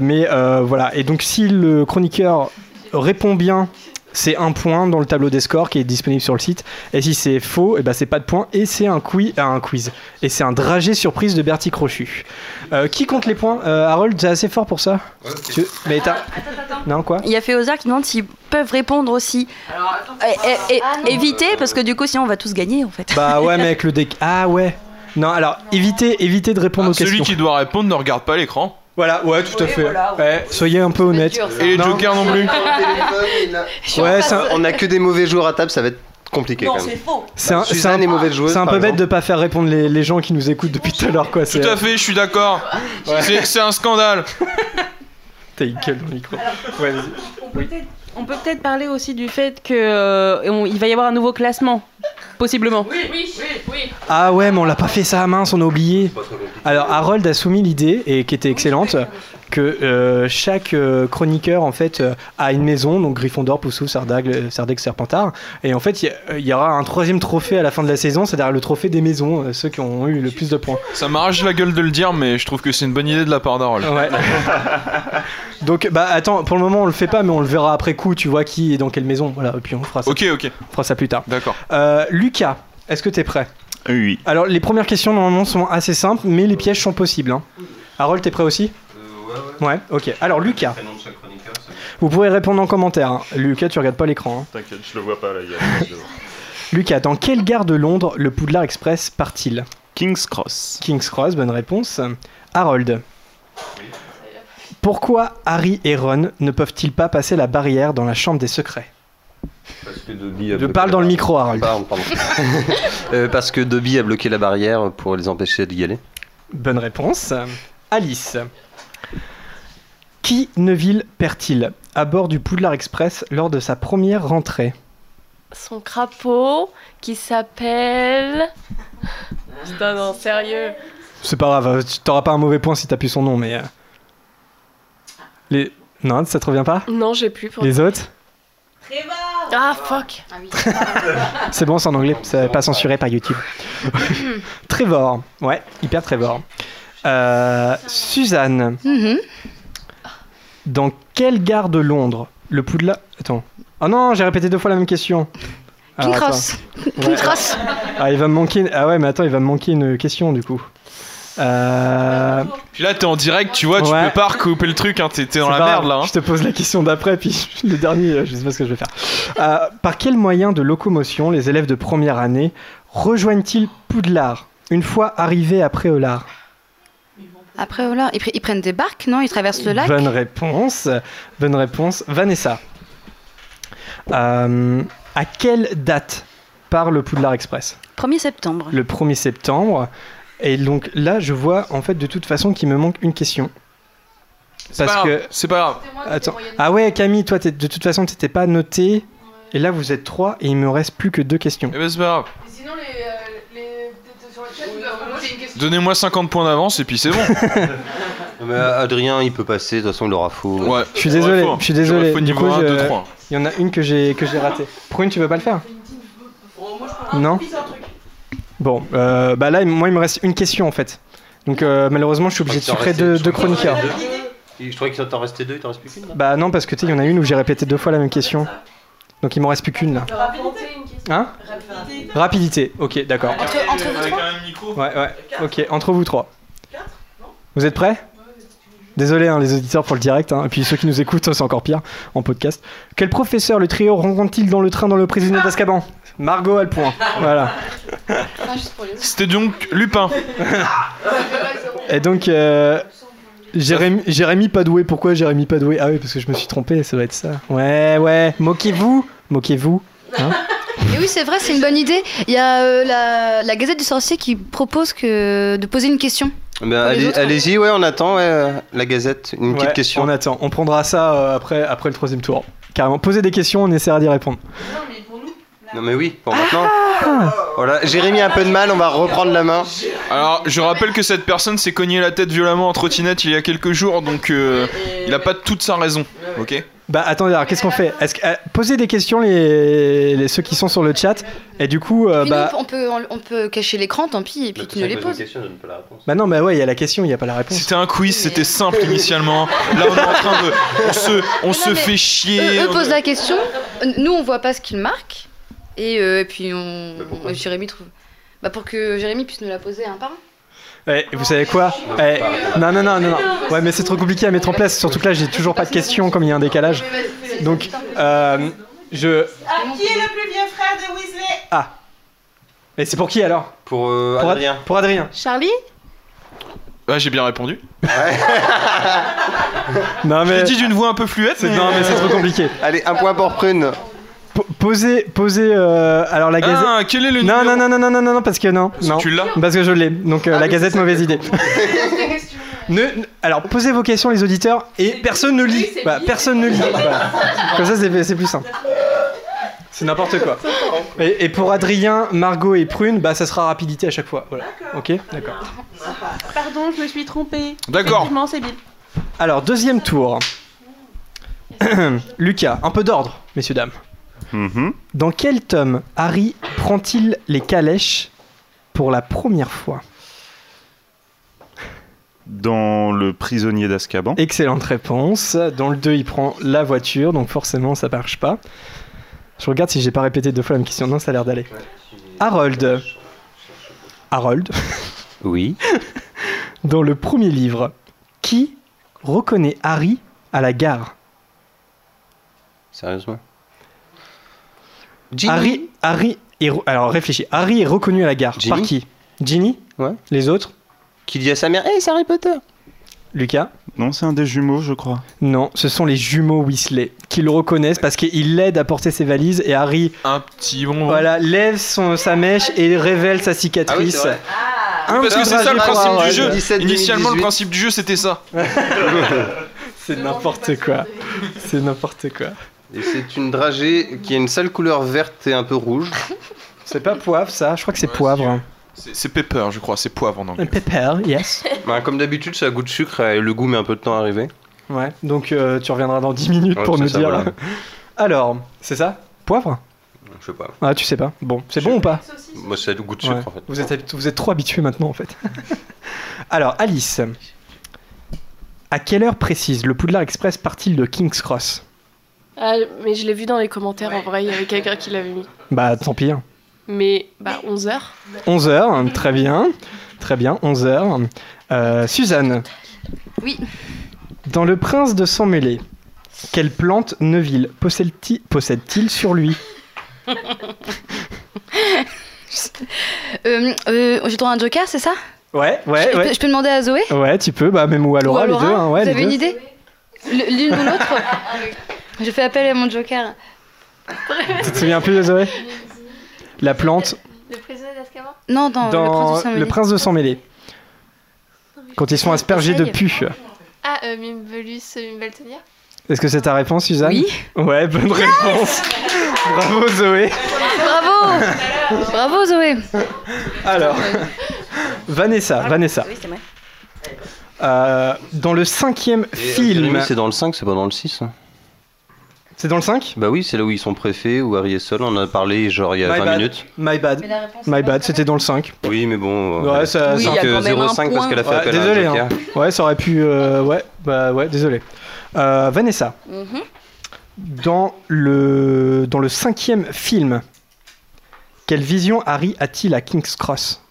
Mais euh, voilà, et donc si le chroniqueur répond bien, c'est un point dans le tableau des scores qui est disponible sur le site. Et si c'est faux, et ben c'est pas de point et c'est un quiz, euh, un quiz. Et c'est un dragé surprise de Bertie Crochu. Euh, qui compte les points? Euh, Harold, t'es assez fort pour ça Tu- Mais t'as. Non quoi? Il y a Féozar qui demande s'ils peuvent répondre aussi. Et, et- et- éviter, parce que du coup, sinon on va tous gagner en fait. Bah ouais, mais avec le deck. Ah ouais. Non, alors évitez, évitez de répondre aux Celui questions. qui doit répondre ne regarde pas l'écran. Voilà, ouais, tout à fait. Ouais, soyez un peu honnête. Et les jokers non plus. Ouais, un- On a que des mauvais joueurs à table, ça va être compliqué quand même. C'est un, c'est Suzanne un- est mauvaise joueuse. c'est un peu bête de pas faire répondre les, les gens qui nous écoutent depuis tout à l'heure, quoi. Tout à fait, je suis d'accord. C'est- C'est un scandale. T'as une gueule dans le micro. Ouais. On peut peut-être- On peut peut-être parler aussi du fait que euh, on- il va y avoir un nouveau classement, possiblement. Oui, oui, oui, oui. Ah ouais, mais on l'a pas fait ça à mince, on a oublié. Alors Harold a soumis l'idée, et qui était excellente, que euh, chaque euh, chroniqueur en fait euh, a une maison, donc Gryffondor, Poussouf, Sardag, Sardeg, Serpentard, et en fait il y aura un troisième trophée à la fin de la saison, c'est-à-dire le trophée des maisons, euh, ceux qui ont eu le plus de points. Ça m'arrache la gueule de le dire, mais je trouve que c'est une bonne idée de la part d'Harold. Ouais. donc bah attends, pour le moment on le fait pas, mais on le verra après coup, tu vois qui est dans quelle maison, voilà, et puis on fera ça. Ok, ok. On fera ça plus tard. D'accord. Euh, Lucas, est-ce que t'es prêt? Oui. Alors, les premières questions, normalement, sont assez simples, mais les pièges sont possibles. Hein. Harold, t'es prêt aussi? Ouais, ok. Alors, Lucas, vous pouvez répondre en commentaire. hein. Lucas, tu regardes pas l'écran. hein. T'inquiète, je le vois pas là. il y a- Lucas, dans quelle gare de Londres le Poudlard Express part-il? King's Cross. King's Cross, bonne réponse. Harold, pourquoi Harry et Ron ne peuvent-ils pas passer la barrière dans la chambre des secrets? Parce que Dobby a Je bloqué parle la dans le barrière. micro, Harold. Pardon, pardon. Euh, parce que Dobby a bloqué la barrière pour les empêcher d'y aller. Bonne réponse. Alice. Qui Neville perd-il à bord du Poudlard Express lors de sa première rentrée? Son crapaud qui s'appelle. Putain, non, sérieux. C'est pas grave, euh, tu t'auras pas un mauvais point si t'as plus son nom, mais. euh, Les... Non, ça te revient pas? Non, j'ai plus. Pour... Les autres? Ah, fuck. C'est bon, c'est en anglais, c'est pas censuré par YouTube. Trevor, ouais, hyper Trevor. Euh, Suzanne, Mhm. Dans quelle gare de Londres le Poudlard. Attends. Oh non, j'ai répété deux fois la même question. Alors, King Cross. attends. King Ouais. Cross. Ah, il va me manquer. Ah ouais, mais attends, il va me manquer une question du coup. Euh... Puis là, t'es en direct, tu vois, tu Ouais. peux pas recouper le truc, hein, t'es dans la pas merde là. hein. Je te pose la question d'après, puis le dernier, euh, je sais pas ce que je vais faire. Euh, par quel moyen de locomotion les élèves de première année rejoignent-ils Poudlard une fois arrivés à Préolard Après, voilà, ils, ils prennent des barques, non? Ils traversent le lac? Bonne réponse. Bonne réponse. Vanessa. Euh, à quelle date part le Poudlard Express? 1er septembre. Le 1er septembre. Et donc là, je vois en fait de toute façon qu'il me manque une question. C'est Parce pas que. grave, c'est pas grave. Attends. Ah ouais, Camille, toi, de toute façon, t'étais pas noté. Et là, vous êtes trois et il me reste plus que deux questions. Eh ben, c'est pas grave. Sinon, les, les, Donnez-moi 50 points d'avance et puis c'est bon. Mais Adrien, il peut passer, de toute façon, il aura faux. Ouais. Je suis désolé, je suis désolé. J'aurais faux Du niveau coup, 1, je- 2, 3. il y en a une que j'ai que j'ai ratée. Prune, tu veux pas le faire? Non. Bon, euh, bah là, moi, il me reste une question en fait. Donc euh, malheureusement, je suis obligé de sucrer deux, deux chroniqueurs. Je croyais qu'il t'en restait deux, il t'en reste plus qu'une là Bah non, parce que tu sais, il y en a une où j'ai répété deux fois la même question. Donc il m'en reste plus qu'une là. Hein Rapidité, ok, d'accord. Entre, entre vous trois Ouais, ouais, ok, entre vous trois. Vous êtes prêts Désolé hein, les auditeurs pour le direct, hein, et puis ceux qui nous écoutent, c'est encore pire en podcast. Quel professeur le trio rencontre-t-il dans le train dans le prisonnier d'Azkaban Margot a le point. Voilà. C'était donc Lupin. Et donc, euh, Jérémy, Jérémy Padoué, pourquoi Jérémy Padoué? Ah oui, parce que je me suis trompé, ça va être ça. Ouais, ouais, moquez-vous Moquez-vous hein Et oui, c'est vrai, c'est une bonne idée. Il y a euh, la, la Gazette du Sorcier qui propose que de poser une question. Ben, allez- autres Allez-y, ouais, on attend ouais, euh, la Gazette. Une Ouais, petite question. On attend. On prendra ça euh, après, après le troisième tour. Carrément, posez des questions, on essaiera d'y répondre. Non mais oui, pour maintenant. Voilà, Jérémy a un peu de mal, on va reprendre la main. Alors, je rappelle que cette personne s'est cogné la tête violemment en trottinette il y a quelques jours, donc euh, il a pas toute sa raison, ok? Bah attendez, alors qu'est-ce qu'on fait? Est-ce que, euh, Posez des questions les, les- ceux qui sont sur le chat. Et du coup, euh, Puis nous, bah, on, peut, on peut cacher l'écran, tant pis, et puis tu nous les poses. bah non, bah ouais, il y a la question, il n'y a pas la réponse. C'était un quiz, c'était simple initialement. Là, on est en train de. On se, on se fait chier. Eux, eux on- posent la question, nous on voit pas ce qu'ils marquent, et, euh, et puis on. Bah, Jérémy trouve. Bah pour que Jérémy puisse nous la poser un par un. Eh, vous savez quoi Eh, Non, non, non, non, non. Ouais, mais c'est trop compliqué à mettre en place. Surtout que là, j'ai toujours pas de questions comme il y a un décalage. Donc, euh, je. Ah, qui est le plus vieux frère de Weasley? Ah. Mais c'est pour qui alors? Pour euh, Pour Ad- Adrien. Pour Adrien. Charlie? Ouais, j'ai bien répondu. Non Je mais. l'ai dit d'une voix un peu fluette. C'est- Non mais c'est trop compliqué. Allez, un point pour Prune. Po- Posez, posez. euh, alors la gazette. Ah, quel est le non, numéro non, non, non, non, non, non, parce que non. non. tu l'as Parce que je l'ai. Donc Ah, euh, la gazette, mauvaise idée. Ne- ne- alors posez vos questions les auditeurs et personne ne lit. Personne ne lit. Voilà. Comme ça c'est c'est plus simple. C'est n'importe quoi. Et, et pour Adrien, Margot et Prune, bah ça sera rapidité à chaque fois. Voilà. Ok, d'accord. Pardon, je me suis trompée. D'accord. C'est. Alors deuxième tour. Lucas, un peu d'ordre, messieurs dames. Mhm. Dans quel tome Harry prend-il les calèches pour la première fois Dans Le prisonnier d'Azkaban. Excellente réponse. Dans le 2, il prend la voiture, donc forcément ça marche pas. Je regarde si j'ai pas répété deux fois la même question. Non, ça a l'air d'aller. Harold. Harold. Oui. Dans le premier livre, qui reconnaît Harry à la gare? Sérieusement? Harry, Harry est re- alors réfléchis. Harry est reconnu à la gare. Par qui? Ginny? Ouais. Les autres? Qui dit à sa mère Hey, c'est Harry Potter Lucas? Non, c'est un des jumeaux, je crois. Non, ce sont les jumeaux Weasley qui le reconnaissent parce qu'ils l'aident à porter ses valises et Harry Un petit bon. voilà, lève son, sa mèche et révèle sa cicatrice. Un Parce que c'est ça le dragé principe du jeu. ouais. 17, Initialement, le 2018. principe du jeu, c'était ça. C'est n'importe quoi. C'est n'importe quoi. Et c'est une dragée qui a une sale couleur verte et un peu rouge. C'est pas poivre ça, je crois que c'est poivre. C'est c'est pepper, je crois, c'est poivre en anglais. Pepper, yes. Bah, comme d'habitude, ça a goût de sucre et le goût met un peu de temps à arriver. Ouais, donc euh, tu reviendras dans 10 minutes Ouais, pour c'est nous ça, dire. voilà. Alors, c'est ça? Poivre? Je sais pas. Ah, tu sais pas. Bon, c'est bon ou pas? Moi, ça a le goût de sucre Ouais. en fait. vous, êtes, vous êtes trop habitué maintenant en fait. Alors, Alice. À quelle heure précise le Poudlard Express part-il de King's Cross? Ah, mais je l'ai vu dans les commentaires en vrai, il y avait quelqu'un qui l'avait mis. Bah, tant pis. hein. Mais bah 11h. 11h, très bien. Très bien, 11h. Euh, Suzanne, Oui. dans Le Prince de Sang Mêlé, quelle plante Neville possède-t-il possède-t-il sur lui? Euh, euh, J'ai droit à un joker, c'est ça? Ouais, je, ouais, je peux, ouais. je peux demander à Zoé? Ouais, tu peux, bah même ou à Laura, Ou à les deux. hein, ouais, Vous les avez deux. une idée L'une ou l'autre? Je fais appel à mon joker. Tu te souviens plus de Zoé La plante Le prisonnier d'Azkaban Non, dans, dans le prince de Le Prince de Sang Mêlé. Quand ils sont aspergés de pu. Ah, euh, Mimbelus, Mimbeltonia Est-ce que c'est ta réponse, Suzanne Oui. Ouais, bonne réponse. Bravo, Zoé. Bravo Bravo Zoé Alors, Vanessa, Vanessa. Oui, c'est vrai. Euh, dans le cinquième film. Jérémy, c'est dans le 5, c'est pas dans le 6. hein. C'est dans le 5 Bah oui, c'est là où ils sont préfets, où Harry est seul. On en a parlé genre il y a My 20 bad. minutes. My bad. My bad, c'était dans le 5. Oui, mais bon. Ouais, ça, que 0,5 parce qu'elle a fait Ouais, appel désolé, à un hein. joker. Ouais, ça aurait pu. euh, ouais, bah ouais, désolé. Euh, Vanessa, Mhm. dans le dans le cinquième film, quelle vision Harry a-t-il à King's Cross?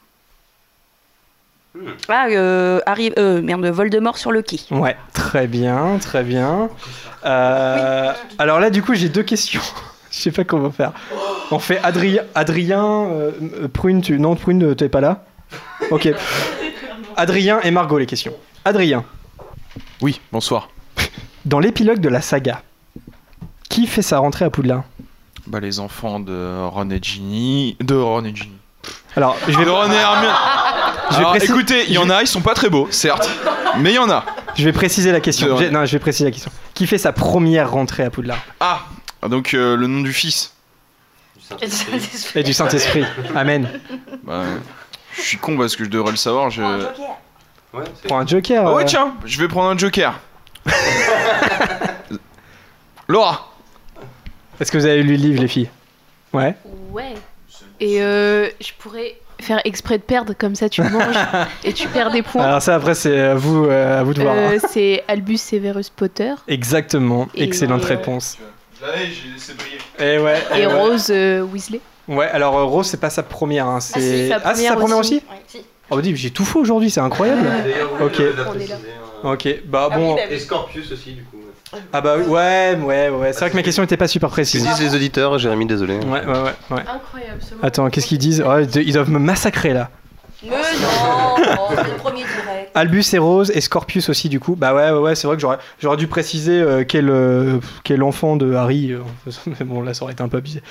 Ah, euh, Harry, euh, merde, Voldemort sur le quai. Ouais, très bien, très bien. Euh, alors là, du coup, j'ai deux questions. Je sais pas comment faire. On fait Adrien, Adrien, euh, euh, Prune, tu non Prune, euh, t'es pas là? Ok. Adrien et Margot les questions. Adrien, Oui, bonsoir. dans l'épilogue de la saga, qui fait sa rentrée à Poudlard? Bah, les enfants de Ron et Ginny. De Ron et Ginny. Alors, je vais Ron et Hermione. vais Alors, préciser- écoutez, il y en a, ils sont pas très beaux, certes, mais il y en a. Je vais préciser la question. J'ai- Non, je vais préciser la question. Qui fait sa première rentrée à Poudlard Ah, donc euh, le nom du fils. Et du Saint-Esprit. Amen. Bah, je suis con parce que je devrais le savoir. Je... Prends un joker. Ah ouais, euh. tiens, je vais prendre un joker. Laura. Est-ce que vous avez lu le livre, les filles? Ouais. Ouais. Et euh, je pourrais faire exprès de perdre, comme ça tu manges et tu perds des points. Alors ça, après, c'est à vous, euh, à vous de voir. Euh, c'est Albus Severus Potter Exactement. Et Excellente euh, réponse. J'ai laissé briller. Et ouais. et et ouais. Rose euh, Weasley. Ouais, alors euh, Rose, c'est pas sa première. Hein, c'est... si, sa Ah, c'est sa première aussi, aussi. Oh, bah, dis, j'ai tout faux aujourd'hui, c'est incroyable. ok. Ok, bah bon. Et Scorpius aussi, du coup. Ah bah ouais, ouais, ouais. C'est vrai que ma question était pas super Que précise. disent les auditeurs, Jérémy, désolé. Ouais, ouais, ouais. ouais. Incroyable ce Attends, qu'est-ce qu'ils disent? Ouais, Ils doivent me massacrer là. Mais non, c'est le premier direct. Albus et Rose et Scorpius aussi du coup. Bah ouais, ouais, ouais c'est vrai que j'aurais, j'aurais dû préciser euh, quel, euh, quel enfant de Harry. euh, mais bon, là ça aurait été un peu abusé.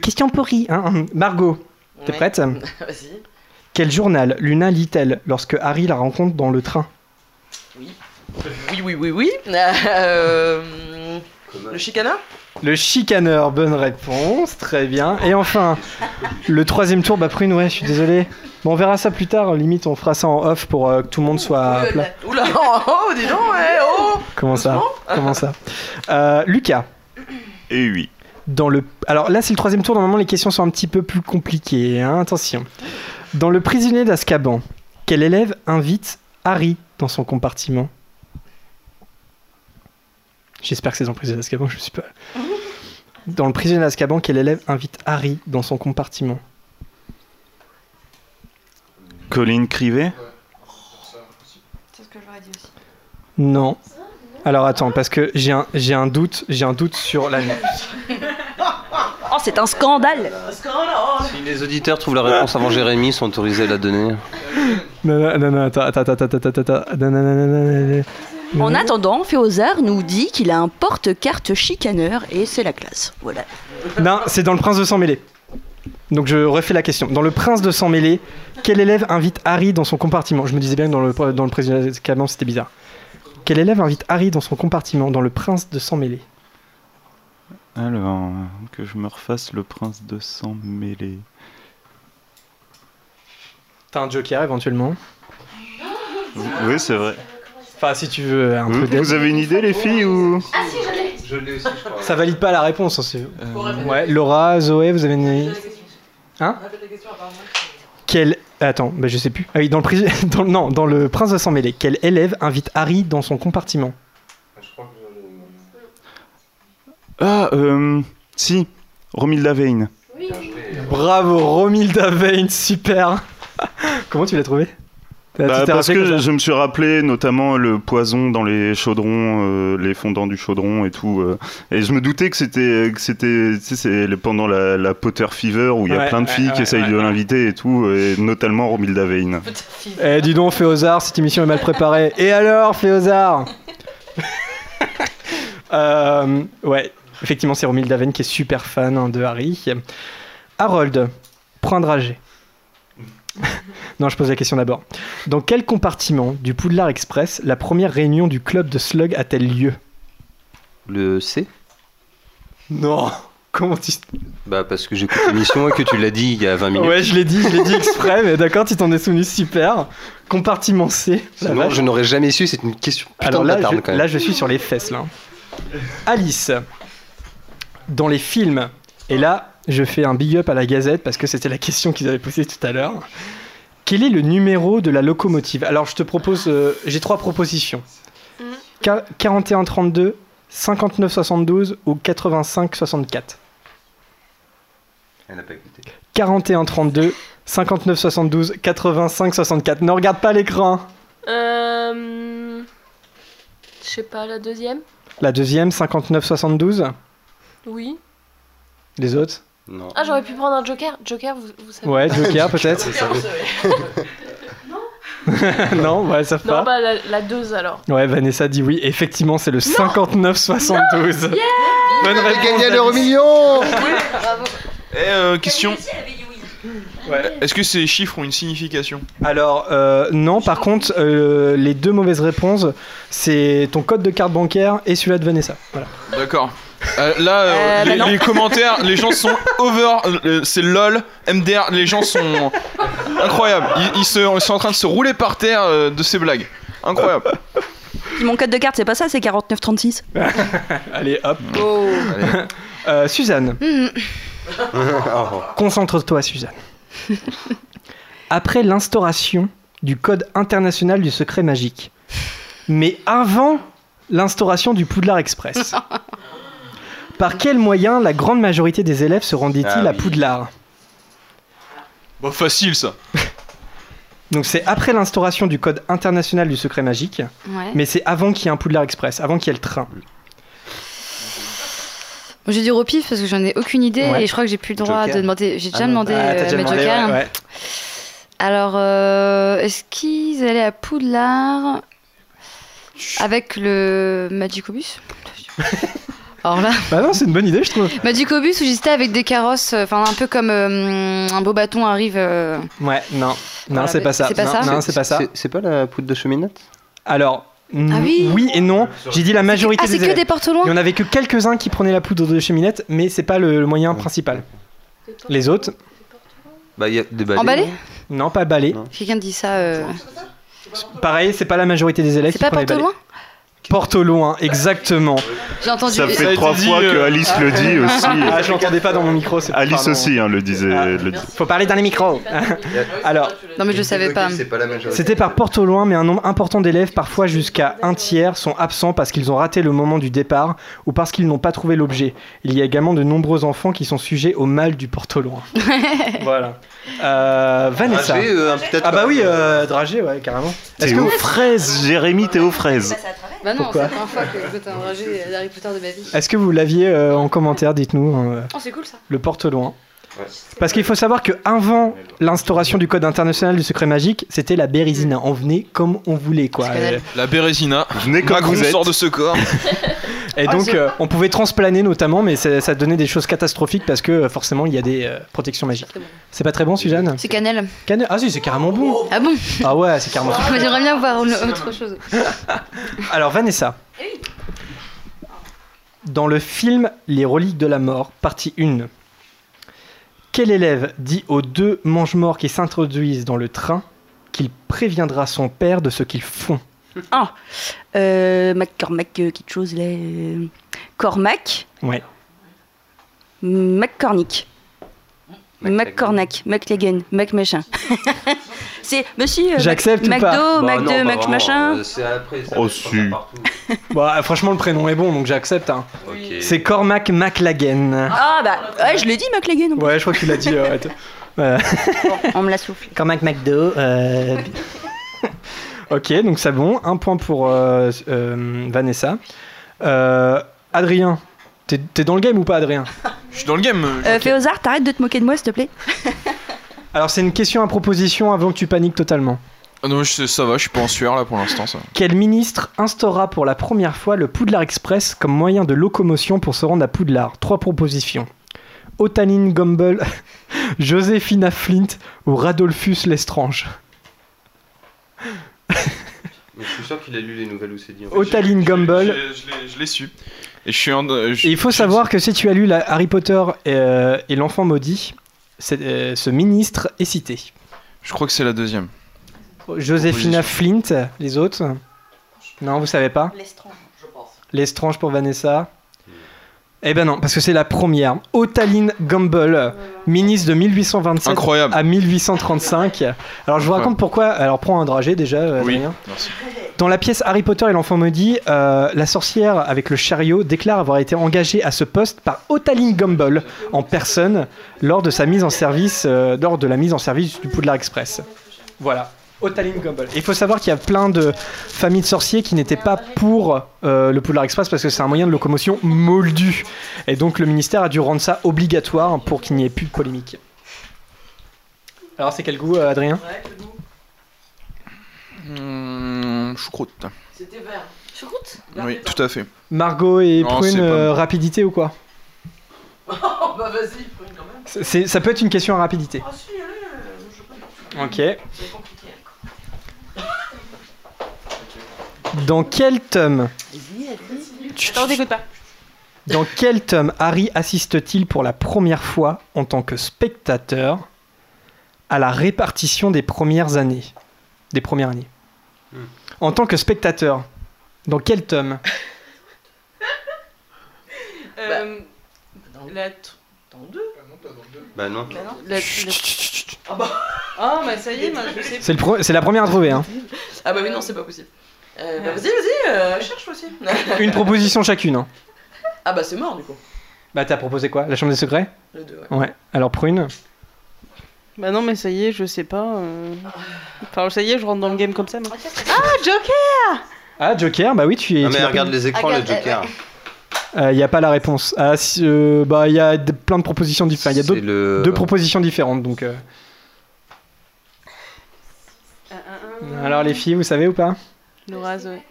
Question pourrie. Hein. Margot, t'es Ouais. prête? Vas-y. Quel journal? Luna lit-elle lorsque Harry la rencontre dans le train? Oui, oui, oui, oui. Euh, le chicaneur Le chicaneur, bonne réponse, très bien. Et enfin, le troisième tour, bah Prune, ouais, je suis désolé. Bon, on verra ça plus tard, limite on fera ça en off pour euh, que tout le monde soit à plat. Oula, oh, oh, dis donc, ouais, oh Comment ça Comment ça Euh, Lucas. Et oui. Dans le... Alors là, c'est le troisième tour. Normalement, les questions sont un petit peu plus compliquées. hein, Attention. Dans Le prisonnier d'Azkaban, quel élève invite Harry dans son compartiment? J'espère que c'est dans le prisonnier d'Azkaban, je ne sais pas. Dans Le prisonnier d'Azkaban, quel élève invite Harry dans son compartiment Colin Crivet C'est ce que j'aurais dit aussi. Non. Alors attends, parce que j'ai un, j'ai un doute, j'ai un doute sur la. Oh, c'est un scandale Si les auditeurs trouvent la réponse avant Jérémy, ils sont autorisés à la donner. Non, non, non, non, attends, attends, attends, attends, attends, attends, non, non, non, non, non, non. En attendant, Féozard nous dit qu'il a un porte-carte chicaneur et c'est la classe. Voilà. Non, c'est dans Le Prince de sang mêlé. Donc je refais la question. Dans Le Prince de sang mêlé, quel élève invite Harry dans son compartiment? Je me disais bien que dans le, dans le Président c'était bizarre. Quel élève invite Harry dans son compartiment dans Le Prince de sang mêlé? Alors, que je me refasse le prince de sang mêlé. T'as un joker éventuellement? Oui, c'est vrai. Enfin, si tu veux un Vous, peu vous avez une idée, les filles ou Ah si, je l'ai Je l'ai aussi, je crois. Ça valide pas la réponse. hein, c'est- Ouais, Laura, Zoé, vous avez une. Hein Quel. Attends, bah je sais plus. Ah oui, dans le, pris- dans, le- non, dans le Prince de sang mêlé, quel élève invite Harry dans son compartiment Ah, euh, si, Romilda Vane. Bravo, Romilda Vane, super Comment tu l'as trouvé Bah, t'es parce que je me suis rappelé notamment le poison dans les chaudrons, euh, les fondants du chaudron et tout. euh, et je me doutais que c'était que c'était tu sais, pendant la, la Potter Fever où il y a Ouais, plein de ouais, filles ouais, qui essayent ouais, de ouais. l'inviter et tout, et notamment Romilda Vane. Eh, dis donc, Féozard, cette émission est mal préparée. Et alors, Féozard Euh, Ouais, effectivement, c'est Romilda Vane qui est super fan hein, de Harry. Harold, prends un dragée. non, je pose la question d'abord. Dans quel compartiment du Poudlard Express la première réunion du club de Slug a-t-elle lieu? Le C Non Comment tu... Bah parce que j'écoute l'émission et que tu l'as dit il y a 20 minutes. Ouais, je l'ai dit, je l'ai dit exprès, mais d'accord, tu t'en es souvenu super. Compartiment C. vache. je n'aurais jamais su, c'est une question putain Alors de là, bâtarde, je, quand même. là, je suis sur les fesses là. Alice, dans les films, et là, je fais un big up à la Gazette parce que c'était la question qu'ils avaient posée tout à l'heure. Quel est le numéro de la locomotive? Alors, je te propose, euh, j'ai trois propositions. Qua- 4132, 5972 ou 8564. Elle n'a pas écouté. 4132, 5972, 8564. Ne regarde pas l'écran. Euh... Je sais pas, la deuxième La deuxième, 5972. Oui. Les autres? Non. Ah, j'aurais pu prendre un joker. Joker, vous, vous savez. Ouais, Joker peut-être. non, ouais, ça Non, pas. bah la, la 2 alors. Ouais, Vanessa dit oui. Effectivement, c'est le 5972. Bonne Elle a réponse. gagné Alice. l'euro million Eh, euh, question. Est-ce que ces chiffres ont une signification? Alors, euh, non, par contre, euh, les deux mauvaises réponses, c'est ton code de carte bancaire et celui-là de Vanessa. Voilà. D'accord. Euh, là, euh, Euh, les, bah commentaires, les gens sont over. euh, c'est lol, MDR, les gens sont incroyables. Ils, ils se- ils sont en train de se rouler par terre euh, de ces blagues. Incroyable. Mon code de carte, c'est pas ça, c'est 4936. Allez, hop. Euh, Suzanne, concentre-toi, Suzanne. Après l'instauration du Code international du secret magique, mais avant l'instauration du Poudlard Express, par quel moyen la grande majorité des élèves se rendait-il Ah à oui. Poudlard Bon, facile ça. Donc c'est après l'instauration du Code international du secret magique, Ouais. mais c'est avant qu'il y ait un Poudlard Express, avant qu'il y ait le train. J'ai dire au pif parce que j'en ai aucune idée Ouais. et je crois que j'ai plus le droit Joker. de demander. J'ai déjà Ah demandé Ah, euh, déjà mes demandé, jokers. ouais, ouais. Alors, euh, est-ce qu'ils allaient à Poudlard avec le Magicobus Alors là, Bah non, c'est une bonne idée, je trouve. Magicobus où j'hésitais avec des carrosses, euh, enfin un peu comme euh, un beau bâton arrive. euh, Ouais, non, non, Voilà, c'est mais pas ça. c'est pas non, ça non, c'est pas ça. C'est pas la poudre de cheminette Alors, Ah oui. et non. J'ai dit la majorité Ah, c'est des que élèves. des portes loin Il y en avait que quelques-uns qui prenaient la poudre de cheminette, mais c'est pas le, le moyen principal. Les autres Bah, il y a des balais. Emballé Non, pas balai. Quelqu'un dit ça. euh, Pareil, c'est pas la majorité des élèves C'est qui pas prenaient porte balai. loin? Porte au loin, exactement. J'ai entendu. Ça fait trois fois que euh, Alice le dit aussi. Ah, je l'entendais pas dans mon micro. c'est- Alice pardon. aussi hein, le disait. le dit. Faut parler dans les micros. Alors, Non, mais je savais pas. C'est pas la majorité. C'était par porte au loin, mais un nombre important d'élèves, parfois jusqu'à un tiers, sont absents parce qu'ils ont raté le moment du départ ou parce qu'ils n'ont pas trouvé l'objet. Il y a également de nombreux enfants qui sont sujets au mal du porte au loin. voilà. Euh, Vanessa. Dragé, euh, peut-être ah bah pas. oui, euh, Dragé, ouais, carrément. Est-ce que aux vous... fraises, Jérémy, t'es aux fraises. Bah non, c'est la première fois que je Potter de ma vie. Est-ce que vous l'aviez euh, en commentaire Dites-nous. hein, Oh, c'est cool ça. le porte au loin. Parce qu'il faut savoir que avant l'instauration du code international du secret magique, c'était la bérésina. On venait comme on voulait, quoi. Euh, La Bérésina. Venez comme Macron vous êtes. sort de ce corps. Et Ah, donc, euh, on pouvait transplaner notamment, mais ça, ça donnait des choses catastrophiques parce que euh, forcément, il y a des euh, protections magiques. C'est pas très bon, Suzanne C'est cannelle. Cannelle Ah si, c'est carrément bon. Ah bon Ah ouais, c'est carrément. Moi, J'aimerais bien voir une- autre chose. Alors Vanessa. Dans le film Les reliques de la mort, partie 1, quel élève dit aux deux mange-morts qui s'introduisent dans le train qu'il préviendra son père de ce qu'ils font? Ah, euh, McCormack, euh, quelque chose là. euh, Cormac, Ouais. McCormick. McCornack, McLagan, Mac machin. c'est monsieur. euh, Mac- J'accepte ou McDo, pas Bah McDo, non, pas Mac machin. euh, C'est après. Ça Oh, fait si. partout. Bah, franchement, le prénom est bon, donc j'accepte. hein. Ok. C'est Cormac McLagan. Ah bah, ouais, je l'ai dit McLagan. Ouais, je crois que tu l'as dit. ouais. On me l'a soufflé. Cormac McDo. euh, ok, donc c'est bon. Un point pour euh, euh, Vanessa. Euh, Adrien, t'es t'es dans le game ou pas, Adrien? Je suis dans le game. Euh, Féozard, t'arrêtes de te moquer de moi, s'il te plaît. Alors, c'est une question à proposition avant que tu paniques totalement. Ah non, je- ça va, je suis pas en sueur là pour l'instant. Ça. Quel ministre instaura pour la première fois le Poudlard Express comme moyen de locomotion pour se rendre à Poudlard? Trois propositions. Otaline Gumble, Joséphina Flint ou Radolphus Lestrange? Mais je suis sûr qu'il a lu les nouvelles où c'est dit. en fait. Otaline Gumble. Je, je l'ai- su. Et je suis en. euh, je- Et il faut je- savoir que si tu as lu la Harry Potter euh, et l'enfant maudit, euh, ce ministre est cité. Je crois que c'est la deuxième. Joséphina Flint, les autres Non, vous savez pas Lestrange, je pense. Lestrange pour Vanessa Eh ben non, parce que c'est la première. Otaline Gumble, ministre de 1827 Incroyable. à 1835. Alors je vous raconte pourquoi. Alors prends un dragé déjà, euh, Oui, merci. Dans la pièce Harry Potter et l'enfant maudit, euh, la sorcière avec le chariot déclare avoir été engagée à ce poste par Otaline Gumble en personne lors de sa mise en service, euh, lors de la mise en service du Poudlard Express. Voilà. Il faut savoir qu'il y a plein de familles de sorciers qui n'étaient pas pour euh, le Poudlard Express parce que c'est un moyen de locomotion moldu. Et donc le ministère a dû rendre ça obligatoire pour qu'il n'y ait plus de polémique. Alors c'est quel goût, euh, Adrien? Mmh, choucroute. C'était vert. Choucroute? Oui, tout à fait. Margot et Non, Prune, euh, rapidité ou quoi? Oh bah vas-y, prune quand même. Ça peut être une question à rapidité. Ok. Dans quel tome pas. Dans quel tome Harry assiste-t-il pour la première fois en tant que spectateur à la répartition des premières années Des premières années. En tant que spectateur, dans quel tome Euh, la t- dans deux Bah non. Bah non. La- la- Ah bah. Ah, bah ça y est, moi, je sais. C'est le pro- c'est la première à trouver. Hein. Ah bah oui, non, c'est pas possible. Euh, bah vas-y, vas-y, euh, cherche aussi. Une proposition chacune. hein. Ah bah c'est mort du coup. Bah t'as proposé quoi? La chambre des secrets? Le deux, ouais. Ouais. Alors prune. Bah non, mais ça y est, je sais pas. euh. Enfin, ça y est, je rentre dans le game comme ça. moi. Ah, Joker Ah Joker, bah oui tu es. Ah tu mais l'as regarde pas les écrans, le Joker. Il n'y a pas la réponse. Ah, si, euh, bah il y a d- plein de propositions différentes. Il y a C'est d'autres- le- deux propositions différentes donc. euh. Alors les filles, vous savez ou pas? Laura, Zoé.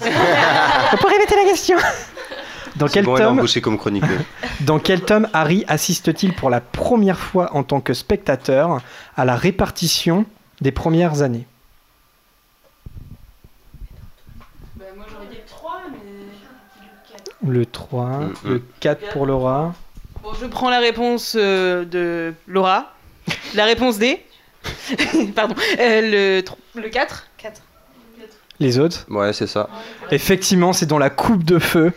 On peut répéter la question Dans quel bon, tome comme chroniqueur. Dans quel tome Harry assiste-t-il pour la première fois en tant que spectateur à la répartition des premières années? Bah moi j'aurais dit 3, mais. Le 3, Mm, le mm. 4 pour Laura. Bon, je prends la réponse euh, de Laura. La réponse D. Pardon. Euh, le, le 4 4. Les autres Ouais, c'est ça. Effectivement, c'est dans la coupe de feu.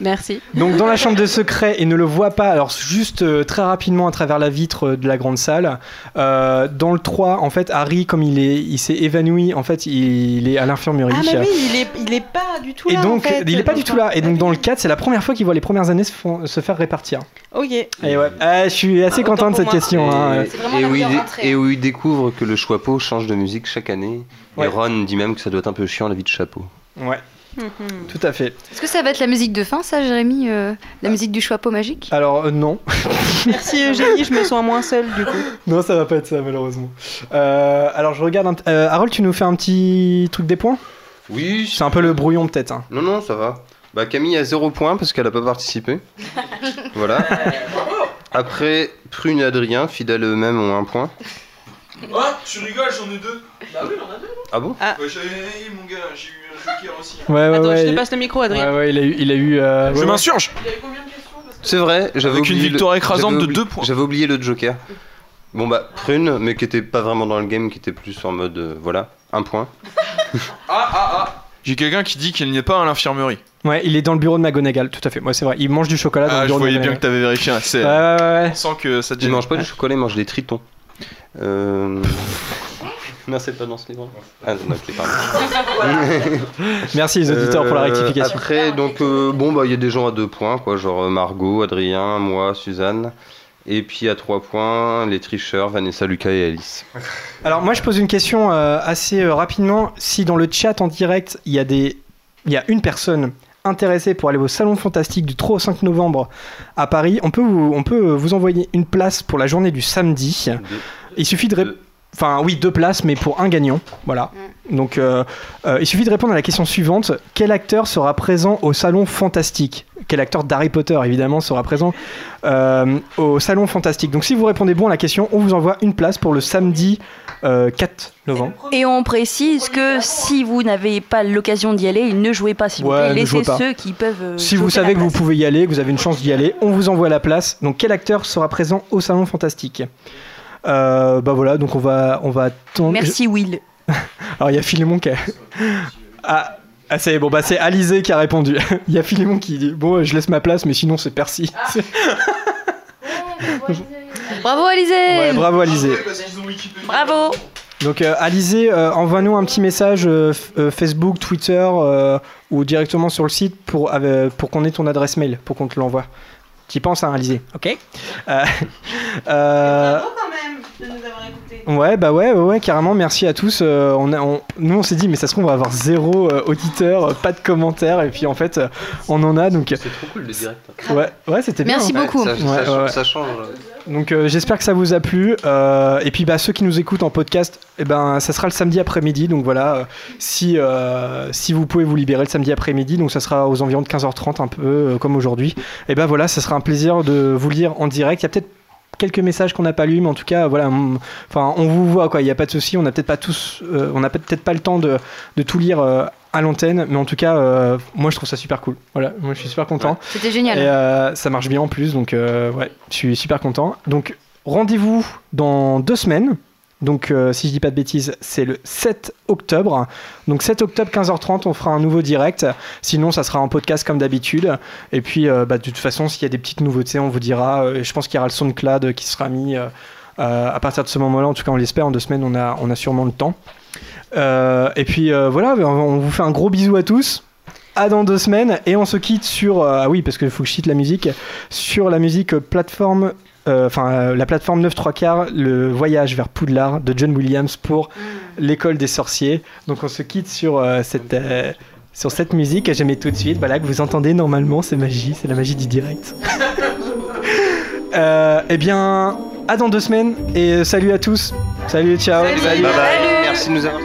Merci. Donc dans la chambre de secret et ne le voit pas, alors juste euh, très rapidement à travers la vitre euh, de la grande salle. Euh, dans le 3, en fait, Harry, comme il est, il s'est évanoui, en fait, il est à l'infirmerie. Ah, mais oui, il est, il est pas du tout Et là. donc, en fait, il est pas du donc, tout là. Et donc, dans le 4, c'est la première fois qu'il voit les premières années se, font- se faire répartir. Ok. Et ouais, Ah, je suis assez content de cette question. hein. Et, où il et où il découvre que le chapeau change de musique chaque année. Ouais. Et Ron dit même que ça doit être un peu chiant la vie de chapeau. Ouais, tout à fait. Est-ce que ça va être la musique de fin, ça, Jérémy euh, La musique du chapeau magique? Alors, euh, non. Merci Eugénie, je me sens moins seule du coup. non, ça va pas être ça, malheureusement. Euh, alors, je regarde un euh, Harold, tu nous fais un petit truc des points? Oui. C'est un peu le brouillon, peut-être. hein. Non, non, ça va. Bah Camille a 0 points parce qu'elle a pas participé. voilà. Après, Prune et Adrien, fidèles eux-mêmes, ont un point. Oh, tu rigoles, j'en ai deux. Bah oui, on a deux. Ah bon Ouais, j'avais- eh, mon gars, j'ai eu un joker aussi. Ouais, ouais, Attends, ouais, je te il- passe le micro, Adrien. Ouais, ouais, il a eu. Il a eu euh, Je ouais, ouais. m'insurge C'est vrai, j'avais Avec une le- victoire écrasante de oubli- deux points. J'avais oublié le Joker. Bon bah Prune, mais qui était pas vraiment dans le game, qui était plus en mode euh, voilà, un point. Ah, ah, ah J'ai quelqu'un qui dit qu'il n'est pas à l'infirmerie. Ouais, il est dans le bureau de McGonagall, tout à fait. Ouais, c'est vrai. Il mange du chocolat dans Ah, le je bureau voyais de bien que t'avais vérifié. hein, C'est... Ouais, ouais, ouais. Sans que ça te Il mange pas du chocolat, il mange des tritons. Euh... non, c'est pas dans ce livre. Ah non, ok, pardon. Merci les auditeurs pour la Euh, rectification. Après, donc, euh, bon, bah, il y a des gens à deux points, quoi, genre euh, Margot, Adrien, moi, Suzanne. Et puis à trois points, les tricheurs, Vanessa, Lucas et Alice. Alors moi je pose une question euh, assez euh, rapidement. Si dans le chat en direct il y a des, il y a une personne intéressée pour aller au salon fantastique du 3 au 5 novembre à Paris, on peut vous, on peut vous envoyer une place pour la journée du samedi. Il suffit de, enfin oui deux places mais pour un gagnant, voilà. Donc euh, euh, il suffit de répondre à la question suivante quel acteur sera présent au salon fantastique? Quel acteur d'Harry Potter évidemment sera présent euh, au salon fantastique? Donc si vous répondez bon à la question, on vous envoie une place pour le samedi euh, 4 novembre. Et on précise que si vous n'avez pas l'occasion d'y aller, ne jouez pas s'il vous plaît. Laissez pas. ceux qui peuvent. Si vous savez que vous pouvez y aller, que vous avez une chance d'y aller, on vous envoie la place. Donc quel acteur sera présent au salon fantastique? Bah voilà, donc on va on va attendre. Merci Will. Alors il y a Philémon qui a... Ah, ah c'est bon bah c'est Alizé qui a répondu. Il y a Philémon qui dit bon je laisse ma place mais sinon c'est Percy. Bravo, Alizé Ouais, bravo Alizé. Bravo. Donc euh, Alizé, euh, envoie-nous un petit message euh, euh, Facebook, Twitter euh, ou directement sur le site pour, euh, pour qu'on ait ton adresse mail, pour qu'on te l'envoie. Tu y penses, hein, Alizé. Ok. Euh, euh, quand même de nous avoir écoutés. Ouais, bah ouais, ouais, ouais, carrément, merci à tous. Euh, on a, on- nous, on s'est dit, mais ça se trouve, on va avoir zéro euh, auditeur, euh, pas de commentaires, et puis en fait, euh, on en a, donc... C'est trop cool le direct. Ouais, ouais c'était bien. Merci hein. beaucoup. Ça, Ouais, ça- ouais, ouais. ça change. Donc euh, j'espère que ça vous a plu. Euh, et puis bah, ceux qui nous écoutent en podcast, eh ben, ça sera le samedi après-midi. Donc voilà, euh, si, euh, si vous pouvez vous libérer le samedi après-midi, donc ça sera aux environs de 15h30, un peu euh, comme aujourd'hui. Et ben voilà, ça sera un plaisir de vous lire en direct. Il y a peut-être quelques messages qu'on n'a pas lus, mais en tout cas, voilà, on, enfin, on vous voit quoi. Il n'y a pas de souci. On n'a peut-être pas tous, euh, on n'a peut-être pas le temps de, de tout lire. euh, à l'antenne, mais en tout cas, euh, moi je trouve ça super cool. Voilà, moi je suis super content. C'était génial. Et euh, ça marche bien en plus, donc euh, ouais, je suis super content. Donc rendez-vous dans deux semaines. Donc euh, si je dis pas de bêtises, c'est le 7 octobre. Donc 7 octobre 15h30, on fera un nouveau direct. Sinon, ça sera un podcast comme d'habitude. Et puis euh, bah, de toute façon, s'il y a des petites nouveautés, on vous dira. Euh, je pense qu'il y aura le SoundCloud qui sera mis à partir de ce moment-là. En tout cas, on l'espère. En deux semaines, on a, on a sûrement le temps. Et puis voilà, on vous fait un gros bisou à tous. À dans deux semaines et on se quitte sur ah oui parce qu'il faut que je cite la musique sur la musique plateforme enfin euh, la plateforme 9 3 quarts le voyage vers Poudlard de John Williams pour l'école des sorciers. Donc on se quitte sur euh, cette euh, sur cette musique que j'aimais tout de suite. Voilà que vous entendez normalement c'est magie c'est la magie du direct. Euh, et bien à dans deux semaines et salut à tous. Salut ciao. Bye bye. Merci de nous avoir.